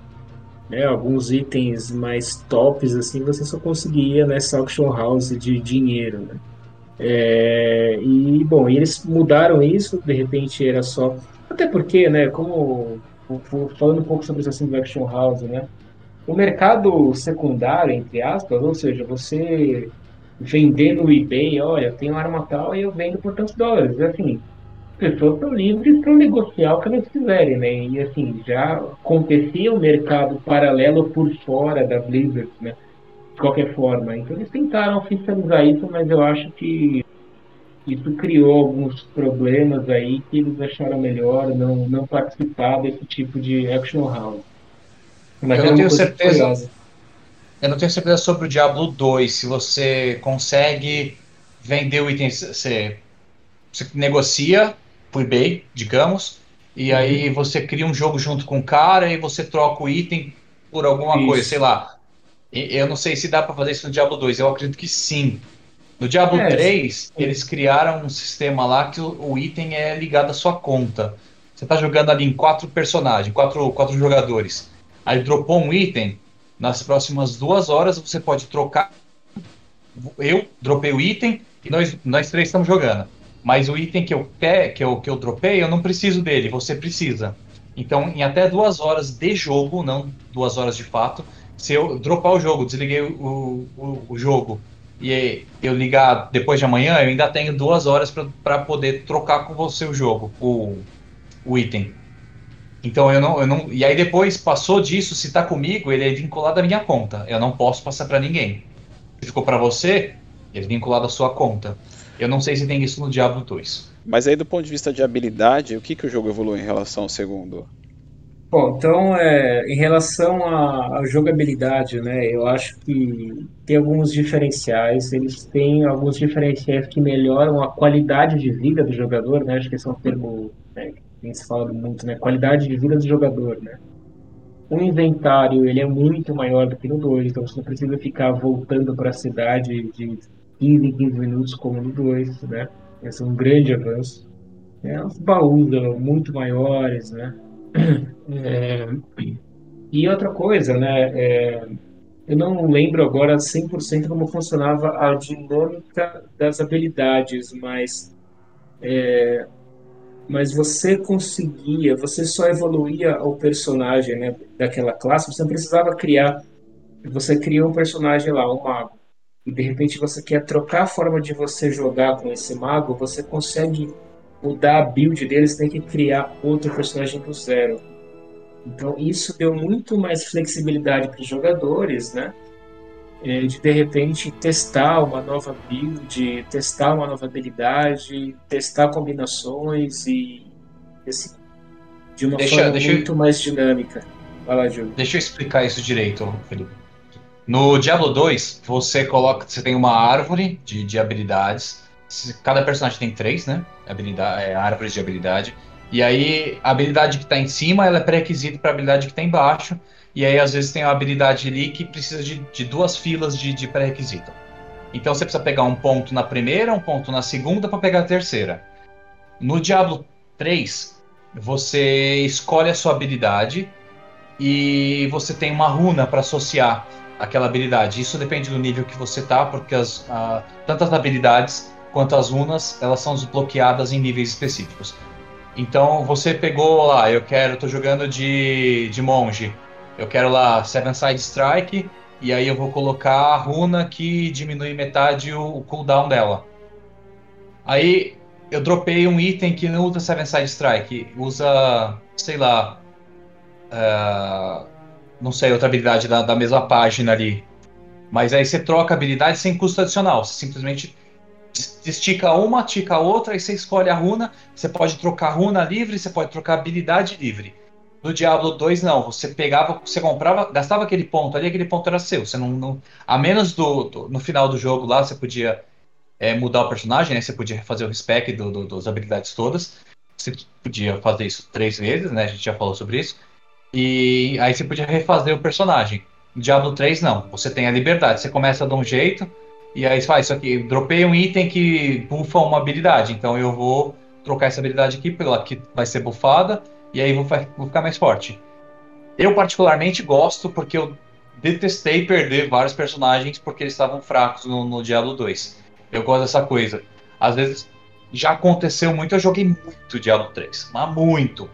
Né? Alguns itens mais tops assim você só conseguia nessa auction house de dinheiro. Né? É, e bom, eles mudaram isso, de repente era só. Até porque, né, como falando um pouco sobre isso assim do Action House, né? O mercado secundário, entre aspas, ou seja, você vender no eBay, olha, tem uma arma tal e eu vendo por tantos dólares. Assim, as pessoas estão livres para negociar o que elas quiserem, né? E assim, já acontecia um mercado paralelo por fora da Blizzard, né? De qualquer forma. Então eles tentaram oficializar isso, mas eu acho que isso criou alguns problemas aí que eles acharam melhor não, não participar desse tipo de action round. Mas eu tenho certeza. Curiosa. Eu não tenho certeza sobre o Diablo 2, se você consegue vender o item. Você, você negocia por eBay, digamos, e uhum. aí você cria um jogo junto com o cara e você troca o item por alguma isso. coisa, sei lá. Eu não sei se dá para fazer isso no Diablo 2, eu acredito que sim. No Diablo é, 3, sim. eles criaram um sistema lá que o, o, item é ligado à sua conta. Você está jogando ali em quatro personagens, quatro, quatro jogadores. Aí dropou um item, nas próximas duas horas você pode trocar. Eu dropei o item e nós, nós três estamos jogando. Mas o item que eu, que, eu, que eu dropei, eu não preciso dele, você precisa. Então, em até duas horas de jogo, não duas horas de fato, se eu dropar o jogo, desliguei o, o, o jogo e eu ligar depois de amanhã, eu ainda tenho duas horas para poder trocar com você o jogo, o, o item. Então eu não, eu não. E aí depois passou disso, se tá comigo, ele é vinculado à minha conta. Eu não posso passar para ninguém. Se ficou para você, ele é vinculado à sua conta. Eu não sei se tem isso no Diablo 2. Mas aí do ponto de vista de habilidade, o que, que o jogo evolui em relação ao segundo? Bom, então é, em relação à, à jogabilidade, né, eu acho que tem alguns diferenciais, eles têm alguns diferenciais que melhoram a qualidade de vida do jogador, né, acho que esse é um termo né, tem se falado muito, né? Qualidade de vida do jogador, né? O inventário, ele é muito maior do que no 2, então você não precisa ficar voltando para a cidade de 15 em 15 minutos como no 2, né? Esse é um grande avanço. É, os baús muito maiores, né? É, e outra coisa, né? É, eu não lembro agora 100% como funcionava a dinâmica das habilidades, mas é, mas você conseguia, você só evoluía o personagem né, daquela classe, você não precisava criar. Você criou um personagem lá, um mago, e de repente você quer trocar a forma de você jogar com esse mago, você consegue mudar a build dele, você tem que criar outro personagem do zero. Então isso deu muito mais flexibilidade para os jogadores, né? É, de de repente testar uma nova build, testar uma nova habilidade, testar combinações e assim, de uma deixa, forma deixa muito eu... mais dinâmica. Vai lá, Diogo. Deixa eu explicar isso direito, Felipe. No Diablo 2, você coloca, você tem uma árvore de, de habilidades. Cada personagem tem três, né? Habilidade, é, árvores de habilidade. E aí, a habilidade que está em cima, ela é pré-requisito para a habilidade que está embaixo. E aí, às vezes, tem uma habilidade ali que precisa de, de duas filas de, de pré-requisito. Então, você precisa pegar um ponto na primeira, um ponto na segunda para pegar a terceira. No Diablo 3, você escolhe a sua habilidade e você tem uma runa para associar aquela habilidade. Isso depende do nível que você tá, porque as, a, habilidades quanto as runas, elas são desbloqueadas em níveis específicos. Então você pegou lá, eu quero, tô jogando de, de monge, eu quero lá Seven Side Strike, e aí eu vou colocar a runa que diminui metade o, o cooldown dela. Aí eu dropei um item que não usa Seven Side Strike, usa, sei lá, uh, não sei, outra habilidade da, da mesma página ali. Mas aí você troca habilidade sem custo adicional. Você simplesmente estica uma, estica a outra, e você escolhe a runa. Você pode trocar runa livre, você pode trocar habilidade livre. No Diablo 2, não. Você pegava, você comprava, gastava aquele ponto ali, aquele ponto era seu. Você não. não a menos do, do, no final do jogo lá, você podia é, mudar o personagem, né? Você podia fazer o respec do, do, das habilidades todas. Você podia fazer isso três vezes, né? A gente já falou sobre isso. E aí você podia refazer o personagem. No Diablo 3, não. Você tem a liberdade. Você começa de um jeito, e aí você faz isso aqui. Dropei um item que buffa uma habilidade. Então eu vou trocar essa habilidade aqui pela que vai ser buffada, e aí vou, vou ficar mais forte. Eu particularmente gosto porque eu detestei perder vários personagens porque eles estavam fracos no, no Diablo 2. Eu gosto dessa coisa. Às vezes já aconteceu muito, eu joguei muito Diablo 3, mas muito.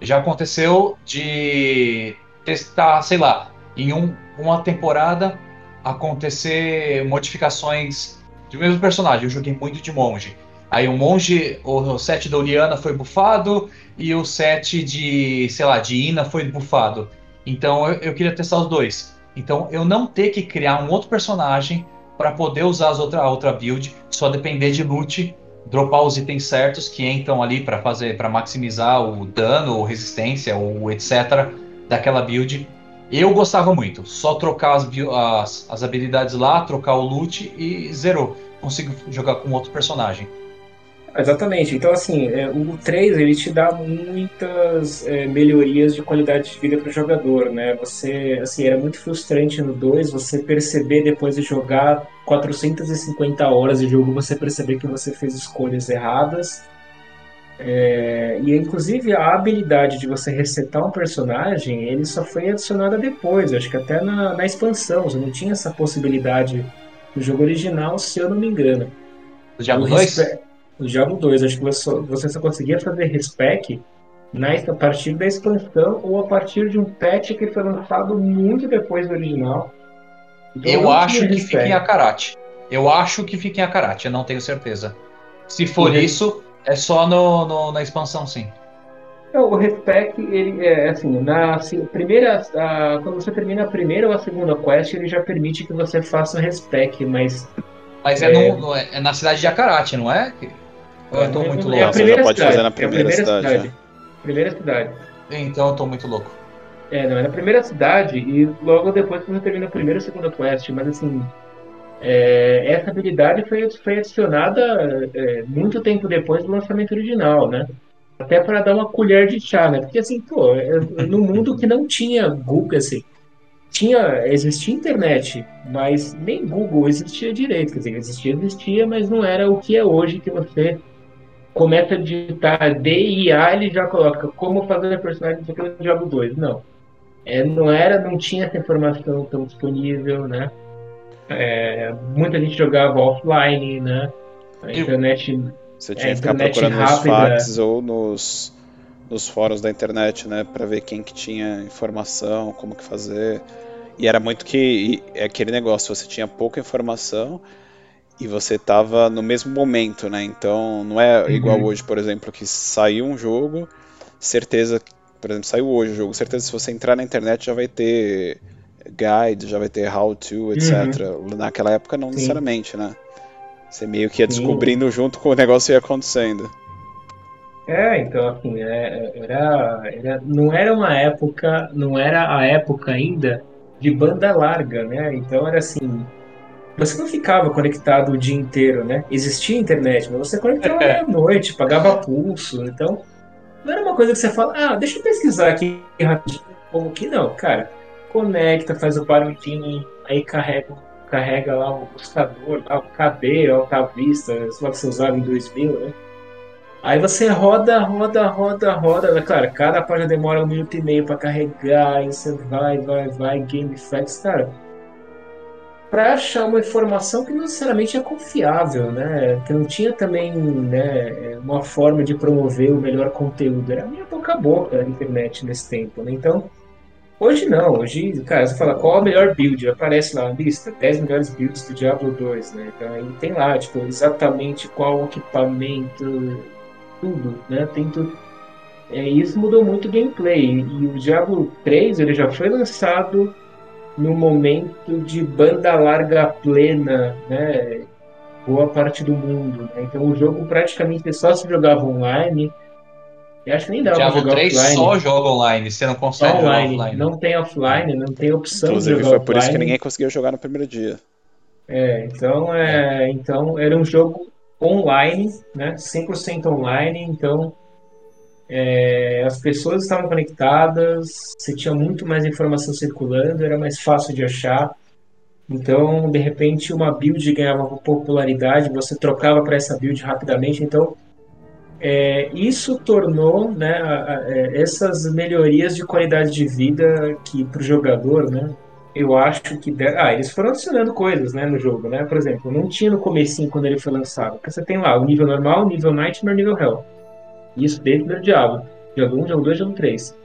Já aconteceu de testar, sei lá, em um, uma temporada acontecer modificações do mesmo personagem. Eu joguei muito de monge. Aí o monge, o set da Oliana foi bufado e o set de, sei lá, de Ina foi bufado. Então eu, eu queria testar os dois. Então eu não ter que criar um outro personagem para poder usar as outra, a outra build, só depender de loot dropar os itens certos que entram ali para fazer para maximizar o dano ou resistência ou etc daquela build. Eu gostava muito, só trocar as, as, as habilidades lá, trocar o loot e zerou. Consigo jogar com outro personagem. Exatamente. Então, assim, é, o 3 ele te dá muitas é, melhorias de qualidade de vida para o jogador, né? Você, assim, era muito frustrante no 2 você perceber depois de jogar 450 horas de jogo, você perceber que você fez escolhas erradas. É, e inclusive a habilidade de você resetar um personagem, ele só foi adicionada depois, acho que até na, na expansão, você não tinha essa possibilidade no jogo original, se eu não me engano. O Diablo 2? No Diablo 2, acho que você só, você só conseguia fazer respec na, a partir da expansão ou a partir de um patch que foi lançado muito depois do original. Então, eu acho que fica em Akarate. Eu acho que fica em Akarate, eu não tenho certeza. Se for isso, é só no, no, na expansão, sim. Então, o respec, ele é assim, na assim, primeira, a, quando você termina a primeira ou a segunda quest, ele já permite que você faça o respec, mas... Mas é, é, no, é na cidade de Akarate, não é? Eu tô muito louco. É a primeira Você pode cidade, fazer na primeira, é primeira cidade. cidade. Primeira cidade. Então eu tô muito louco. É, não, é na primeira cidade e logo depois você termina a primeira e segunda quest, mas assim. É, essa habilidade foi, foi adicionada é, muito tempo depois do lançamento original, né? Até para dar uma colher de chá, né? Porque assim, pô, é, no mundo que não tinha Google, assim, tinha, existia internet, mas nem Google existia direito. Quer dizer, existia, existia, mas não era o que é hoje que você começa a digitar D e A, ele já coloca como fazer personagem do Diablo 2. Não. É, não era, não tinha essa informação tão disponível, né? É, muita gente jogava offline, né? A internet. Você tinha é, que ficar procurando rápida. nos fax ou nos, nos fóruns da internet, né? Para ver quem que tinha informação, como que fazer. E era muito que. É aquele negócio, você tinha pouca informação e você tava no mesmo momento, né? Então não é igual uhum. hoje, por exemplo, que saiu um jogo, certeza, por exemplo, saiu hoje o jogo, certeza se você entrar na internet já vai ter guide, já vai ter how to, etc. Uhum. Naquela época não Sim. necessariamente, né? Você meio que ia descobrindo Sim. junto com o negócio ia acontecendo. É, então assim, é, era, era, não era uma época, não era a época ainda de banda larga, né? Então era assim, você não ficava conectado o dia inteiro, né? Existia internet, mas você conectava à noite, pagava pulso, então não era uma coisa que você fala, ah, deixa eu pesquisar aqui rapidinho, como que não, cara. Conecta, faz o barulhinho, aí carrega, carrega lá o buscador, lá, o KB, Alta Vista, só que você usava em 2000, né? Aí você roda, roda, roda, roda. Claro, cada página demora um minuto e meio para carregar, e você vai, vai, vai, game facts, cara. Para achar uma informação que não necessariamente é confiável, né? Que não tinha também né, uma forma de promover o melhor conteúdo. Era minha boca a boca na internet nesse tempo, né? Então, hoje não. Hoje, cara, você fala qual a melhor build, aparece lá, lista 10 melhores builds do Diablo 2, né? Então aí tem lá, tipo, exatamente qual equipamento, tudo, né? Tem tudo. É, isso mudou muito o gameplay. E o Diablo 3 ele já foi lançado no momento de banda larga plena, né? Boa parte do mundo. Né? Então o jogo praticamente só se jogava online. Eu acho que nem dá Diablo jogar 3 offline. só joga online, você não consegue online. offline. Não tem offline, não tem opção Inclusive, de jogar foi por isso que ninguém conseguiu jogar no primeiro dia. É, então, é, então era um jogo online, né? 100% online, então é, as pessoas estavam conectadas, você tinha muito mais informação circulando, era mais fácil de achar. Então, de repente, uma build ganhava popularidade, você trocava para essa build rapidamente. Então, é, isso tornou né, a, a, é, essas melhorias de qualidade de vida que para o jogador, né, eu acho que der... ah, eles foram adicionando coisas, né, no jogo, né? Por exemplo, não tinha no comecinho quando ele foi lançado. Porque você tem lá o nível normal, nível Nightmare, nível Hell. Isso desde o Diablo. Diablo 1, Diablo 2, Diablo 3.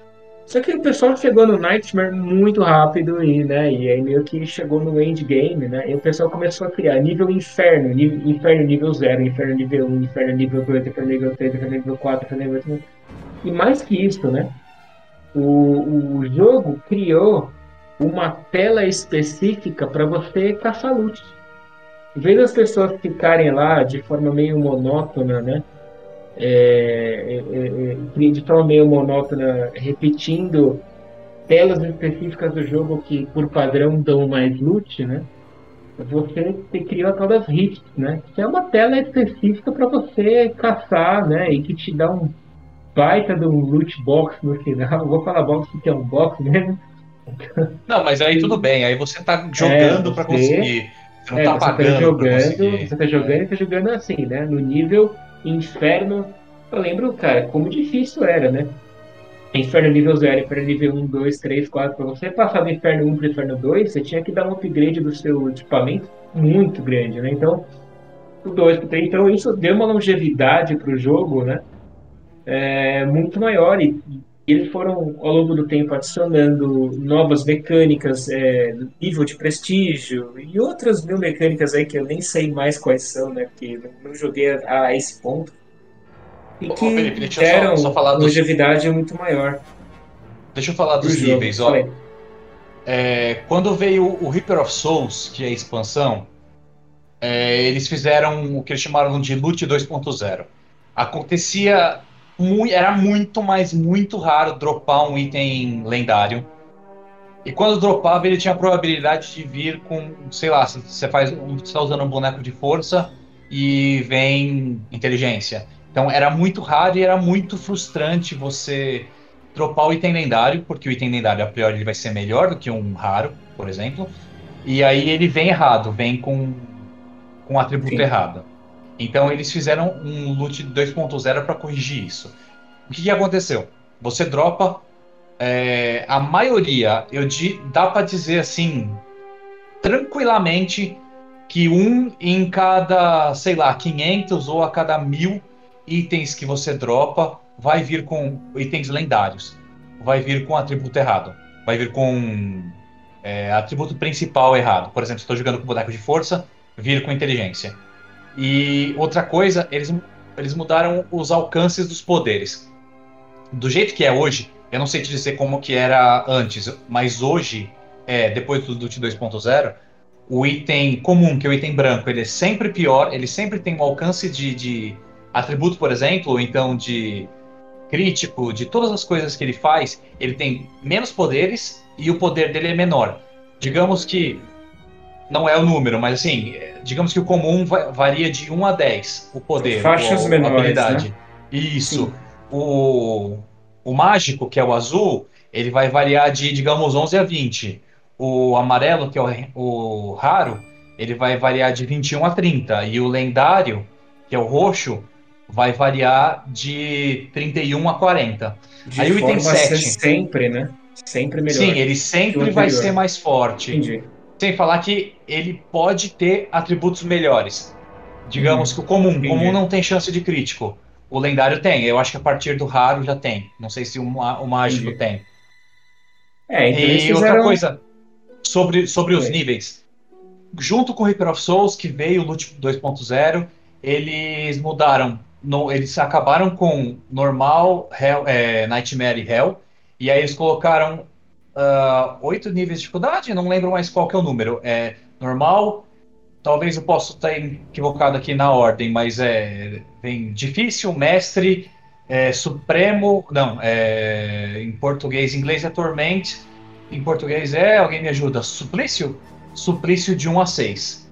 Só que o pessoal chegou no Nightmare muito rápido e, né, e aí meio que chegou no endgame, né? E o pessoal começou a criar nível inferno, nível, inferno nível 0, inferno nível 1, inferno nível 2, inferno nível 3, inferno nível 4, inferno nível 5. E mais que isso, né? O, o jogo criou uma tela específica para você caçar loot. Em vez das pessoas ficarem lá de forma meio monótona, né? É, é, é, de forma meio monótona, repetindo telas específicas do jogo que, por padrão, dão mais loot, né? Você criou a tal das hits, né? Que é uma tela específica para você caçar, né? E que te dá um baita de um loot box no final. vou falar box porque é um box mesmo. Não, mas aí tudo bem, aí você tá jogando é, para conseguir. Você não é, tá você tá pagando. Tá jogando, você tá jogando e tá jogando assim, né? No nível inferno. Eu lembro, cara, como difícil era, né? Inferno nível 0, Inferno nível 1, 2, 3, 4. Pra você passar do Inferno 1 pro Inferno 2, você tinha que dar um upgrade do seu equipamento muito grande, né? Então, o 2 pro 3. Então, isso deu uma longevidade pro jogo, né? É, muito maior. E, eles foram, ao longo do tempo, adicionando novas mecânicas, é, nível de prestígio e outras mil mecânicas aí que eu nem sei mais quais são, né? Porque não joguei a, a esse ponto. E que Ô, Felipe, deram só, só longevidade dos... muito maior. Deixa eu falar dos jogo. níveis, ó. É, quando veio o Reaper of Souls, que é a expansão, é, eles fizeram o que eles chamaram de Loot 2.0. Acontecia muito, era muito, mas muito raro dropar um item lendário. E quando dropava, ele tinha a probabilidade de vir com, sei lá, você faz, você está usando um boneco de força e vem inteligência. Então era muito raro e era muito frustrante você dropar o item lendário, porque o item lendário a priori ele vai ser melhor do que um raro, por exemplo. E aí ele vem errado, vem com com um atributo Sim. errado. Então eles fizeram um loot 2.0 para corrigir isso. O que, que, aconteceu? Você dropa é, a maioria, eu di, dá para dizer assim, tranquilamente que um em cada, sei lá, 500 ou a cada mil itens que você dropa vai vir com itens lendários. Vai vir com atributo errado. Vai vir com é, atributo principal errado. Por exemplo, estou jogando com boneco de força, vir com inteligência. E outra coisa, eles, eles mudaram os alcances dos poderes. Do jeito que é hoje, eu não sei te dizer como que era antes, mas hoje, é, depois do DUT 2.0, o item comum, que é o item branco, ele é sempre pior, ele sempre tem um alcance de, de atributo, por exemplo, ou então de crítico, de todas as coisas que ele faz, ele tem menos poderes e o poder dele é menor. Digamos que não é o número, mas assim, digamos que o comum varia de 1 a 10, o poder, Faixas a menores, habilidade. Né? Isso. O, o mágico, que é o azul, ele vai variar de, digamos, 11 a 20. O amarelo, que é o, o raro, ele vai variar de 21 a 30. E o lendário, que é o roxo, vai variar de 31 a 40. De Aí o item forma a ser 7. sempre, né? Sempre melhor. Sim, ele sempre vai ser mais forte. Entendi. Sem falar que ele pode ter atributos melhores. Digamos que o comum, Entendi. comum não tem chance de crítico. O lendário tem. Eu acho que a partir do raro já tem. Não sei se o, o mágico Entendi. tem. É, então E outra fizeram... coisa, sobre, sobre os níveis. Junto com o Reaper of Souls, que veio o Loot 2.0, eles mudaram. no- eles acabaram com normal, Hell, é, Nightmare e Hell. E aí eles colocaram ah, oito níveis de dificuldade, não lembro mais qual que é o número. É normal, talvez eu possa estar equivocado aqui na ordem, mas é vem difícil, mestre, é, supremo, não, é, em português, em inglês é torment, em português é, alguém me ajuda, suplício? Suplício de 1 a 6.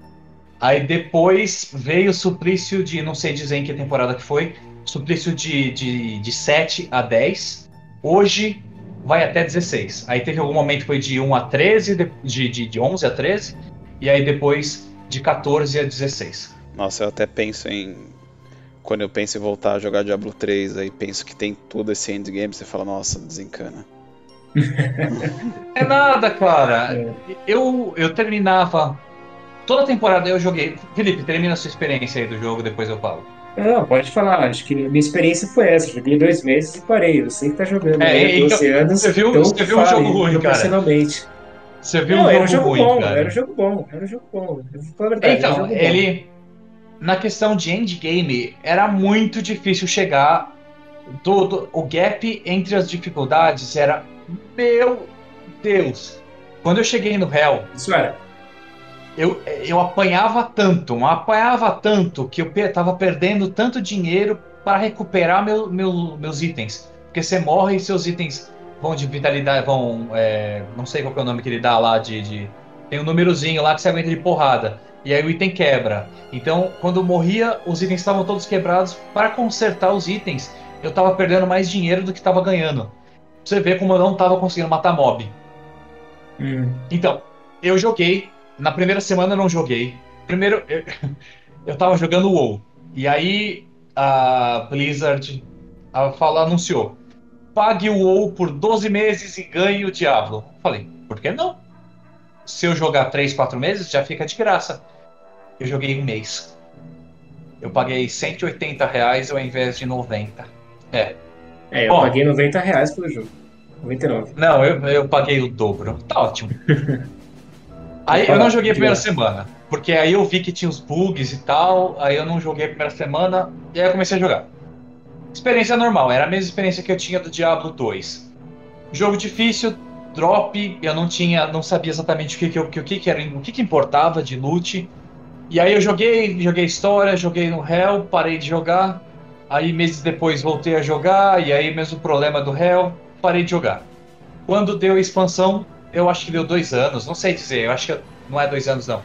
Aí depois veio o suplício de, não sei dizer em que temporada que foi, suplício de, de, de 7 a 10. Hoje vai até 16. Aí teve algum momento que foi de 1 a 13, de, de, de, de 11 a 13, e aí depois de 14 a 16. Nossa, eu até penso em. Quando eu penso em voltar a jogar Diablo 3, aí penso que tem todo esse endgame, você fala, nossa, desencana. É nada, cara. É. Eu, eu terminava. Toda temporada eu joguei. Felipe, termina a sua experiência aí do jogo, depois eu falo. Não, pode falar. Acho que minha experiência foi essa. Joguei dois meses e parei. Você que tá jogando É, aí, então, 12 anos. você viu- então você viu um jogo ruim, cara. proporcionalmente. Você viu Não, um era um jogo jogo ruim, bom, cara. era um jogo bom, era um jogo bom. Eu verdade, era um Então, jogo bom. ele. Na questão de endgame, era muito difícil chegar. Do, do- o gap entre as dificuldades era. Meu Deus! Quando eu cheguei no Hell, Isso era. Eu, eu apanhava tanto, apanhava tanto que eu tava perdendo tanto dinheiro para recuperar meu, meu- meus itens. Porque você morre e seus itens vão de vitalidade, vão. é, não sei qual que é o nome que ele dá lá, de. de- tem um númerozinho lá que você aguenta de porrada. E aí o item quebra. Então, quando eu morria, os itens estavam todos quebrados. Para consertar os itens, eu tava perdendo mais dinheiro do que tava ganhando. Você vê como eu não tava conseguindo matar mob. Hum. Então, eu joguei. Na primeira semana eu não joguei. Primeiro, eu, eu tava jogando WoW. E aí a Blizzard a, fala, anunciou: pague o WoW por 12 meses e ganhe o Diablo. Falei, por que não? Se eu jogar 3, 4 meses, já fica de graça. Eu joguei um mês. Eu paguei 180 reais ao invés de 90. É. É, eu Bom. paguei 90 reais pelo jogo. 99. Não, eu, eu paguei o dobro. Tá ótimo. Aí eu não joguei a primeira semana, porque aí eu vi que tinha os bugs e tal, aí eu não joguei a primeira semana, e aí eu comecei a jogar. Experiência normal, era a mesma experiência que eu tinha do Diablo 2. Jogo difícil, drop, eu não tinha, não sabia exatamente o que, que, o que, que era, o que, que importava de loot. E aí eu joguei, joguei história, joguei no Hell, parei de jogar. Aí meses depois voltei a jogar, e aí mesmo problema do Hell, parei de jogar. Quando deu a expansão, eu acho que deu dois anos, não sei dizer, eu acho que não é dois anos não.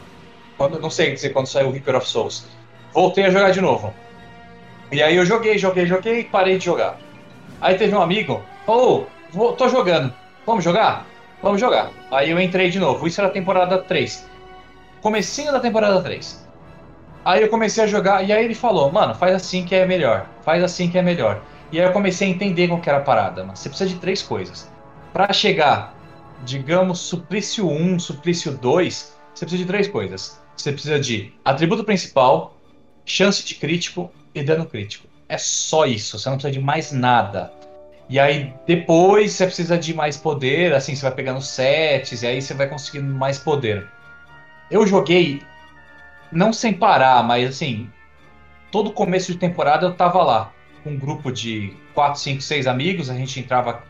Quando, não sei dizer quando saiu o Reaper of Souls. Voltei a jogar de novo. E aí eu joguei, joguei, joguei e parei de jogar. Aí teve um amigo, falou, "Vou- tô jogando, vamos jogar? Vamos jogar. Aí eu entrei de novo, isso era temporada 3. Comecinho da temporada 3. Aí eu comecei a jogar, e aí ele falou, mano, faz assim que é melhor, faz assim que é melhor. E aí eu comecei a entender qual que era a parada, mano. Você precisa de três coisas. Pra chegar, digamos, suplício 1, suplício 2, você precisa de três coisas. Você precisa de atributo principal, chance de crítico e dano crítico. É só isso, você não precisa de mais nada. E aí depois você precisa de mais poder, assim, você vai pegando sets, e aí você vai conseguindo mais poder. Eu joguei, não sem parar, mas assim, todo começo de temporada eu tava lá, com um grupo de 4, 5, 6 amigos, a gente entrava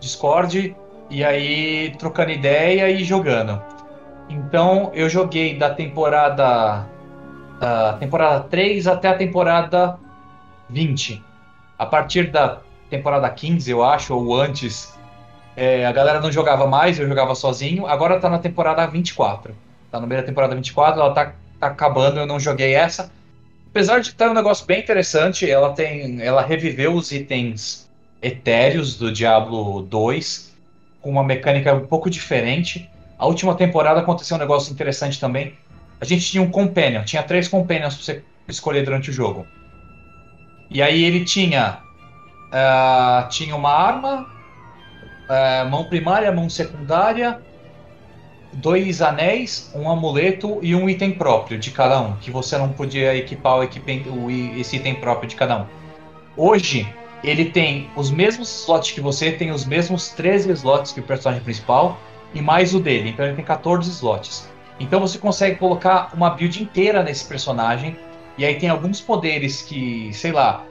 Discord, e aí trocando ideia e jogando. Então eu joguei da temporada da temporada 3 até a temporada 20. A partir da temporada 15, eu acho, ou antes, é, a galera não jogava mais, eu jogava sozinho. Agora tá na temporada 24. Tá no meio da temporada 24, ela tá, tá acabando, eu não joguei essa. Apesar de estar um negócio bem interessante, ela tem. Ela reviveu os itens etéreos do Diablo 2 com uma mecânica um pouco diferente. A última temporada aconteceu um negócio interessante também. A gente tinha um companion, tinha três companions pra você escolher durante o jogo. E aí ele tinha uh, tinha uma arma, uh, mão primária, mão secundária, dois anéis, um amuleto e um item próprio de cada um, que você não podia equipar o equipe, o, esse item próprio de cada um. Hoje, ele tem os mesmos slots que você, tem os mesmos 13 slots que o personagem principal e mais o dele, então ele tem 14 slots. Então você consegue colocar uma build inteira nesse personagem, e aí tem alguns poderes que, sei lá,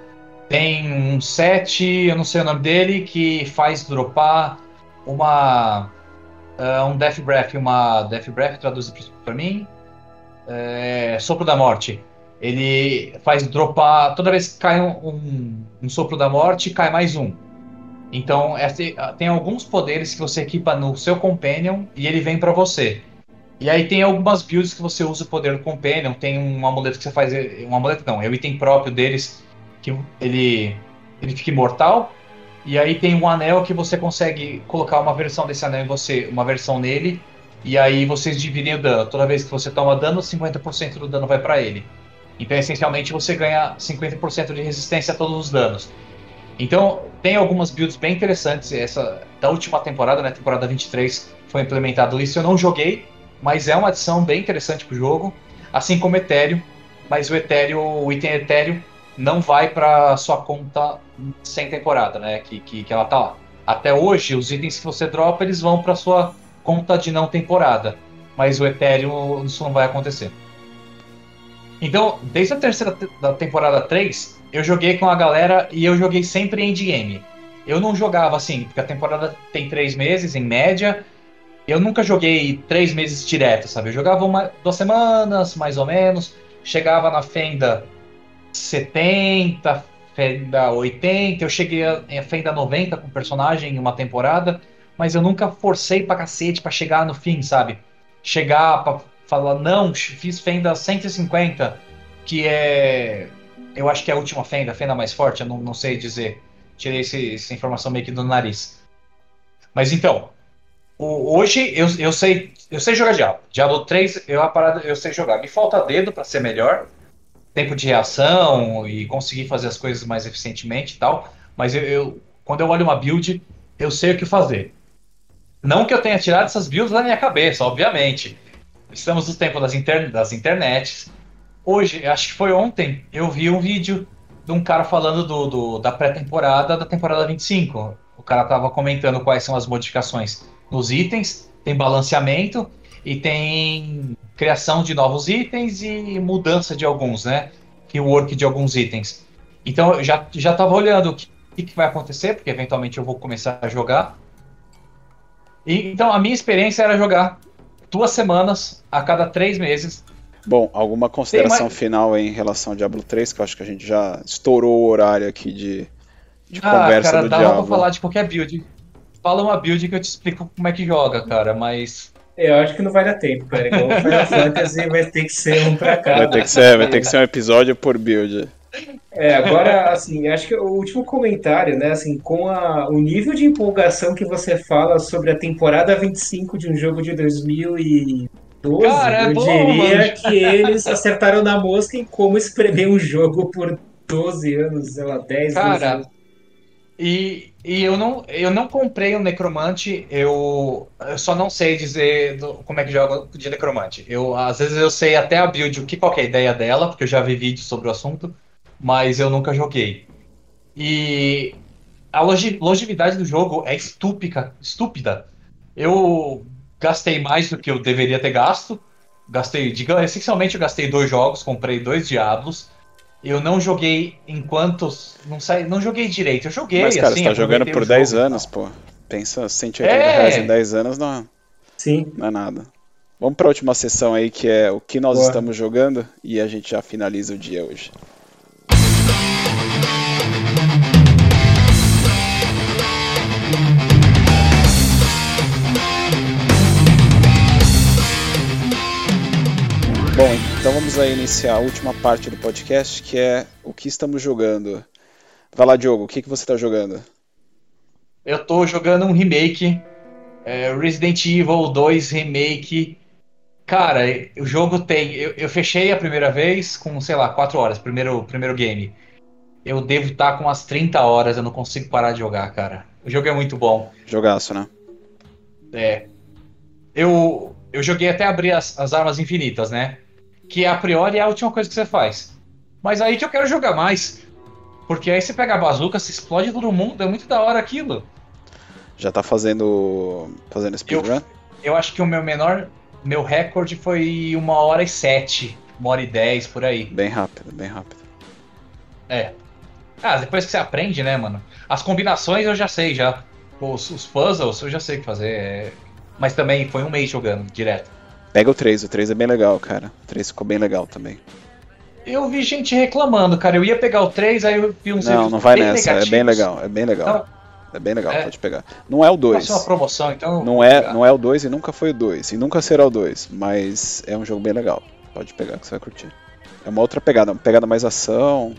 tem um set, eu não sei o nome dele, que faz dropar uma uh, um Death Breath, uma Death Breath, traduz para mim, é, Sopro da Morte. Ele faz dropar, toda vez que cai um, um Sopro da Morte, cai mais um. Então, tem alguns poderes que você equipa no seu Companion e ele vem para você. E aí tem algumas builds que você usa o poder do Companion, tem um amuleto que você faz, um amuleto não, é o item próprio deles, que ele, ele fica imortal, e aí tem um anel que você consegue colocar uma versão desse anel em você, uma versão nele, e aí vocês dividem o dano. Toda vez que você toma dano, 50% do dano vai para ele. Então, essencialmente, você ganha 50% de resistência a todos os danos. Então, tem algumas builds bem interessantes. Essa da última temporada, né, temporada 23, foi implementado isso. Eu não joguei, mas é uma adição bem interessante pro jogo, assim como Ethereum. Mas o Ethereum, o item Ethereum, não vai para sua conta sem temporada, né? Que, que, que ela tá lá. Até hoje, os itens que você dropa, eles vão para sua conta de não temporada. Mas o Ethereum, isso não vai acontecer. Então, desde a terceira da temporada 3, eu joguei com a galera e eu joguei sempre endgame. Eu não jogava assim, porque a temporada tem três meses, em média. Eu nunca joguei três meses direto, sabe? Eu jogava uma, duas semanas, mais ou menos. Chegava na fenda 70, Fenda 80, eu cheguei a Fenda 90 com personagem em uma temporada, mas eu nunca forcei pra cacete pra chegar no fim, sabe? Chegar pra falar, não, fiz Fenda 150, que é. Eu acho que é a última Fenda, a Fenda mais forte, eu não, não sei dizer. Tirei esse, essa informação meio que do nariz. Mas então, o, hoje eu, eu sei eu sei jogar Diablo. Diablo 3 eu, a parada, eu sei jogar. Me falta dedo para ser melhor tempo de reação e conseguir fazer as coisas mais eficientemente e tal. Mas eu, eu, quando eu olho uma build, eu sei o que fazer. Não que eu tenha tirado essas builds da minha cabeça, obviamente. Estamos no tempo das, inter, das internets. Hoje, acho que foi ontem, eu vi um vídeo de um cara falando do, do da pré-temporada da temporada 25. O cara tava comentando quais são as modificações nos itens, tem balanceamento e tem criação de novos itens e mudança de alguns, né? Rework de alguns itens. Então eu já, já tava olhando o que, que vai acontecer, porque eventualmente eu vou começar a jogar. E, então a minha experiência era jogar duas semanas a cada três meses. Bom, alguma consideração mais... final em relação ao Diablo 3, que eu acho que a gente já estourou o horário aqui de, de ah, conversa cara, do Diablo. Ah, cara, dá pra falar de qualquer build. Fala uma build que eu te explico como é que joga, cara, mas eu acho que não vai dar tempo, cara. Igual o Final Fantasy vai ter que ser um pra cá. Vai ter que ser, vai ter que ser um episódio por build. É, agora, assim, acho que o último comentário, né, assim, com a, o nível de empolgação que você fala sobre a temporada 25 de um jogo de 2012, Cara, é eu bom, diria mano. que eles acertaram na mosca em como espremer um jogo por 12 anos, sei lá, 10, Cara, 12 anos. E, e eu não, eu não comprei o um Necromante, eu, eu, só não sei dizer do, como é que joga de Necromante. Eu, às vezes eu sei até a build, o que qual é a ideia dela, porque eu já vi vídeos sobre o assunto, mas eu nunca joguei. E a longevidade do jogo é estúpida, estúpida. Eu gastei mais do que eu deveria ter gasto. Gastei, digamos, essencialmente eu gastei dois jogos, comprei dois Diablos. Eu não joguei enquanto. Não, sai, não joguei direito. Eu joguei, Mas, cara, assim. Você tá jogando por 10 anos, pô. Pensa 180 é... reais em 10 anos não, Sim. não é nada. Vamos para a última sessão aí, que é o que nós Boa. estamos jogando, e a gente já finaliza o dia hoje. Bom, então vamos aí iniciar a última parte do podcast, que é o que estamos jogando. Vai lá, Diogo, o que, que você está jogando? Eu estou jogando um remake, é, Resident Evil 2 Remake. Cara, o jogo tem. Eu, eu, fechei a primeira vez com, sei lá, 4 horas, primeiro, primeiro game. Eu devo estar com umas 30 horas, eu não consigo parar de jogar, cara. O jogo é muito bom. Jogaço, né? É. Eu, eu joguei até abrir as, as armas infinitas, né? Que a priori é a última coisa que você faz. Mas aí que eu quero jogar mais. Porque aí você pega a bazuca, se explode todo mundo, é muito da hora aquilo. Já tá fazendo. fazendo speedrun? Eu, eu acho que o meu menor. Meu recorde foi uma hora e sete. Uma hora e dez por aí. Bem rápido, bem rápido. É. Ah, depois que você aprende, né, mano? As combinações eu já sei já. Os, os puzzles eu já sei o que fazer. É... Mas também foi um mês jogando direto. Pega o 3, o 3 é bem legal, cara. O 3 ficou bem legal também. Eu vi gente reclamando, cara. Eu ia pegar o 3, aí eu vi uns Não, não vai nessa, negativos. é bem legal, é bem legal. Então, é bem legal, é, pode pegar. Não é o 2. Vai uma promoção, então. Não é, não é o 2 e nunca foi o 2. E nunca será o 2. Mas é um jogo bem legal. Pode pegar que você vai curtir. É uma outra pegada, uma pegada mais ação,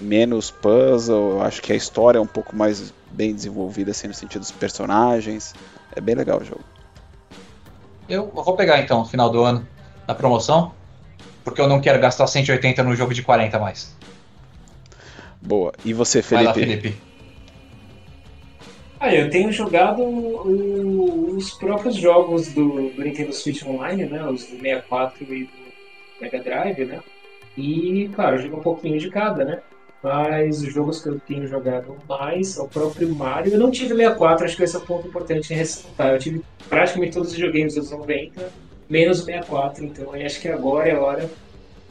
menos puzzle. Acho que a história é um pouco mais bem desenvolvida, assim, no sentido dos personagens. É bem legal o jogo. Eu vou pegar então no final do ano, na promoção. Porque eu não quero gastar 180 no jogo de 40 mais. Boa. E você, Felipe? Vai lá, Felipe. Ah, eu tenho jogado os próprios jogos do, do, Nintendo Switch Online, né? Os do 64 e do Mega Drive, né? E, claro, eu jogo um pouquinho de cada, né? Mas os jogos que eu tenho jogado mais é o próprio Mario. Eu não tive 64, acho que esse é um ponto importante em ressaltar. Eu tive praticamente todos os videogames dos 90, menos o 64, então acho que agora é hora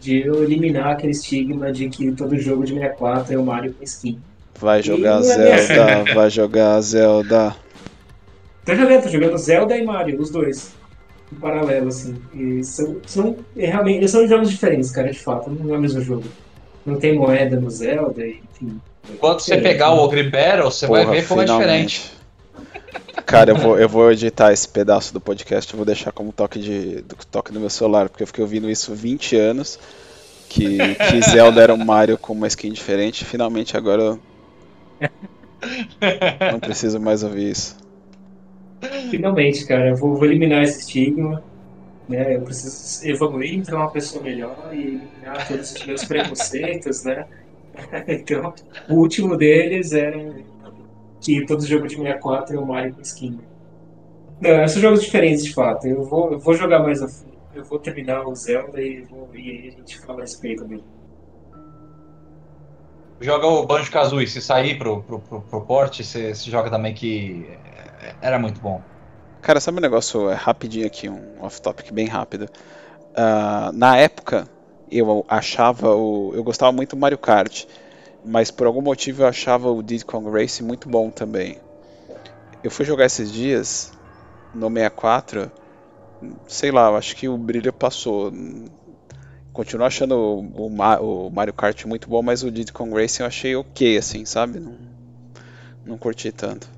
de eu eliminar aquele estigma de que todo jogo de 64 é o Mario com skin. Vai jogar Zelda, vai jogar Zelda. Tô jogando, tô jogando Zelda e Mario, os dois. Em paralelo, assim. E são, são realmente, eles são jogos diferentes, cara, de fato, não é o mesmo jogo. Não tem moeda no Zelda, enfim. Quando você pegar o Ogre Battle, você Porra, vai ver como é diferente. Cara, eu vou, eu vou editar esse pedaço do podcast, eu vou deixar como toque, de, do, toque no meu celular, porque eu fiquei ouvindo isso 20 anos, que, que Zelda era um Mario com uma skin diferente, finalmente agora não preciso mais ouvir isso. Finalmente, cara, eu vou, vou eliminar esse estigma. Né? Eu preciso evoluir, entrar uma pessoa melhor e eliminar todos os meus preconceitos, né? Então, o último deles era que todo jogo de 64 é o Mario com skin. Não, são jogos diferentes de fato. Eu vou, eu vou jogar mais a fundo. Eu vou terminar o Zelda e, vou, e a gente fala a respeito dele joga o Banjo Kazooie, se sair pro, pro, pro, pro porte, você, joga também que era muito bom. Cara, sabe um negócio é, rapidinho aqui, um off-topic bem rápido. Uh, na época, eu achava o. Eu gostava muito do Mario Kart, mas por algum motivo eu achava o Diddy Kong Race muito bom também. Eu fui jogar esses dias no 64, sei lá, eu acho que o brilho passou. Continuo achando o, o, Mario Kart muito bom, mas o Diddy Kong Racing eu achei ok, assim, sabe? Não, não curti tanto.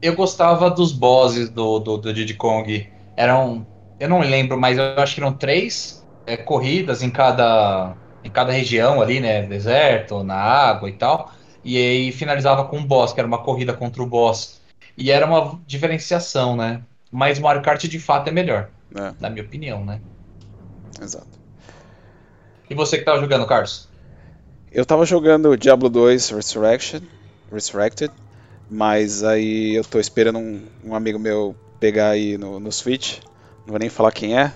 Eu gostava dos bosses do, do, do Diddy Kong. Eram. Eu não lembro, mas eu acho que eram três é, corridas em cada, em cada região ali, né? Deserto, na água e tal. E aí finalizava com um boss, que era uma corrida contra o boss. E era uma diferenciação, né? Mas o Mario Kart de fato é melhor. É. Na minha opinião, né? Exato. E você que tava jogando, Carlos? Eu tava jogando Diablo 2 Resurrection, Resurrected, mas aí eu tô esperando um, um amigo meu pegar aí no, no Switch. Não vou nem falar quem é.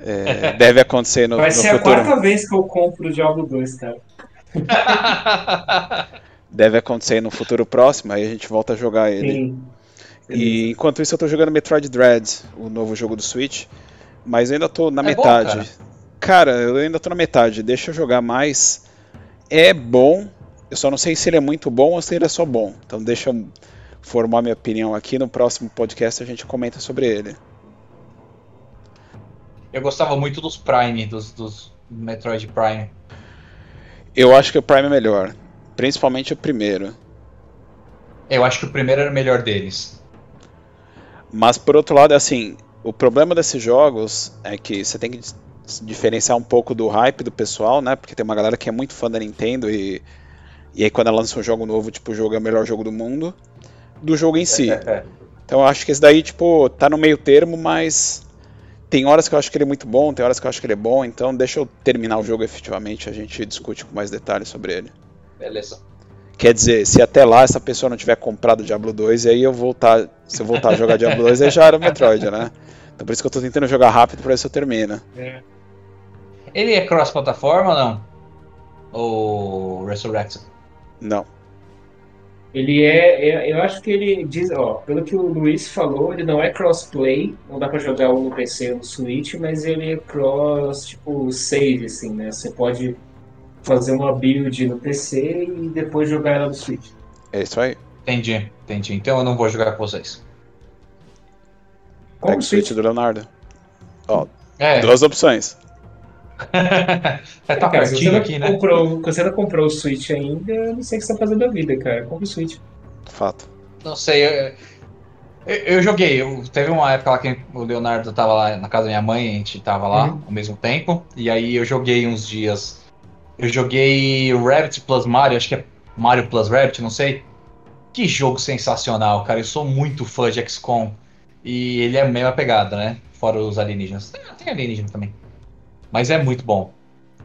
é deve acontecer no, Vai no ser futuro. a quarta vez que eu compro o Diablo 2, cara. deve acontecer no futuro próximo, aí a gente volta a jogar ele. Sim. E enquanto isso eu tô jogando Metroid Dread, o novo jogo do Switch, mas eu ainda tô na é metade. Bom, Cara, eu ainda tô na metade, deixa eu jogar mais. É bom, eu só não sei se ele é muito bom ou se ele é só bom. Então deixa eu formar minha opinião aqui. No próximo podcast a gente comenta sobre ele. Eu gostava muito dos Prime, dos, dos Metroid Prime. Eu acho que o Prime é melhor. Principalmente o primeiro. Eu acho que o primeiro era o melhor deles. Mas por outro lado, assim, o problema desses jogos é que você tem que diferenciar um pouco do hype do pessoal, né? Porque tem uma galera que é muito fã da Nintendo e, e aí quando ela lança um jogo novo, tipo, o jogo é o melhor jogo do mundo, do jogo em si. então eu acho que esse daí, tipo, tá no meio termo, mas tem horas que eu acho que ele é muito bom, tem horas que eu acho que ele é bom, então deixa eu terminar o jogo efetivamente, a gente discute com mais detalhes sobre ele. Beleza. Quer dizer, se até lá essa pessoa não tiver comprado Diablo 2, e aí eu voltar, se eu voltar a jogar Diablo 2, aí já era o Metroid, né? Então por isso que eu tô tentando jogar rápido pra ver se eu termino. É. Ele é cross-plataforma ou não? O Resurrection? Não. Ele é, é- eu acho que ele diz, ó, pelo que o Luiz falou, ele não é crossplay, não dá pra jogar um no PC ou no Switch, mas ele é cross, tipo, save, assim, né? Você pode fazer uma build no PC e depois jogar ela no Switch. É isso aí. Entendi, entendi. Então eu não vou jogar com vocês. Como Pega o Switch do Leonardo. Ó, É, duas opções. é tá cara, você não aqui, né? comprou, você não comprou o Switch ainda, eu não sei o que você tá fazendo da vida, cara. Compre o Switch. Fato. Não sei, eu, eu, eu joguei. Eu, teve uma época lá que o Leonardo tava lá na casa da minha mãe, a gente tava lá Uhum. ao mesmo tempo. E aí eu joguei uns dias. Eu joguei o Rabbit Plus Mario, acho que é Mario Plus Rabbit, não sei. Que jogo sensacional, cara. Eu sou muito fã de XCOM. E ele é a mesma pegada, né? Fora os alienígenas. Tem, tem alienígena também. Mas é muito bom.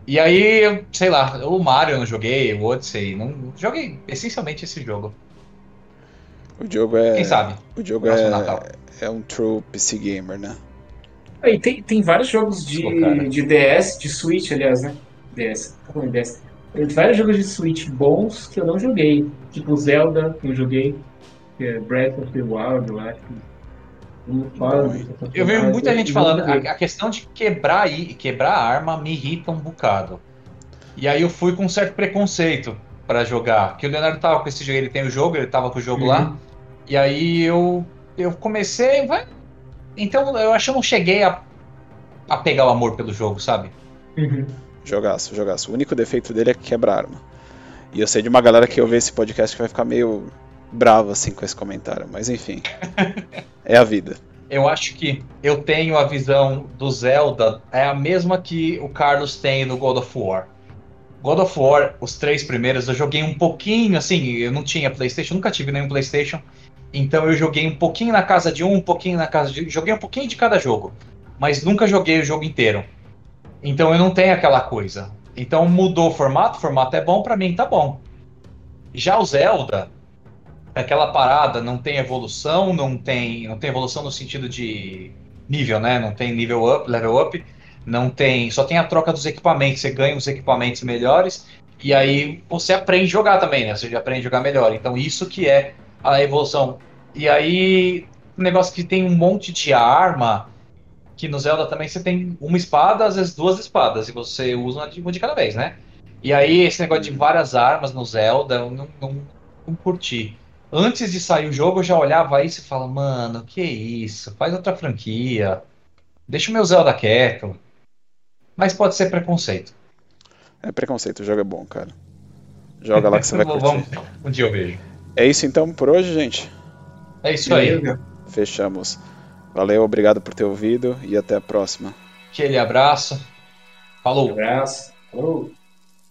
E aí, sei lá, o Mario eu não joguei, o Odyssey, não joguei essencialmente esse jogo. O jogo é. Quem sabe? O jogo Próximo Natal. é, é um true PC gamer, né? Aí tem, tem vários jogos de, Pô, de DS, de Switch, aliás, né? DS, tá falando de DS. Tem vários jogos de Switch bons que eu não joguei. Tipo Zelda, que eu joguei. Que é Breath of the Wild, eu acho. Eu vejo muita gente falando, a, a questão de quebrar aí, quebrar a arma me irrita um bocado. E aí eu fui com um certo preconceito pra jogar. Que o Leonardo tava com esse jogo, ele tem o jogo, ele tava com o jogo Uhum. lá. E aí eu, eu comecei, vai. Então eu acho que eu não cheguei a, a pegar o amor pelo jogo, sabe? Uhum. Jogaço, jogaço. O único defeito dele é que quebra arma. E eu sei de uma galera que ouve esse podcast que vai ficar meio brava assim com esse comentário, mas enfim. é a vida. Eu acho que eu tenho a visão do Zelda, é a mesma que o Carlos tem no God of War. God of War, os três primeiros, eu joguei um pouquinho, assim, eu não tinha PlayStation, nunca tive nenhum PlayStation. Então eu joguei um pouquinho na casa de um, um pouquinho na casa de. Joguei um pouquinho de cada jogo. Mas nunca joguei o jogo inteiro. Então eu não tenho aquela coisa. Então mudou o formato, o formato é bom, pra mim tá bom. Já o Zelda, aquela parada, não tem evolução, não tem, não tem evolução no sentido de nível, né? Não tem nível up, level up, não tem, só tem a troca dos equipamentos, você ganha os equipamentos melhores e aí você aprende a jogar também, né? Você aprende a jogar melhor. Então isso que é a evolução. E aí, um negócio que tem um monte de arma, que no Zelda também você tem uma espada, às vezes duas espadas, e você usa uma de, uma de cada vez, né? E aí, esse negócio de várias armas no Zelda, eu não, não, não curti. Antes de sair o jogo, eu já olhava isso e falava, mano, que isso? Faz outra franquia. Deixa o meu Zelda quieto. Mas pode ser preconceito. É preconceito, o jogo é bom, cara. Joga lá que você vai curtir. Vamos, um dia eu vejo. É isso então por hoje, gente. É isso aí. Fechamos. Valeu, obrigado por ter ouvido e até a próxima. Aquele abraço. Um Falou. abraço. Falou.